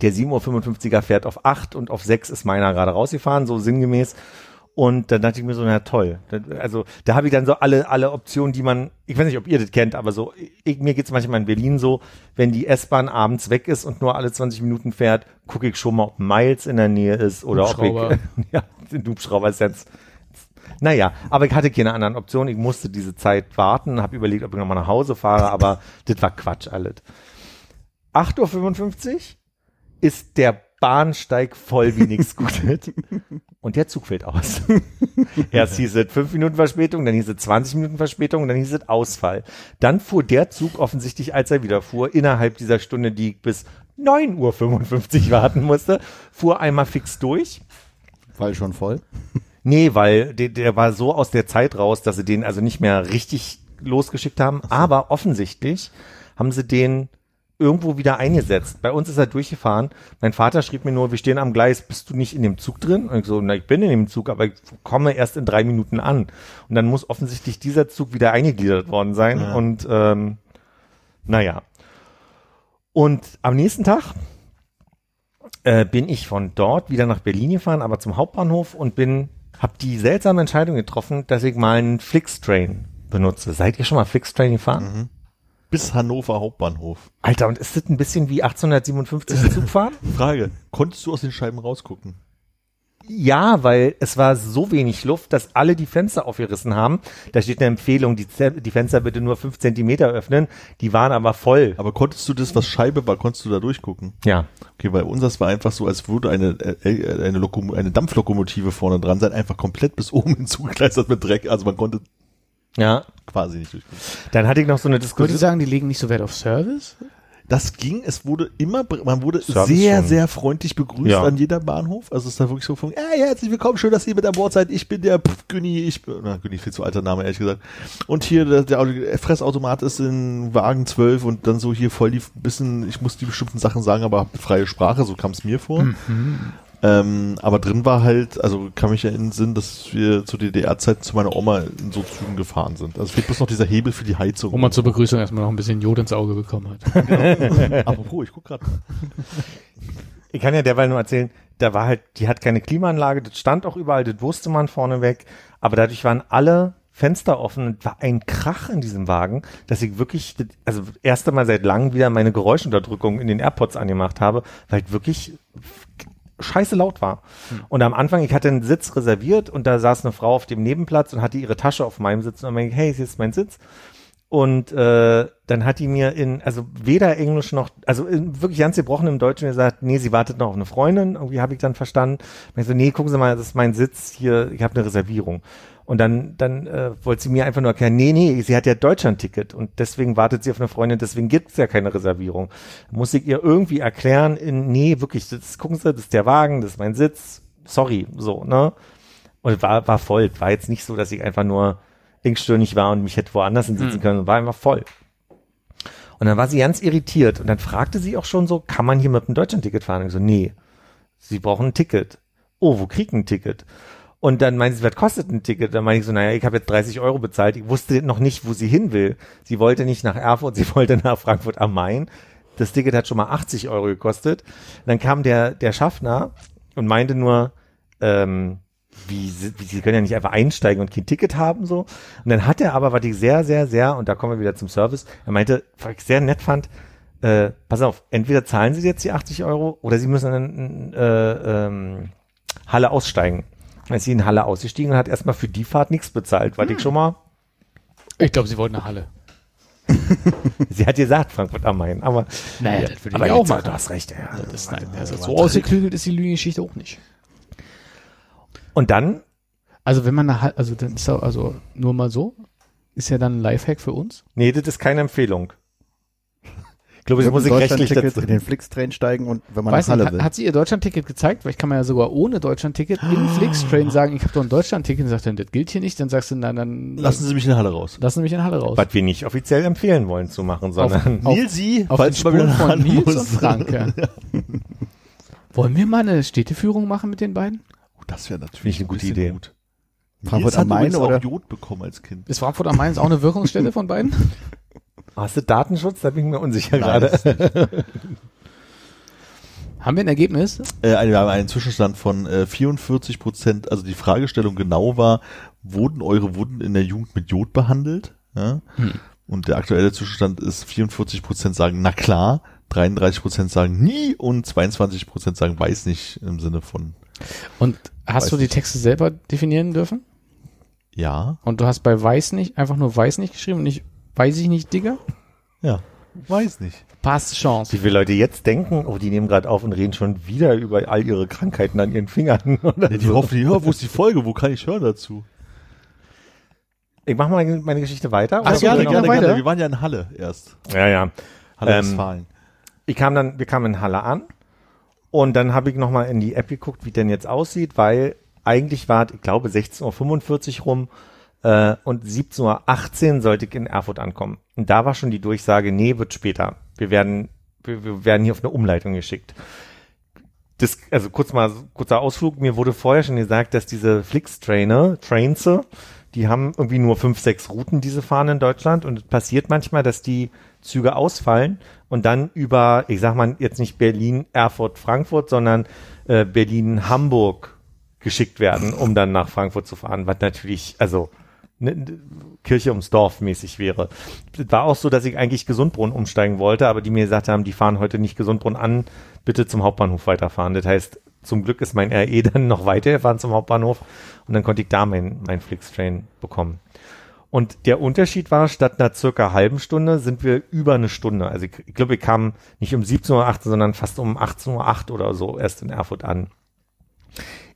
der 7.55er fährt auf 8 und auf 6 ist meiner gerade rausgefahren, so sinngemäß. Und dann dachte ich mir so, na toll. Also da habe ich dann so alle, alle Optionen, die man, ich weiß nicht, ob ihr das kennt, aber so, ich, mir geht's manchmal in Berlin so, wenn die S-Bahn abends weg ist und nur alle 20 Minuten fährt, gucke ich schon mal, ob Miles in der Nähe ist oder ob ich, ja, den Hubschrauber ist jetzt, naja, aber ich hatte keine anderen Optionen. Ich musste diese Zeit warten, habe überlegt, ob ich nochmal nach Hause fahre, aber das war Quatsch alles. 8.55 Uhr ist der Bahnsteig voll wie nichts Gutes. Und der Zug fällt aus. Erst hieß es 5 Minuten Verspätung, dann hieß es 20 Minuten Verspätung und dann hieß es Ausfall. Dann fuhr der Zug offensichtlich, als er wieder fuhr, innerhalb dieser Stunde, die ich bis 9.55 Uhr warten musste, fuhr einmal fix durch. Weil schon voll. Nee, weil der, der war so aus der Zeit raus, dass sie den also nicht mehr richtig losgeschickt haben. Aber offensichtlich haben sie den irgendwo wieder eingesetzt. Bei uns ist er durchgefahren. Mein Vater schrieb mir nur, wir stehen am Gleis, bist du nicht in dem Zug drin? Und ich so, na, ich bin in dem Zug, aber ich komme erst in drei Minuten an. Und dann muss offensichtlich dieser Zug wieder eingegliedert worden sein. Ja. Und ähm, naja. Und am nächsten Tag äh, bin ich von dort wieder nach Berlin gefahren, aber zum Hauptbahnhof und bin, habe die seltsame Entscheidung getroffen, dass ich mal einen Flixtrain benutze. Seid ihr schon mal Flixtrain gefahren? Bis Hannover Hauptbahnhof. Alter, und ist das ein bisschen wie 1857 Zugfahren? Frage, konntest du aus den Scheiben rausgucken? Ja, weil es war so wenig Luft, dass alle die Fenster aufgerissen haben. Da steht eine Empfehlung, die, die Fenster bitte nur fünf Zentimeter öffnen. Die waren aber voll. Aber konntest du das, was Scheibe war, konntest du da durchgucken? Ja. Okay, weil unseres war einfach so, als würde eine, äh, eine, Lokom eine Dampflokomotive vorne dran sein, einfach komplett bis oben hinzugekleistert mit Dreck. Also man konnte Ja. quasi nicht durchgucken. Dann hatte ich noch so eine Würde ich Diskussion. sagen, die legen nicht so Wert auf Service? Das ging, es wurde immer, man wurde Service sehr, schon. sehr freundlich begrüßt Ja. an jeder Bahnhof. Also es ist da wirklich so von, ja, ja, herzlich willkommen, schön, dass ihr mit an Bord seid. Ich bin der Pff, Günni, ich bin, na, Günni, viel zu alter Name, ehrlich gesagt. Und hier, der, der Auto- Fressautomat ist in Wagen 12 und dann so hier voll die, bisschen, ich muss die bestimmten Sachen sagen, aber hab freie Sprache, so kam es mir vor. Ähm, aber drin war halt, also kann mich ja in den Sinn, dass wir zu DDR-Zeiten zu meiner Oma in so Zügen gefahren sind. Also fehlt bloß noch dieser Hebel für die Heizung. Wo man zur Begrüßung erstmal noch ein bisschen Jod ins Auge bekommen hat. Apropos, ich guck gerade. Ich kann ja derweil nur erzählen, da war halt, die hat keine Klimaanlage, das stand auch überall, das wusste man vorneweg, aber dadurch waren alle Fenster offen und war ein Krach in diesem Wagen, dass ich wirklich, das- also das erste Mal seit langem wieder meine Geräuschunterdrückung in den AirPods angemacht habe, weil wirklich scheiße laut war. Und am Anfang, ich hatte einen Sitz reserviert und da saß eine Frau auf dem Nebenplatz und hatte ihre Tasche auf meinem Sitz und meinte ich, hey, hier ist mein Sitz. Und äh, dann hat die mir in, also weder Englisch noch, also in, wirklich ganz gebrochen im Deutschen gesagt, nee, sie wartet noch auf eine Freundin. Irgendwie habe ich dann verstanden. Ich so, nee, gucken Sie mal, das ist mein Sitz hier, ich habe eine Reservierung. Und dann, dann äh, wollte sie mir einfach nur erklären, nee, nee, sie hat ja Deutschland-Ticket und deswegen wartet sie auf eine Freundin, deswegen gibt's ja keine Reservierung. Muss ich ihr irgendwie erklären, in, nee, wirklich, das, gucken Sie, das ist der Wagen, das ist mein Sitz, sorry, so, ne? Und war, war voll. War jetzt nicht so, dass ich einfach nur engstirnig war und mich hätte woanders hinsetzen können. War einfach voll. Und dann war sie ganz irritiert und dann fragte sie auch schon so, kann man hier mit dem Deutschland-Ticket fahren? Und ich so, nee, sie brauchen ein Ticket. Oh, wo kriegt ein Ticket? Und dann meinte sie, was kostet ein Ticket? Dann meinte ich so, naja, ich habe jetzt 30 Euro bezahlt. Ich wusste noch nicht, wo sie hin will. Sie wollte nicht nach Erfurt, sie wollte nach Frankfurt am Main. Das Ticket hat schon mal 80 Euro gekostet. Dann kam der, der Schaffner und meinte nur, ähm, wie, sie- wie, sie können ja nicht einfach einsteigen und kein Ticket haben, so. Und dann hat er aber, was ich sehr, sehr, sehr, und da kommen wir wieder zum Service, er meinte, was ich sehr nett fand, äh, pass auf, entweder zahlen Sie jetzt die 80 Euro oder Sie müssen in äh, ähm, Halle aussteigen. Dann ist sie in Halle ausgestiegen und hat erstmal für die Fahrt nichts bezahlt, weil ich schon mal, Ich glaube, sie wollten eine Halle. sie hat gesagt, Frankfurt am Main, aber, Naja, das würde aber ich auch machen. du hast recht, ja. Das, nein, also so ausgeklügelt ist die Lügengeschichte auch nicht. Und dann, Also wenn man eine Halle, also dann ist also nur mal so, ist ja dann ein Lifehack für uns. nee, das ist keine Empfehlung. Ich glaube, Mit muss dem ich rechtlich dazu. in den Flixtrain steigen und wenn man Weiß nach nicht, Halle hat, will. hat sie ihr Deutschlandticket gezeigt? Weil ich kann mir ja sogar ohne Deutschlandticket im Flixtrain sagen, ich habe doch ein Deutschlandticket. Und sagt dann, das gilt hier nicht. Dann sagst du, na, dann Lassen Sie mich in die Halle raus. lassen mich in Halle raus. Was wir nicht offiziell empfehlen wollen zu machen, sondern Auf- Nilsi, Auf den falls wieder Spuren von Nils und musst. Frank. Ja. Wollen wir mal eine Städteführung machen mit den beiden? Oh, das wäre natürlich ich eine gute Idee. Gut. Frankfurt am Main oder? auch Jod bekommen als Kind. Ist Frankfurt am Main auch eine Wirkungsstelle von beiden? hast du Datenschutz? Da bin ich mir unsicher Nein, gerade. nicht. Haben wir ein Ergebnis? Äh, wir haben einen Zwischenstand von äh, 44 Prozent. Also die Fragestellung genau war, wurden eure Wunden in der Jugend mit Jod behandelt? Ja? Hm. Und der aktuelle Zwischenstand ist 44 Prozent sagen, na klar, 33 Prozent sagen nie und 22 Prozent sagen weiß nicht im Sinne von Und hast du die nicht. Texte selber definieren dürfen? ja, Und du hast bei weiß nicht, einfach nur weiß nicht geschrieben und nicht weiß ich nicht, Digga? ja, weiß nicht. Passt Chance. Wie viele Leute jetzt denken, oh, die nehmen gerade auf und reden schon wieder über all ihre Krankheiten an ihren Fingern. Oder Ja, die so. hoffen, ja, wo ist die Folge? Wo kann ich hören dazu? Ich mache mal meine Geschichte weiter. Ach so, gerne, gerne, Weiter? gerne. Wir waren ja in Halle erst. Ja, ja. Halle Ähm, Westfalen. Ich kam dann, wir kamen in Halle an und dann habe ich nochmal in die App geguckt, wie denn jetzt aussieht, weil eigentlich war, es, ich glaube, 16.45 Uhr rum äh, und 17.18 Uhr sollte ich in Erfurt ankommen. Und da war schon die Durchsage, nee, wird später. Wir werden, wir, wir werden hier auf eine Umleitung geschickt. Das, also kurz mal, kurzer Ausflug, mir wurde vorher schon gesagt, dass diese Flix-Trainer, Trains, die haben irgendwie nur fünf, sechs Routen, diese fahren in Deutschland und es passiert manchmal, dass die Züge ausfallen und dann über, ich sag mal jetzt nicht Berlin, Erfurt, Frankfurt, sondern äh, Berlin, Hamburg geschickt werden, um dann nach Frankfurt zu fahren, was natürlich, also ne, Kirche ums Dorf mäßig wäre. Es war auch so, dass ich eigentlich Gesundbrunnen umsteigen wollte, aber die mir gesagt haben, die fahren heute nicht Gesundbrunnen an, bitte zum Hauptbahnhof weiterfahren. Das heißt, zum Glück ist mein RE dann noch weitergefahren zum Hauptbahnhof und dann konnte ich da mein, mein Flixtrain bekommen. Und der Unterschied war, statt einer circa halben Stunde sind wir über eine Stunde. Also ich, ich glaube, wir kamen nicht um 17.08 Uhr, sondern fast um 18.08 Uhr oder so erst in Erfurt an.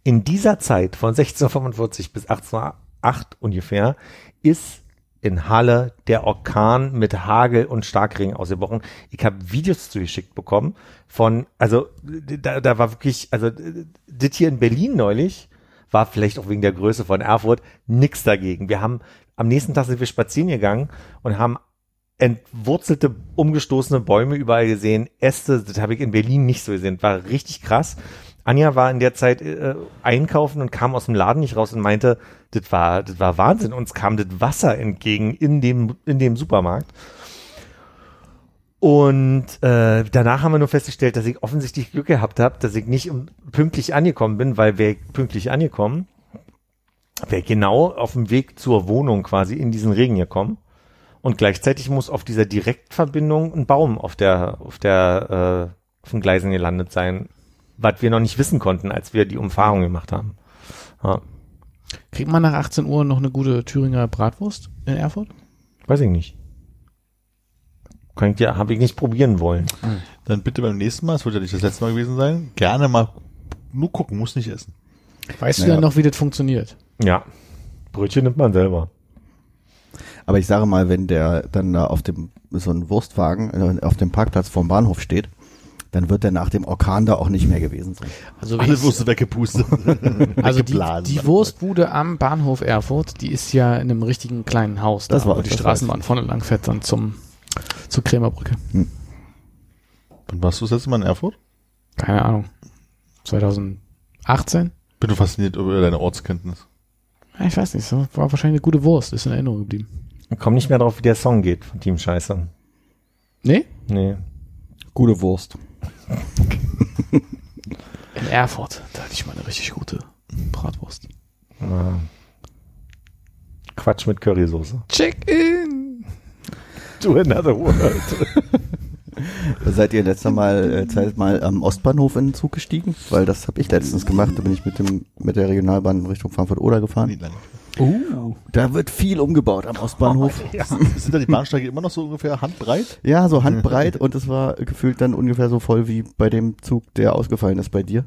In dieser Zeit von 16.45 Uhr bis 18.08 Uhr ungefähr ist in Halle der Orkan mit Hagel und Starkregen ausgebrochen. Ich habe Videos zugeschickt bekommen von, also da, da war wirklich, also das hier in Berlin neulich war vielleicht auch wegen der Größe von Erfurt nix dagegen. Wir haben am nächsten Tag sind wir spazieren gegangen und haben entwurzelte, umgestoßene Bäume überall gesehen. Äste, das habe ich in Berlin nicht so gesehen. War richtig krass. Anja war in der Zeit äh, einkaufen und kam aus dem Laden nicht raus und meinte, das war, das war Wahnsinn. Uns kam das Wasser entgegen in dem, in dem Supermarkt. Und äh, danach haben wir nur festgestellt, dass ich offensichtlich Glück gehabt habe, dass ich nicht pünktlich angekommen bin, weil wäre ich pünktlich angekommen, wäre genau auf dem Weg zur Wohnung quasi in diesen Regen gekommen. Und gleichzeitig muss auf dieser Direktverbindung ein Baum auf der, auf der, äh, auf den Gleisen gelandet sein, was wir noch nicht wissen konnten, als wir die Umfahrung gemacht haben. Ja. Kriegt man nach 18 Uhr noch eine gute Thüringer Bratwurst in Erfurt? Weiß ich nicht. Kann ich ja, habe ich nicht probieren wollen. Dann bitte beim nächsten Mal, es wird ja nicht das letzte Mal gewesen sein, gerne mal nur gucken, muss nicht essen. Weißt du Naja. denn noch, wie das funktioniert? Ja. Brötchen nimmt man selber. Aber ich sage mal, wenn der dann da auf dem, so ein Wurstwagen äh, auf dem Parkplatz vorm Bahnhof steht, dann wird der nach dem Orkan da auch nicht mehr gewesen sein. Also, wie Alle Wurst weggepustet. also die, die Wurstbude am Bahnhof Erfurt, die ist ja in einem richtigen kleinen Haus, Das da, war- wo die Straßenbahn vorne lang fährt dann zum zur Krämerbrücke. Wann warst du das letzte Mal in Erfurt? Keine Ahnung. 2018? Bin du fasziniert über deine Ortskenntnis. Ja, Ich weiß nicht, so war wahrscheinlich eine gute Wurst, ist in Erinnerung geblieben. Ich komme nicht mehr drauf, wie der Song geht von Team Scheiße. Nee? Nee. Gute Wurst. In Erfurt, da hatte ich mal eine richtig gute Bratwurst. Ah. Quatsch mit Currysoße. Check-in! To another world. Seid ihr letzter Mal äh, mal am Ostbahnhof in den Zug gestiegen? Weil das habe ich letztens gemacht. Da bin ich mit dem mit der Regionalbahn Richtung Frankfurt-Oder gefahren. Nie lange. Uh. Da wird viel umgebaut am Ostbahnhof. Sind da die Bahnsteige immer noch so ungefähr handbreit? Ja, so handbreit und es war gefühlt dann ungefähr so voll wie bei dem Zug, der ausgefallen ist bei dir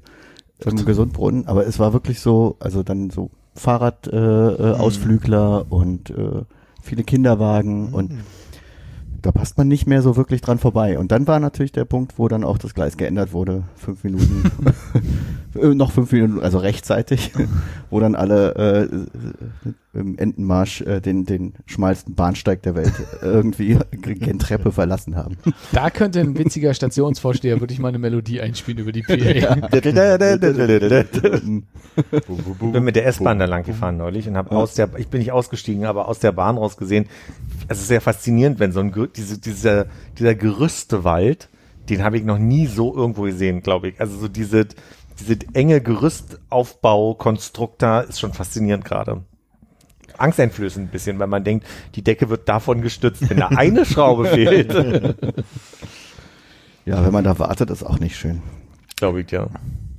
im Gesundbrunnen. Aber es war wirklich so, also dann so Fahrradausflügler äh, Ausflügler und äh, viele Kinderwagen und da passt man nicht mehr so wirklich dran vorbei. Und dann war natürlich der Punkt, wo dann auch das Gleis geändert wurde, fünf Minuten, äh, noch fünf Minuten, also rechtzeitig, wo dann alle äh, im Entenmarsch äh, den, den schmalsten Bahnsteig der Welt irgendwie gen Treppe verlassen haben. Da könnte ein witziger Stationsvorsteher wirklich mal eine Melodie einspielen über die PA. Ich bin mit der S-Bahn da lang gefahren neulich und habe aus der, ich bin nicht ausgestiegen, aber aus der Bahn raus gesehen. Es ist sehr faszinierend, wenn so ein, diese, dieser, dieser Gerüstewald, den habe ich noch nie so irgendwo gesehen, glaube ich. Also so diese, diese enge Gerüstaufbau-Konstrukt da ist schon faszinierend gerade. Angsteinflößend ein bisschen, weil man denkt, die Decke wird davon gestützt, wenn da eine Schraube fehlt. Ja, wenn man da wartet, ist auch nicht schön. glaube ich, ja.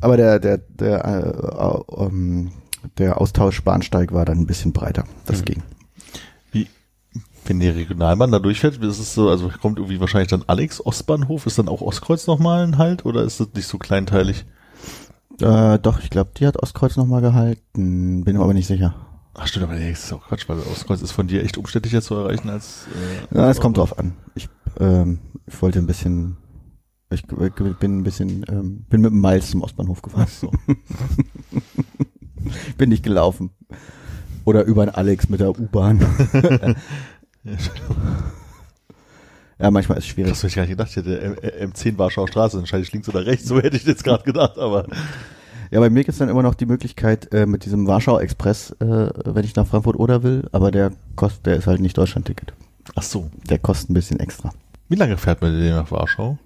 Aber der, der, der, äh, äh, ähm, der Austauschbahnsteig war dann ein bisschen breiter. Das ging. Wie, wenn die Regionalbahn da durchfährt, ist es so, also kommt irgendwie wahrscheinlich dann Alex Ostbahnhof, ist dann auch Ostkreuz nochmal ein Halt oder ist das nicht so kleinteilig? Äh, doch, ich glaube, die hat Ostkreuz nochmal gehalten. Bin mir aber nicht sicher. Ach stimmt, aber nee, das ist auch Quatsch, weil Ostkreuz ist von dir echt umständlicher zu erreichen als äh, Ja, es kommt drauf an. Ich, ähm, ich wollte ein bisschen, ich bin ein bisschen, ähm, bin mit dem Miles zum Ostbahnhof gefahren. Ach so. bin nicht gelaufen. Oder über einen Alex mit der U-Bahn. ja, manchmal ist es schwierig. Das hätte ich gar nicht gedacht, ich hätte M- M10 Warschauer Straße, entscheide ich links oder rechts, so hätte ich jetzt gerade gedacht, aber Ja, bei mir gibt's dann immer noch die Möglichkeit äh, mit diesem Warschau Express, äh, wenn ich nach Frankfurt oder will, aber der kostet, der ist halt nicht Deutschlandticket. ach so. Der kostet ein bisschen extra. Wie lange fährt man denn nach Warschau?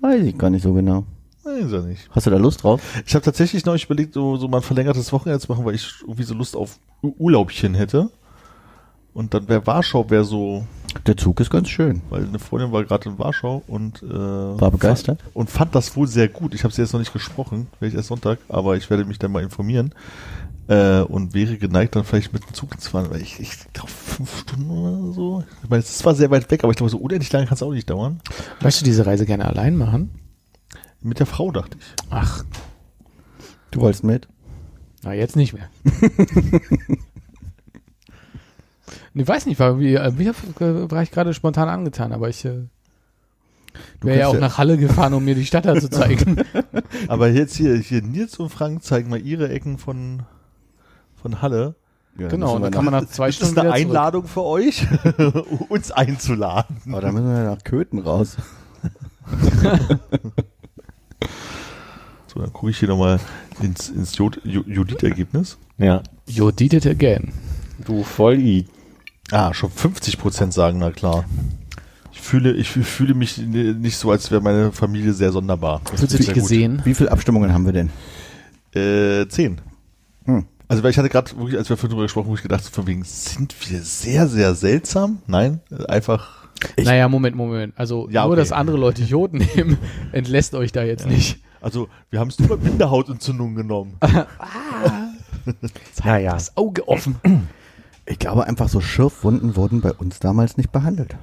Weiß ich gar nicht so genau. Weiß ja nicht. Hast du da Lust drauf? Ich habe tatsächlich neulich überlegt, so, so mal ein verlängertes Wochenende zu machen, weil ich irgendwie so Lust auf Urlaubchen hätte. Und dann wäre Warschau wäre so Der Zug ist ganz schön. weil eine Freundin war gerade in Warschau und äh, War begeistert? Fand, und fand das wohl sehr gut. Ich habe sie jetzt noch nicht gesprochen, werde ich erst Sonntag, aber ich werde mich dann mal informieren. Äh, und wäre geneigt, dann vielleicht mit dem Zug zu fahren, weil ich, ich glaube fünf Stunden oder so. Ich meine, es ist zwar sehr weit weg, aber ich glaube, so unendlich lange kann es auch nicht dauern. Möchtest du diese Reise gerne allein machen? Mit der Frau dachte ich. Ach, Du wolltest mit? na jetzt nicht mehr. nee, weiß nicht, war, wie, äh, wie äh, war ich gerade spontan angetan, aber ich äh, wäre ja auch ja- nach Halle gefahren, um mir die Stadt da zu zeigen. Aber jetzt hier, hier Nils und Frank zeigen mal ihre Ecken von, von Halle. Ja, genau, und dann kann man nach, zwei ist das Stunden eine wieder zurück. Einladung für euch, uns einzuladen? aber da müssen wir ja nach Köthen raus. So, dann gucke ich hier nochmal ins, ins Jod- Judith-Ergebnis. Ja. It again. Du Volli. Ah, schon 50 Prozent sagen, na klar. Ich fühle, ich fühle mich nicht so, als wäre meine Familie sehr sonderbar. Das Fühlst du dich sehr gut. gesehen? Wie viele Abstimmungen haben wir denn? Äh, zehn. Hm. Also, weil ich hatte gerade wirklich, als wir vorhin drüber gesprochen, wo ich gedacht, von wegen, sind wir sehr, sehr seltsam? Nein, einfach, naja, Moment, Moment. Also Ja, nur, okay. dass andere Leute Jod nehmen, entlässt euch da jetzt nicht. also, wir haben es nur bei Binderhautentzündung genommen. Naja. Das Auge offen. Ich glaube einfach so Schürfwunden wurden bei uns damals nicht behandelt.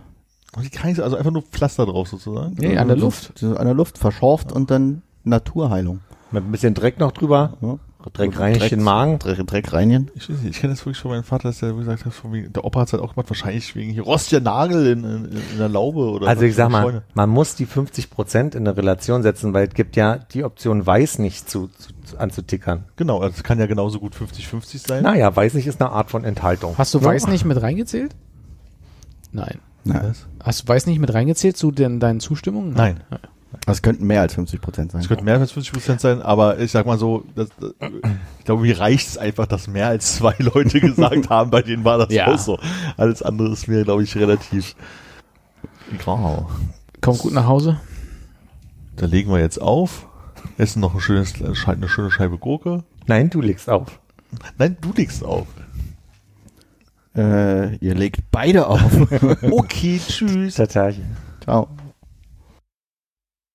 Also einfach nur Pflaster drauf sozusagen. Nee, an der Luft. so An der Luft verschorft und dann Naturheilung. Mit ein bisschen Dreck noch drüber. Ja. Dreck reinigen den Magen. Dreck, Dreck reinigen. Ich weiß nicht, ich kenne das wirklich von meinem Vater, dass der gesagt hat, wegen, der Opa hat es halt auch gemacht, wahrscheinlich wegen hier rostiger Nagel in, in, in der Laube oder Also ich sag mal, Scheune. man muss die 50 Prozent in eine Relation setzen, weil es gibt ja die Option weiß nicht zu, zu anzutickern. Genau, also es kann ja genauso gut 50-50 sein. Naja, weiß nicht ist eine Art von Enthaltung. Hast du Ja. Weiß nicht mit reingezählt? Nein. Nein. Was? Hast du Weiß nicht mit reingezählt zu den, deinen Zustimmungen? Nein. Das könnten mehr als 50 Prozent sein. Es könnte mehr als 50 Prozent sein, aber ich sag mal so, das, das, ich glaube, mir reicht es einfach, dass mehr als zwei Leute gesagt haben, bei denen war das Ja. auch so. Alles andere ist mir, glaube ich, relativ egal. Komm gut nach Hause. Da legen wir jetzt auf, essen noch ein schönes, eine schöne Scheibe Gurke. Nein, du legst auf. Nein, du legst auf. Äh, ihr legt beide auf. Okay, tschüss. Tatarchen. Ciao.